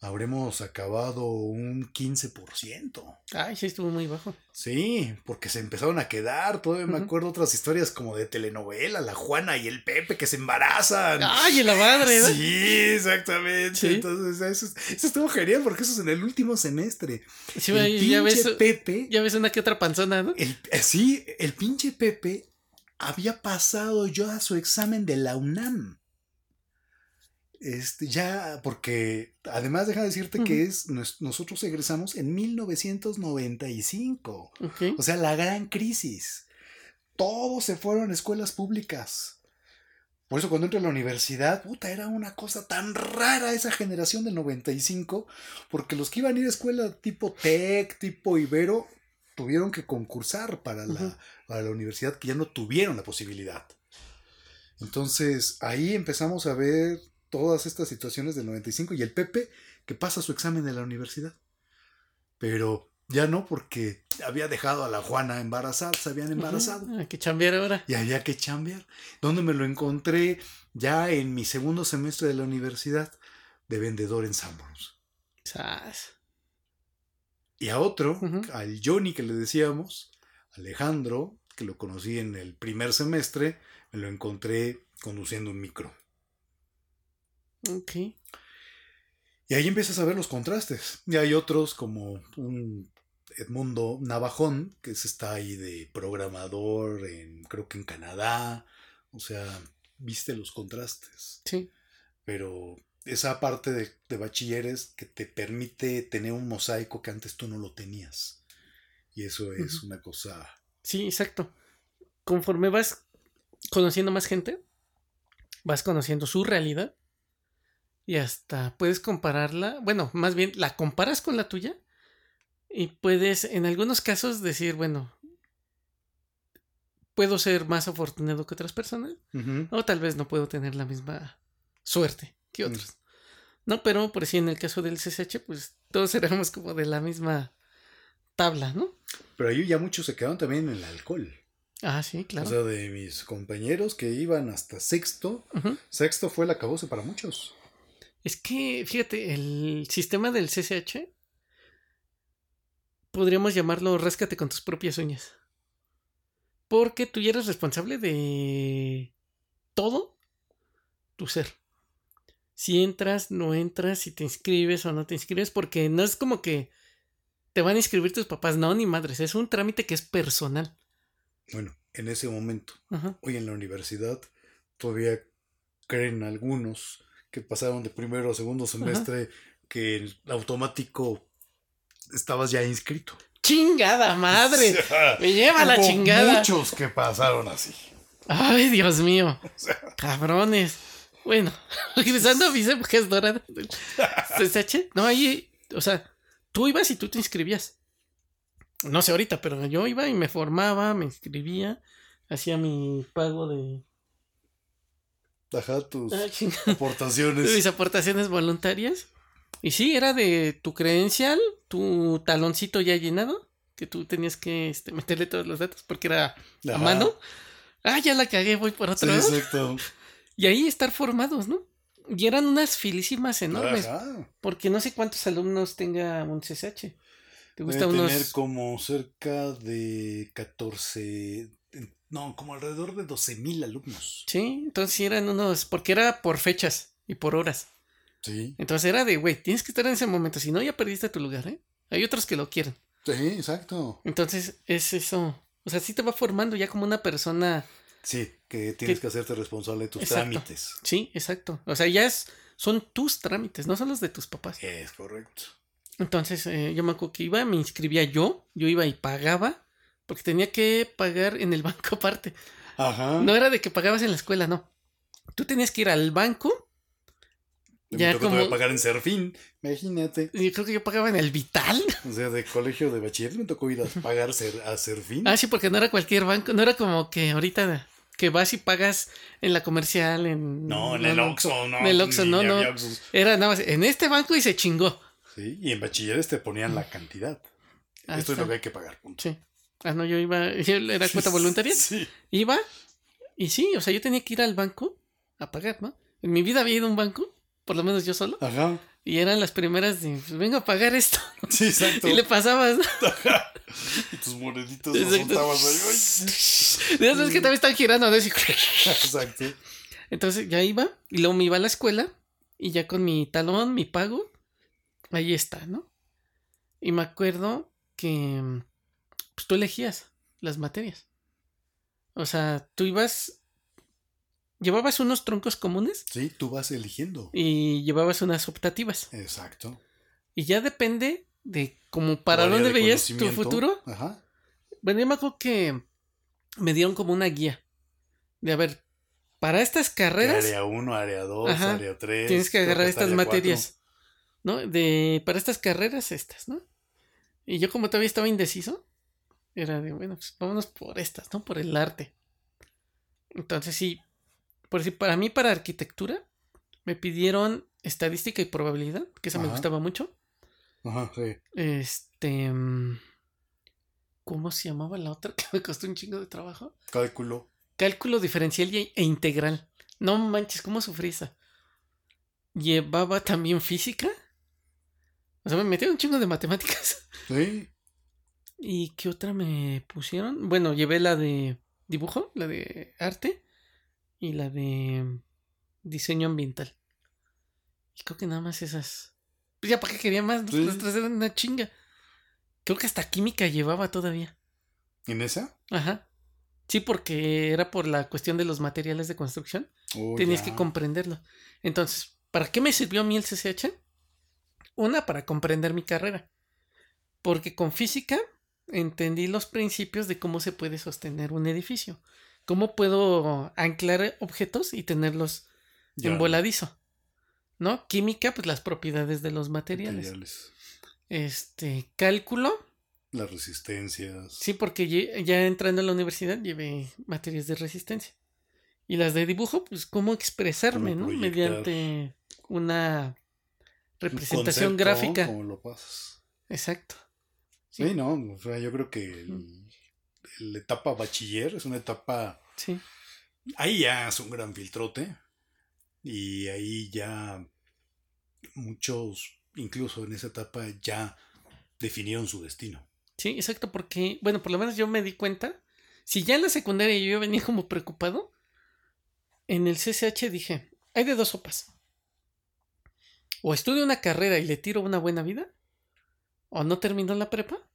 habremos acabado un 15%. Ay, sí, estuvo muy bajo. Sí, porque se empezaron a quedar. Todavía me acuerdo otras historias como de telenovela, la Juana y el Pepe que se embarazan. Ay, en la madre, ¿no? Sí, exactamente. Sí. Entonces, eso, eso estuvo genial porque eso es en el último semestre. Sí, el y ya pinche ves, Pepe, ya ves una que otra panzona, ¿no? el, eh, sí, el pinche Pepe había pasado yo a su examen de la UNAM. Este, ya, porque además deja de decirte que es, nos- nosotros egresamos en 1995. Ok. O sea, la gran crisis. Todos se fueron a escuelas públicas. Por eso cuando entré a la universidad, puta, era una cosa tan rara esa generación del 95, porque los que iban a ir a escuela tipo TEC, tipo Ibero, tuvieron que concursar para la, para la universidad, que ya no tuvieron la posibilidad. Entonces, ahí empezamos a ver todas estas situaciones del 95 y el Pepe que pasa su examen de la universidad. Pero ya no porque había dejado a la Juana embarazada, se habían embarazado Ujú, Hay que chambear ahora. y había que chambear. ¿Dónde me lo encontré? Ya en mi segundo semestre de la universidad de vendedor en Sanborns. Y a otro, al Johnny que le decíamos, Alejandro, que lo conocí en el primer semestre, me lo encontré conduciendo un micro. Ok. Y ahí empiezas a ver los contrastes. Y hay otros como un Edmundo Navajón, que se está ahí de programador, en, creo que en Canadá. O sea, viste los contrastes. Sí. Pero esa parte de, de bachilleres que te permite tener un mosaico que antes tú no lo tenías. Y eso es una cosa... Sí, exacto. Conforme vas conociendo más gente, vas conociendo su realidad y hasta puedes compararla, bueno, más bien la comparas con la tuya y puedes en algunos casos decir, bueno, puedo ser más afortunado que otras personas o tal vez no puedo tener la misma suerte que otros. No, pero por si en el caso del CSH, pues todos éramos como de la misma tabla, ¿no? Pero ahí ya muchos se quedaron también en el alcohol. Ah, sí, claro. O sea, de mis compañeros que iban hasta sexto, sexto fue el acabose para muchos. Es que, fíjate, el sistema del CCH podríamos llamarlo ráscate con tus propias uñas. Porque tú ya eres responsable de todo tu ser. Si entras, no entras, si te inscribes o no te inscribes, porque no es como que te van a inscribir tus papás, no, ni madres, es un trámite que es personal. Bueno, en ese momento, Ajá. hoy en la universidad, todavía creen algunos que pasaron de primero a segundo semestre que el automático estabas ya inscrito. ¡Chingada madre! Me lleva la chingada. Muchos que pasaron así. Ay, Dios mío. Cabrones. Bueno, regresando a mis épocas doradas. No, ahí, o sea, tú ibas y tú te inscribías. No sé ahorita, pero yo iba y me formaba, me inscribía, hacía mi pago de. Ajá, tus Ah, aportaciones. mis aportaciones voluntarias. Y sí, era de tu credencial, tu taloncito ya llenado, que tú tenías que este, meterle todos los datos porque era a mano. Ah, ya la cagué, voy por otro Sí, lado. exacto. Y ahí estar formados, ¿no? Y eran unas filísimas enormes, Ajá. porque no sé cuántos alumnos tenga un CCH. ¿Te gusta unos...? tener como cerca de 14, no, como alrededor de 12 mil alumnos. Sí, entonces eran unos... Porque era por fechas y por horas. Sí, Entonces era de, güey, tienes que estar en ese momento, si no ya perdiste tu lugar, ¿eh? Hay otros que lo quieren. sí, exacto. Entonces es eso. O sea, sí te va formando ya como una persona. Sí, que tienes Que- que hacerte responsable de tus Exacto. trámites. Sí, exacto. O sea, ya es, son tus trámites, no son los de tus papás. Es correcto. Entonces, eh, yo me acuerdo que iba, me inscribía yo, yo iba y pagaba, porque tenía que pagar en el banco aparte. Ajá. No era de que pagabas en la escuela, no. Tú tenías que ir al banco, Me ya tocó como- todavía pagar en Serfín. Imagínate. y creo que yo pagaba en el Vital. O sea, de colegio de bachiller me tocó ir a pagar ser, a Serfín. Ah, sí, porque no era cualquier banco, no era como que ahorita que vas y pagas en la comercial, en... no, en el Oxxo, no. En el Oxxo, no, no. Era nada más, en este banco y se chingó. Sí, y en bachilleres te ponían la cantidad. Ah, Esto es lo que hay que pagar, punto. Sí. Ah, no, yo iba, yo era cuota voluntaria. Sí. Iba y sí, o sea, yo tenía que ir al banco a pagar, ¿no? En mi vida había ido a un banco, por lo menos yo solo, Ajá. y eran las primeras de, pues vengo a pagar esto. Sí, exacto. Y le pasabas, ¿no? Y tus moneditos los soltabas ahí. De esas que también están girando, ¿no? Ay, Exacto. Entonces ya iba, y luego me iba a la escuela, y ya con mi talón, mi pago, ahí está, ¿no? Y me acuerdo que pues, tú elegías las materias. O sea, tú ibas, llevabas unos troncos comunes Sí, tú vas eligiendo. y llevabas unas optativas. Exacto. Y ya depende de como para dónde de veías tu futuro. Ajá. Bueno, yo me acuerdo que me dieron como una guía de a ver, para estas carreras Área 1, área 2, Ajá. área 3. tienes que agarrar estas materias, ¿no? De para estas carreras estas, ¿no? Y yo como todavía estaba indeciso, era de, bueno, pues vámonos por estas, ¿no? Por el arte. Entonces sí, por decir, para mí para arquitectura me pidieron estadística y probabilidad, que esa me gustaba mucho. Ajá, sí. Este. mm, ¿Cómo se llamaba la otra que me costó un chingo de trabajo? Cálculo. Cálculo diferencial e integral. No manches, ¿cómo sufrí esa? Llevaba también física. O sea, me metí un chingo de matemáticas. Sí. ¿Y qué otra me pusieron? Bueno, llevé la de dibujo, la de arte y la de diseño ambiental. Y creo que nada más esas. Pues ya para qué quería más. Sí. las eran una chinga. Creo que hasta química llevaba todavía. ¿En esa? Ajá. Sí, porque era por la cuestión de los materiales de construcción. Oh, Tenías ya. que comprenderlo. Entonces, ¿para qué me sirvió a mí el CCH? Una, para comprender mi carrera. Porque con física entendí los principios de cómo se puede sostener un edificio. Cómo puedo anclar objetos y tenerlos Ya, en voladizo. ¿No? Química, pues las propiedades de los materiales. materiales. Este, cálculo. Las resistencias. Sí, porque ya entrando a la universidad llevé materias de resistencia. Y las de dibujo, pues cómo expresarme, ¿no? Mediante una Un representación concepto, gráfica. ¿Cómo lo pasas? Exacto. Sí, no, o sea, yo creo que la etapa bachiller es una etapa. Sí. Ahí ya es un gran filtrote. Y ahí ya muchos, incluso en esa etapa, ya definieron su destino. Sí, exacto, porque, bueno, por lo menos yo me di cuenta. Si ya en la secundaria yo venía como preocupado, en el CCH dije, hay de dos sopas. O estudio una carrera y le tiro una buena vida, o no termino la prepa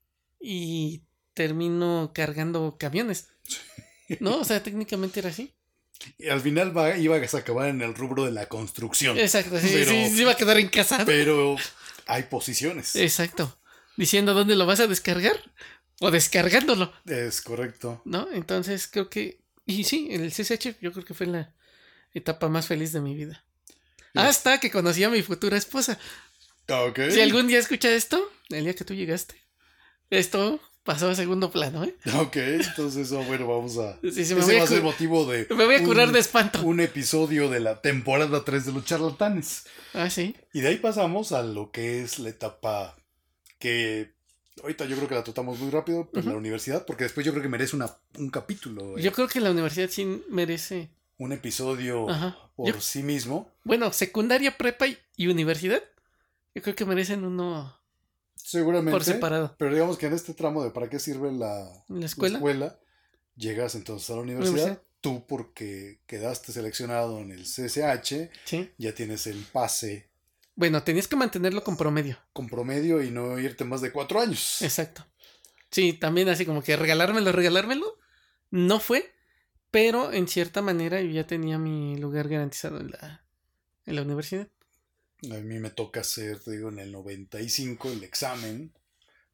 y termino cargando camiones. ¿No? O sea, técnicamente era así. Y al final va, ibas a acabar en el rubro de la construcción. Exacto, sí, Pero- sí, sí, iba a quedar en casa. Pero hay posiciones. Exacto. Diciendo dónde lo vas a descargar o descargándolo. Es correcto. ¿no? Entonces creo que Y sí, el CCH yo creo que fue la etapa más feliz de mi vida. Hasta que conocí a mi futura esposa. Ok. Si algún día escucha esto, el día que tú llegaste, esto pasó a segundo plano, ¿eh? Ok, entonces, oh, bueno, vamos a. Sí, sí, me ese voy va a ser motivo de. Me voy a curar un- de espanto. Un episodio de la temporada 3 de los charlatanes. Ah, sí. Y de ahí pasamos a lo que es la etapa que. Ahorita yo creo que la tratamos muy rápido, pero la universidad, porque después yo creo que merece una, un capítulo, eh, Yo creo que la universidad sí merece. un episodio Ajá. por Yo- sí mismo. Bueno, secundaria, prepa y universidad. Yo creo que merecen uno Seguramente. por separado. Pero digamos que en este tramo de para qué sirve la, ¿La escuela? llegas entonces a la universidad. Universidad. Tú, porque quedaste seleccionado en el CCH, Sí. ya tienes el pase Bueno, tenías que mantenerlo con promedio. con promedio y no irte más de cuatro años. Exacto. Sí, también así como que regalármelo, regalármelo. No fue, pero en cierta manera yo ya tenía mi lugar garantizado en la, en la universidad. A mí me toca hacer, te digo, en el 95 el examen,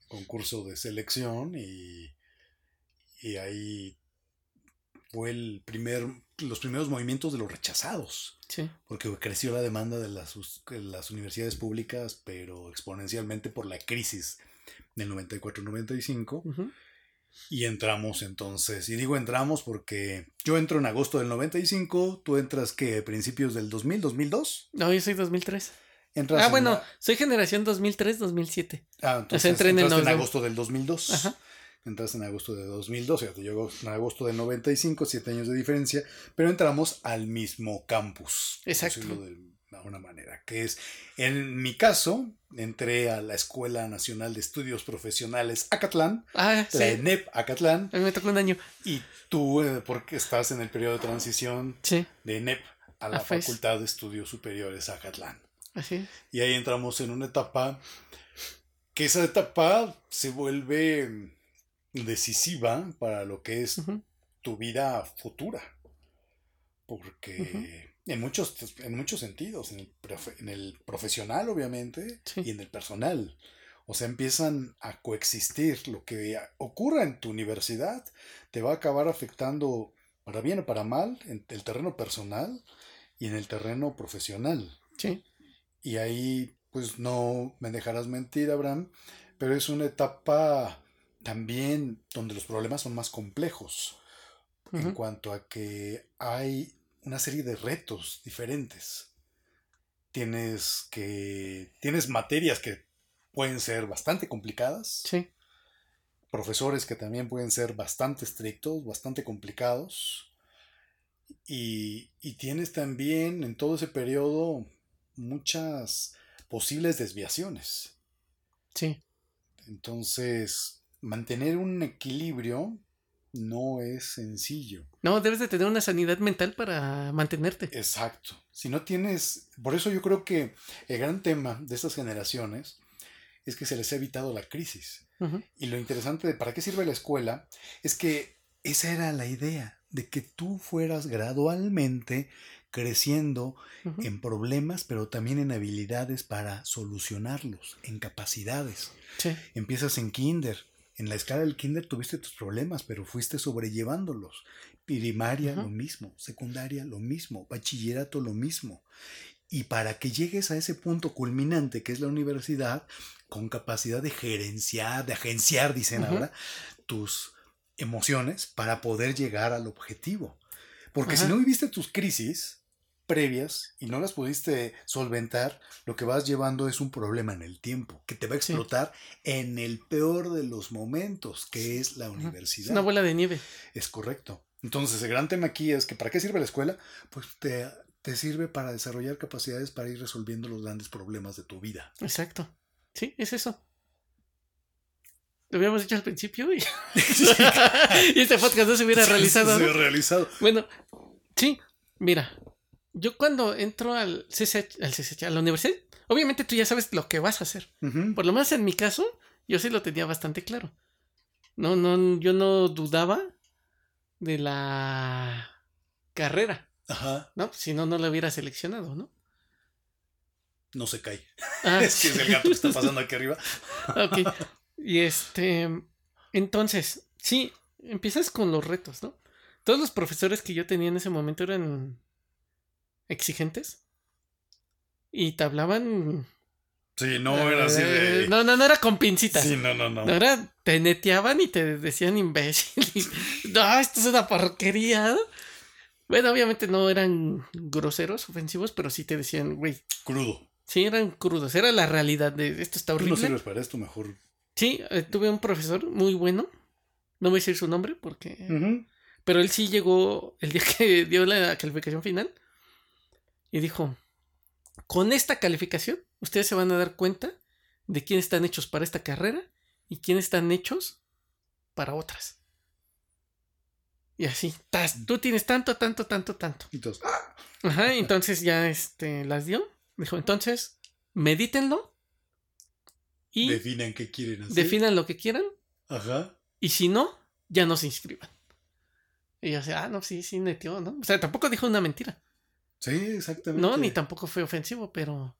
concurso de selección y, y ahí fue el primer, los primeros movimientos de los rechazados, Sí. porque creció la demanda de las, las universidades públicas, pero exponencialmente por la crisis del 94-95 Ujú. Y entramos entonces, y digo entramos porque yo entro en agosto del 95, tú entras que principios del 2000, 2002. No, yo soy 2003. Entras Ah, en bueno, la- soy generación 2003-2007. Ah, entonces entré en el en agosto del 2002. Ajá. Entraste en agosto de 2002, fíjate, yo en agosto del 95, siete años de diferencia, pero entramos al mismo campus. Exacto. decirlo de alguna manera, que es, en mi caso, entré a la Escuela Nacional de Estudios Profesionales Acatlán, Ah, sí. la ENEP Acatlán, A mí me tocó un año. y tú, eh, porque estás en el periodo de transición Sí, de ENEP a la A FES. Facultad de Estudios Superiores Acatlán. así es. Y ahí entramos en una etapa que esa etapa se vuelve decisiva para lo que es tu vida futura. Porque en, muchos, en muchos sentidos, en el, profe- en el profesional obviamente Sí. y en el personal. O sea, empiezan a coexistir. Lo que ocurra en tu universidad te va a acabar afectando para bien o para mal en el terreno personal y en el terreno profesional. Sí, Y ahí, pues no me dejarás mentir, Abraham, pero es una etapa también donde los problemas son más complejos en cuanto a que hay una serie de retos diferentes. Tienes que tienes materias que pueden ser bastante complicadas, sí. profesores que también pueden ser bastante estrictos, bastante complicados. Y, y tienes también en todo ese periodo muchas posibles desviaciones. Sí, Entonces, mantener un equilibrio no es sencillo. no, debes de tener una sanidad mental para mantenerte. Exacto. Si no tienes, por eso yo creo que el gran tema de estas generaciones es que se les ha evitado la crisis. Y lo interesante de para qué sirve la escuela es que esa era la idea, de que tú fueras gradualmente creciendo en problemas, pero también en habilidades para solucionarlos, en capacidades. Sí, Empiezas en kinder. En la escala del kinder tuviste tus problemas, pero fuiste sobrellevándolos. Primaria lo mismo, secundaria lo mismo, bachillerato lo mismo. Y para que llegues a ese punto culminante que es la universidad, con capacidad de gerenciar, de agenciar, dicen ahora, tus emociones para poder llegar al objetivo. Porque si no viviste tus crisis previas y no las pudiste solventar, lo que vas llevando es un problema en el tiempo, que te va a Sí. explotar en el peor de los momentos, que es la universidad. es una bola de nieve. Es correcto. Entonces, el gran tema aquí es que ¿para qué sirve la escuela? Pues te, te sirve para desarrollar capacidades para ir resolviendo los grandes problemas de tu vida. Exacto. Sí, es eso. Lo habíamos dicho al principio y, y este podcast no se hubiera realizado. Se ha realizado. Bueno, sí, mira, yo cuando entro al CCH, al CCH, a la universidad, obviamente tú ya sabes lo que vas a hacer. Por lo menos en mi caso, yo sí lo tenía bastante claro. No, no, yo no dudaba de la carrera, Ajá. ¿no? Si no, no la hubiera seleccionado, ¿no? No se cae. Ah, Es que es el gato que está pasando aquí arriba. Ok. Y este. Entonces, sí, empiezas con los retos, ¿no? todos los profesores que yo tenía en ese momento eran exigentes y te hablaban. Sí, no era así de. Eh, no, no, no era con pincitas. Sí, no, no, no. No era, te neteaban y te decían imbécil. no, esto es una porquería. Bueno, obviamente no eran groseros, ofensivos, pero sí te decían, güey. Crudo. Sí, eran crudos. Era la realidad de esto está Tú horrible. no sirves para esto, mejor. Sí, eh, tuve un profesor muy bueno. No voy a decir su nombre porque. Pero él sí llegó el día que dio la calificación final y dijo: Con esta calificación, ustedes se van a dar cuenta de quiénes están hechos para esta carrera y quiénes están hechos para otras. Y así, tas, tú tienes tanto, tanto, tanto, tanto. Y todos, ¡ah! Ajá, entonces ya este, las dio. Dijo, entonces, medítenlo y Definan qué quieren hacer. definan lo que quieran Ajá. y si no, ya no se inscriban. Y yo decía, ah, no, sí, sí, netió, ¿no? O sea, tampoco dijo una mentira. Sí, exactamente. No, ni tampoco fue ofensivo, pero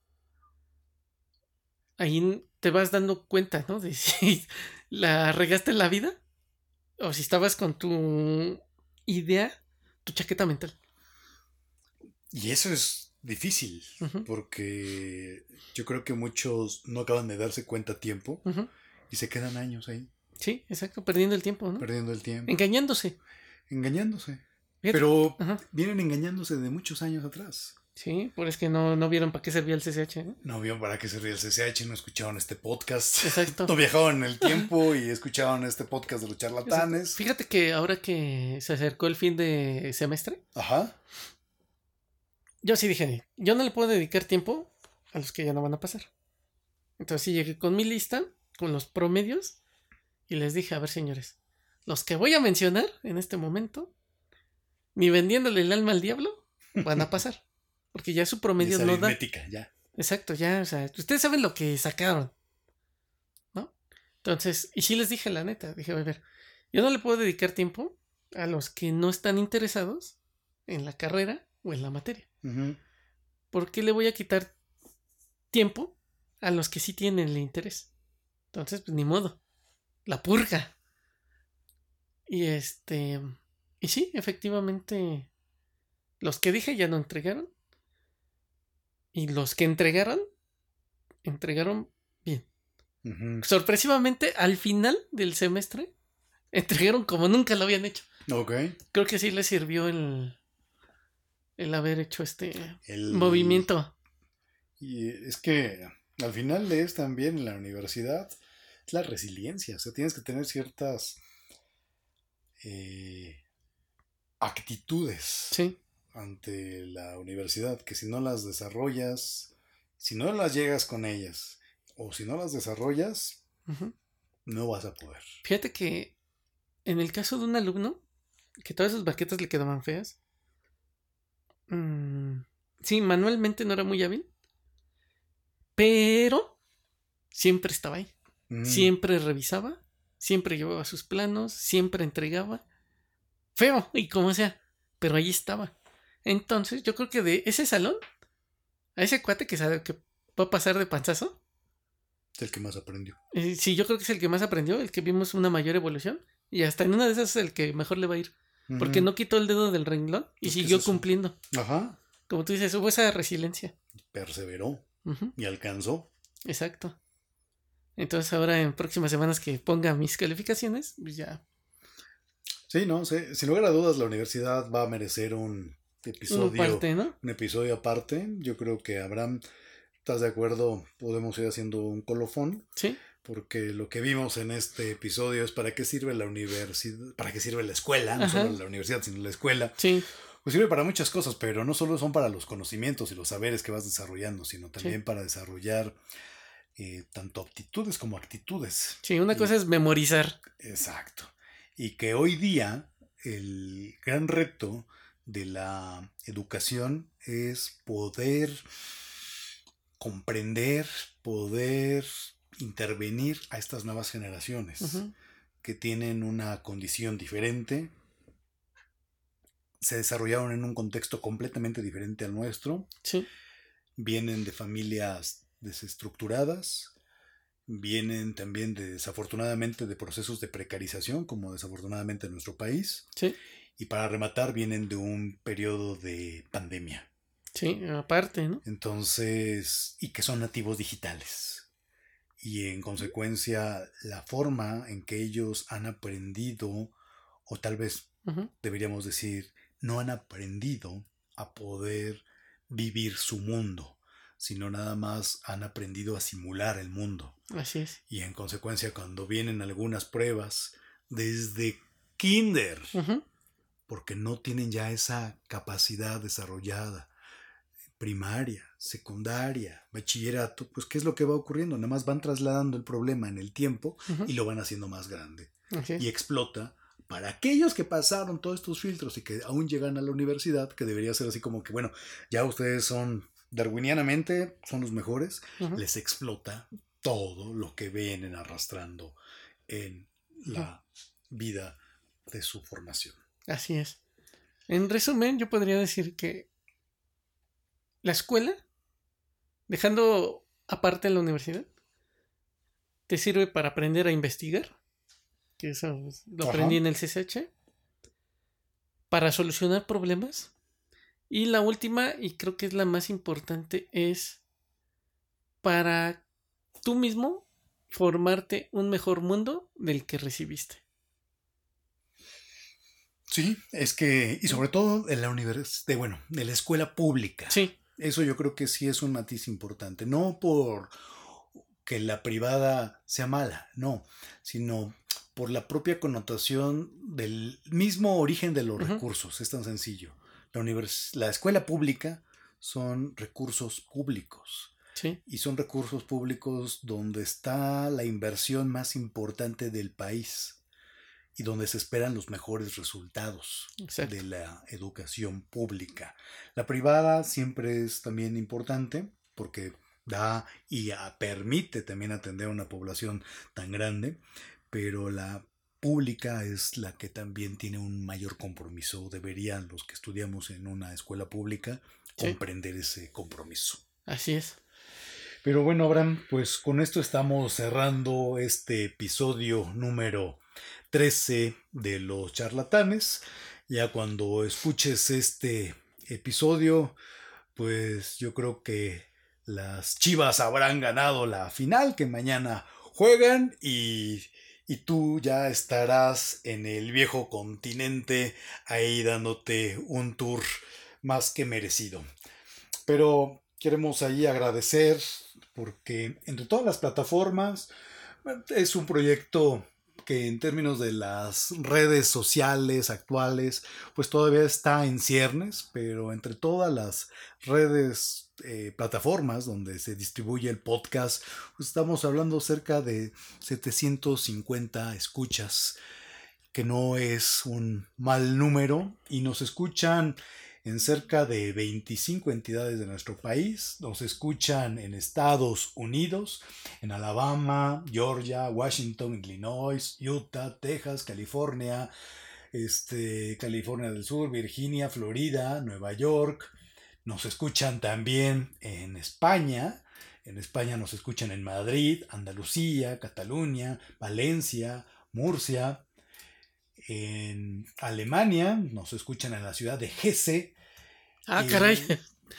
ahí te vas dando cuenta, ¿no? De si la regaste en la vida o si estabas con tu idea, tu chaqueta mental. Y eso es difícil, porque yo creo que muchos no acaban de darse cuenta a tiempo y se quedan años ahí, Sí, exacto, perdiendo el tiempo, ¿no? perdiendo el tiempo, Engañándose. engañándose. Pero Ajá. vienen engañándose de muchos años atrás. Sí, por es que no, no vieron para qué servía el CCH, ¿no? No vieron para qué servía el CCH, no escucharon este podcast. Exacto. No viajaron en el tiempo y escucharon este podcast de los charlatanes. Fíjate que ahora que se acercó el fin de semestre, Ajá. yo sí dije, yo no le puedo dedicar tiempo a los que ya no van a pasar. Entonces sí llegué con mi lista, con los promedios, y les dije, a ver señores, los que voy a mencionar en este momento, ni vendiéndole el alma al diablo, van a pasar. Porque ya su promedio Esa no da. ya. Exacto, ya, o sea, ustedes saben lo que sacaron, ¿no? Entonces, y sí les dije la neta, dije, a ver, yo no le puedo dedicar tiempo a los que no están interesados en la carrera o en la materia. ¿Por qué le voy a quitar tiempo a los que sí tienen el interés? Entonces, pues ni modo. La purga. Y este. Y sí, efectivamente. Los que dije ya no entregaron. Y los que entregaron. Entregaron bien. Sorpresivamente, al final del semestre. Entregaron como nunca lo habían hecho. Ok. Creo que sí les sirvió el. El haber hecho este El- movimiento. Y es que al final es también en la universidad es la resiliencia. O sea, tienes que tener ciertas eh, actitudes Sí. ante la universidad que si no las desarrollas, si no las llegas con ellas o si no las desarrollas, no vas a poder. Fíjate que en el caso de un alumno, que todas esas baquetas le quedaban feas. mm, sí, manualmente no era muy hábil. Pero siempre estaba ahí. Mm, Siempre revisaba. Siempre llevaba sus planos. Siempre entregaba. Feo, y como sea. Pero ahí estaba. Entonces, yo creo que de ese salón, a ese cuate que sabe que va a pasar de panzazo. Es el que más aprendió. Eh, sí, yo creo que es el que más aprendió, el que vimos una mayor evolución. Y hasta en una de esas es el que mejor le va a ir. Porque no quitó el dedo del renglón y Es siguió cumpliendo. Ajá. Como tú dices, hubo esa resiliencia. Perseveró y alcanzó. exacto. Entonces ahora en próximas semanas que ponga mis calificaciones, pues ya. Sí, no, sí, sin lugar a dudas la universidad va a merecer un episodio, parte, ¿no? un episodio aparte. Yo creo que Abraham, ¿estás de acuerdo? Podemos ir haciendo un colofón, Sí. porque lo que vimos en este episodio es para qué sirve la universidad, para qué sirve la escuela, no solo la universidad, sino la escuela. Sí. Pues sirve para muchas cosas, pero no solo son para los conocimientos y los saberes que vas desarrollando, sino también para desarrollar eh, tanto aptitudes como actitudes. Sí, una cosa es memorizar. Exacto. Y que hoy día el gran reto de la educación es poder comprender, poder intervenir a estas nuevas generaciones que tienen una condición diferente, se desarrollaron en un contexto completamente diferente al nuestro, Sí. vienen de familias desestructuradas, vienen también de, desafortunadamente de procesos de precarización, como desafortunadamente en nuestro país, Sí. y para rematar vienen de un periodo de pandemia. Sí, aparte, ¿no? Entonces, y que son nativos digitales. Y en consecuencia, la forma en que ellos han aprendido, o tal vez deberíamos decir, no han aprendido a poder vivir su mundo, sino nada más han aprendido a simular el mundo. Así es. Y en consecuencia, cuando vienen algunas pruebas desde kinder, porque no tienen ya esa capacidad desarrollada, primaria, secundaria, bachillerato, pues ¿qué es lo que va ocurriendo? Nada más van trasladando el problema en el tiempo y lo van haciendo más grande. Y explota para aquellos que pasaron todos estos filtros y que aún llegan a la universidad, que debería ser así como que, bueno, ya ustedes son darwinianamente, son los mejores, les explota todo lo que vienen arrastrando en la vida de su formación. Así es. En resumen, yo podría decir que la escuela, dejando aparte la universidad, te sirve para aprender a investigar que eso lo aprendí en el CCH, para solucionar problemas. Y la última, y creo que es la más importante, es para tú mismo formarte un mejor mundo del que recibiste. Sí, es que, y sobre todo en la universidad, bueno, de la escuela pública. Sí. Eso yo creo que sí es un matiz importante. No por que la privada sea mala, no, sino por la propia connotación del mismo origen de los recursos. Es tan sencillo. La, la escuela pública son recursos públicos. Y son recursos públicos donde está la inversión más importante del país y donde se esperan los mejores resultados de la educación pública. La privada siempre es también importante porque da y permite también atender a una población tan grande, pero la pública es la que también tiene un mayor compromiso. Deberían los que estudiamos en una escuela pública comprender ese compromiso. Así es. Pero bueno, Abraham, pues con esto estamos cerrando este episodio número 13 de los charlatanes. Ya cuando escuches este episodio, pues yo creo que las Chivas habrán ganado la final que mañana juegan y y tú ya estarás en el viejo continente ahí dándote un tour más que merecido. Pero queremos ahí agradecer porque entre todas las plataformas es un proyecto que en términos de las redes sociales actuales, pues todavía está en ciernes, pero entre todas las redes, eh, plataformas donde se distribuye el podcast, estamos hablando cerca de 750 escuchas, que no es un mal número, y nos escuchan en cerca de 25 entidades de nuestro país. Nos escuchan en Estados Unidos, en Alabama, Georgia, Washington, Illinois, Utah, Texas, California, este, California del Sur, Virginia, Florida, Nueva York. Nos escuchan también en España. En España nos escuchan en Madrid, Andalucía, Cataluña, Valencia, Murcia, en Alemania, nos escuchan en la ciudad de Hesse. Ah, caray.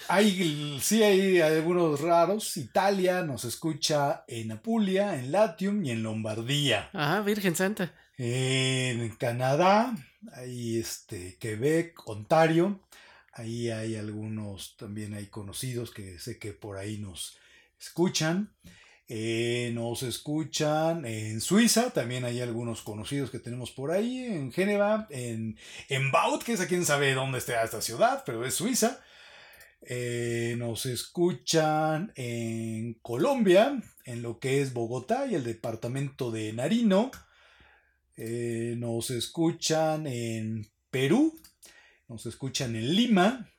Hay, sí, hay algunos raros. Italia nos escucha en Apulia, en Latium y en Lombardía. Ah, Virgen Santa. En Canadá, hay este, Quebec, Ontario. Ahí hay algunos también hay conocidos que sé que por ahí nos escuchan. Eh, nos escuchan en Suiza, también hay algunos conocidos que tenemos por ahí, en Génova, en, en Baut, que es a quien sabe dónde está esta ciudad, pero es Suiza. Eh, nos escuchan en Colombia, en lo que es Bogotá y el departamento de Narino. Eh, nos escuchan en Perú, nos escuchan en Lima,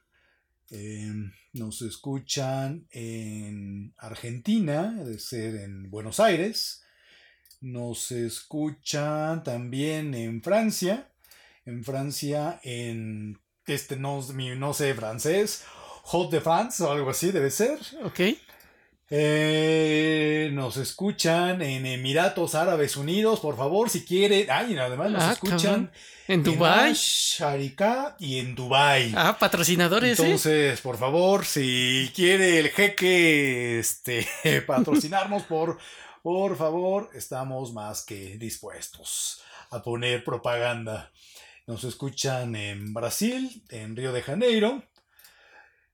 Em, nos escuchan en Argentina, debe ser en Buenos Aires. Nos escuchan también en Francia. En Francia, en este no, no sé francés. Hot de France o algo así debe ser. Ok. Eh, nos escuchan en Emiratos Árabes Unidos, por favor, si quieren. Ay, además nos Ah, escuchan. En Dubai. Sharika y en Dubai. Ah, patrocinadores, ¿eh? Entonces, por favor, si quiere el jeque este, patrocinarnos, por, por favor, estamos más que dispuestos a poner propaganda. Nos escuchan en Brasil, en Río de Janeiro.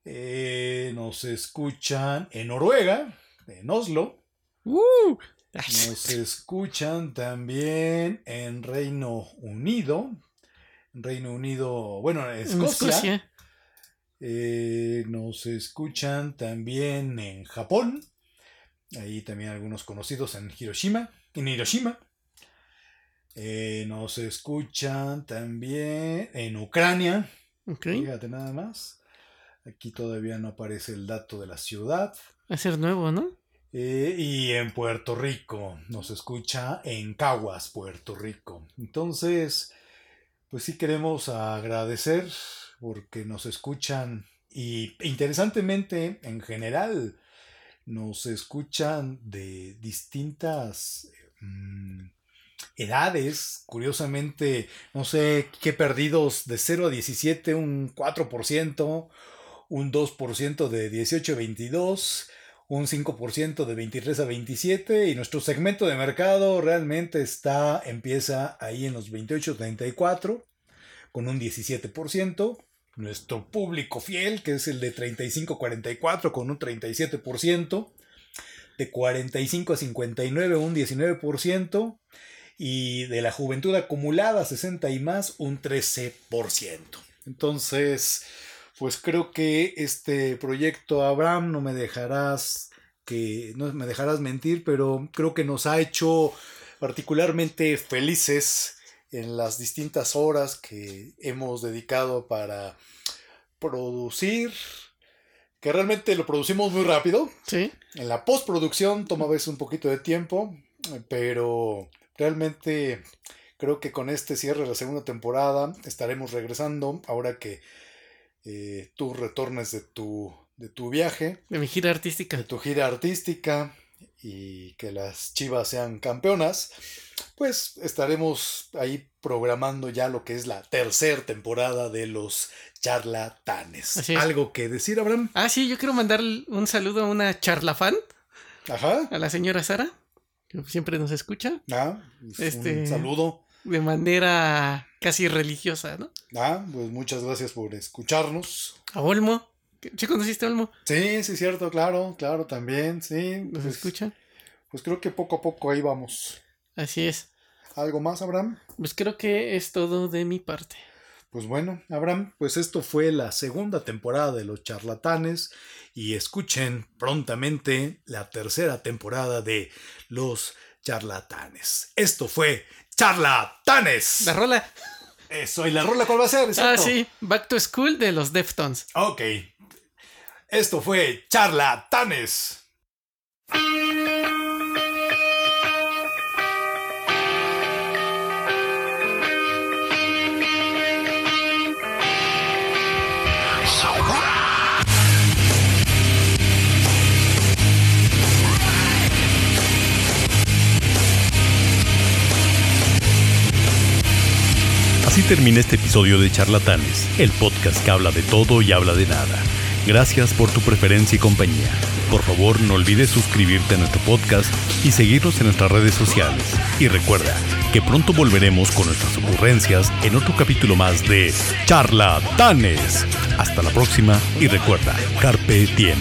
Eh, nos escuchan en Noruega, en Oslo. Uh, Nos escuchan también en Reino Unido. Reino Unido, bueno, en Escocia. Escocia. Eh, nos escuchan también en Japón. Ahí también algunos conocidos en Hiroshima. En Hiroshima. Eh, nos escuchan también en Ucrania. Ok. Fíjate nada más. Aquí todavía no aparece el dato de la ciudad. Va a ser nuevo, ¿no? Eh, y en Puerto Rico. Nos escucha en Caguas, Puerto Rico. Entonces, pues sí queremos agradecer porque nos escuchan y interesantemente en general nos escuchan de distintas mm, edades. Curiosamente, no sé qué perdidos de 0 a 17, un 4%, un 2% de 18 a 22 un 5% de 23 a 27 y nuestro segmento de mercado realmente está empieza ahí en los 28 34 con un 17%, nuestro público fiel que es el de 35 44 con un 37%, de 45 a 59 un 19% y de la juventud acumulada 60 y más un 13%. Entonces, pues creo que este proyecto, Abraham, no me dejarás que no me dejarás mentir, pero creo que nos ha hecho particularmente felices en las distintas horas que hemos dedicado para producir, que realmente lo producimos muy rápido. Sí. En la postproducción toma a veces un poquito de tiempo, pero realmente creo que con este cierre de la segunda temporada estaremos regresando ahora que eh, tú retornes de tu, de tu viaje, De mi gira artística. de tu gira artística y que las chivas sean campeonas, pues estaremos ahí programando ya lo que es la tercera temporada de los charlatanes. ¿Algo que decir, Abraham? Ah, sí, yo quiero mandar un saludo a una charlafan, Ajá. a la señora Sara, que siempre nos escucha, Ah, pues Este- Un saludo. de manera casi religiosa, ¿no? Ah, pues muchas gracias por escucharnos. A Olmo. ¿Sí conociste a Olmo? Sí, sí, cierto, claro, claro, también, sí. ¿Nos Pues, escucha? pues creo que poco a poco ahí vamos. Así es. ¿Algo más, Abraham? Pues creo que es todo de mi parte. Pues bueno, Abraham, pues esto fue la segunda temporada de Los Charlatanes y escuchen prontamente la tercera temporada de Los Charlatanes. Esto fue Charlatanes. La rola. Eso, ¿y la rola cuál va a ser? Ah, sí. Back to School de los Deftones. Ok. Esto fue Charlatanes. Así termina este episodio de Charlatanes, el podcast que habla de todo y habla de nada. Gracias por tu preferencia y compañía. Por favor, no olvides suscribirte a nuestro podcast y seguirnos en nuestras redes sociales. Y recuerda que pronto volveremos con nuestras ocurrencias en otro capítulo más de Charlatanes. Hasta la próxima y recuerda, Carpe Diem.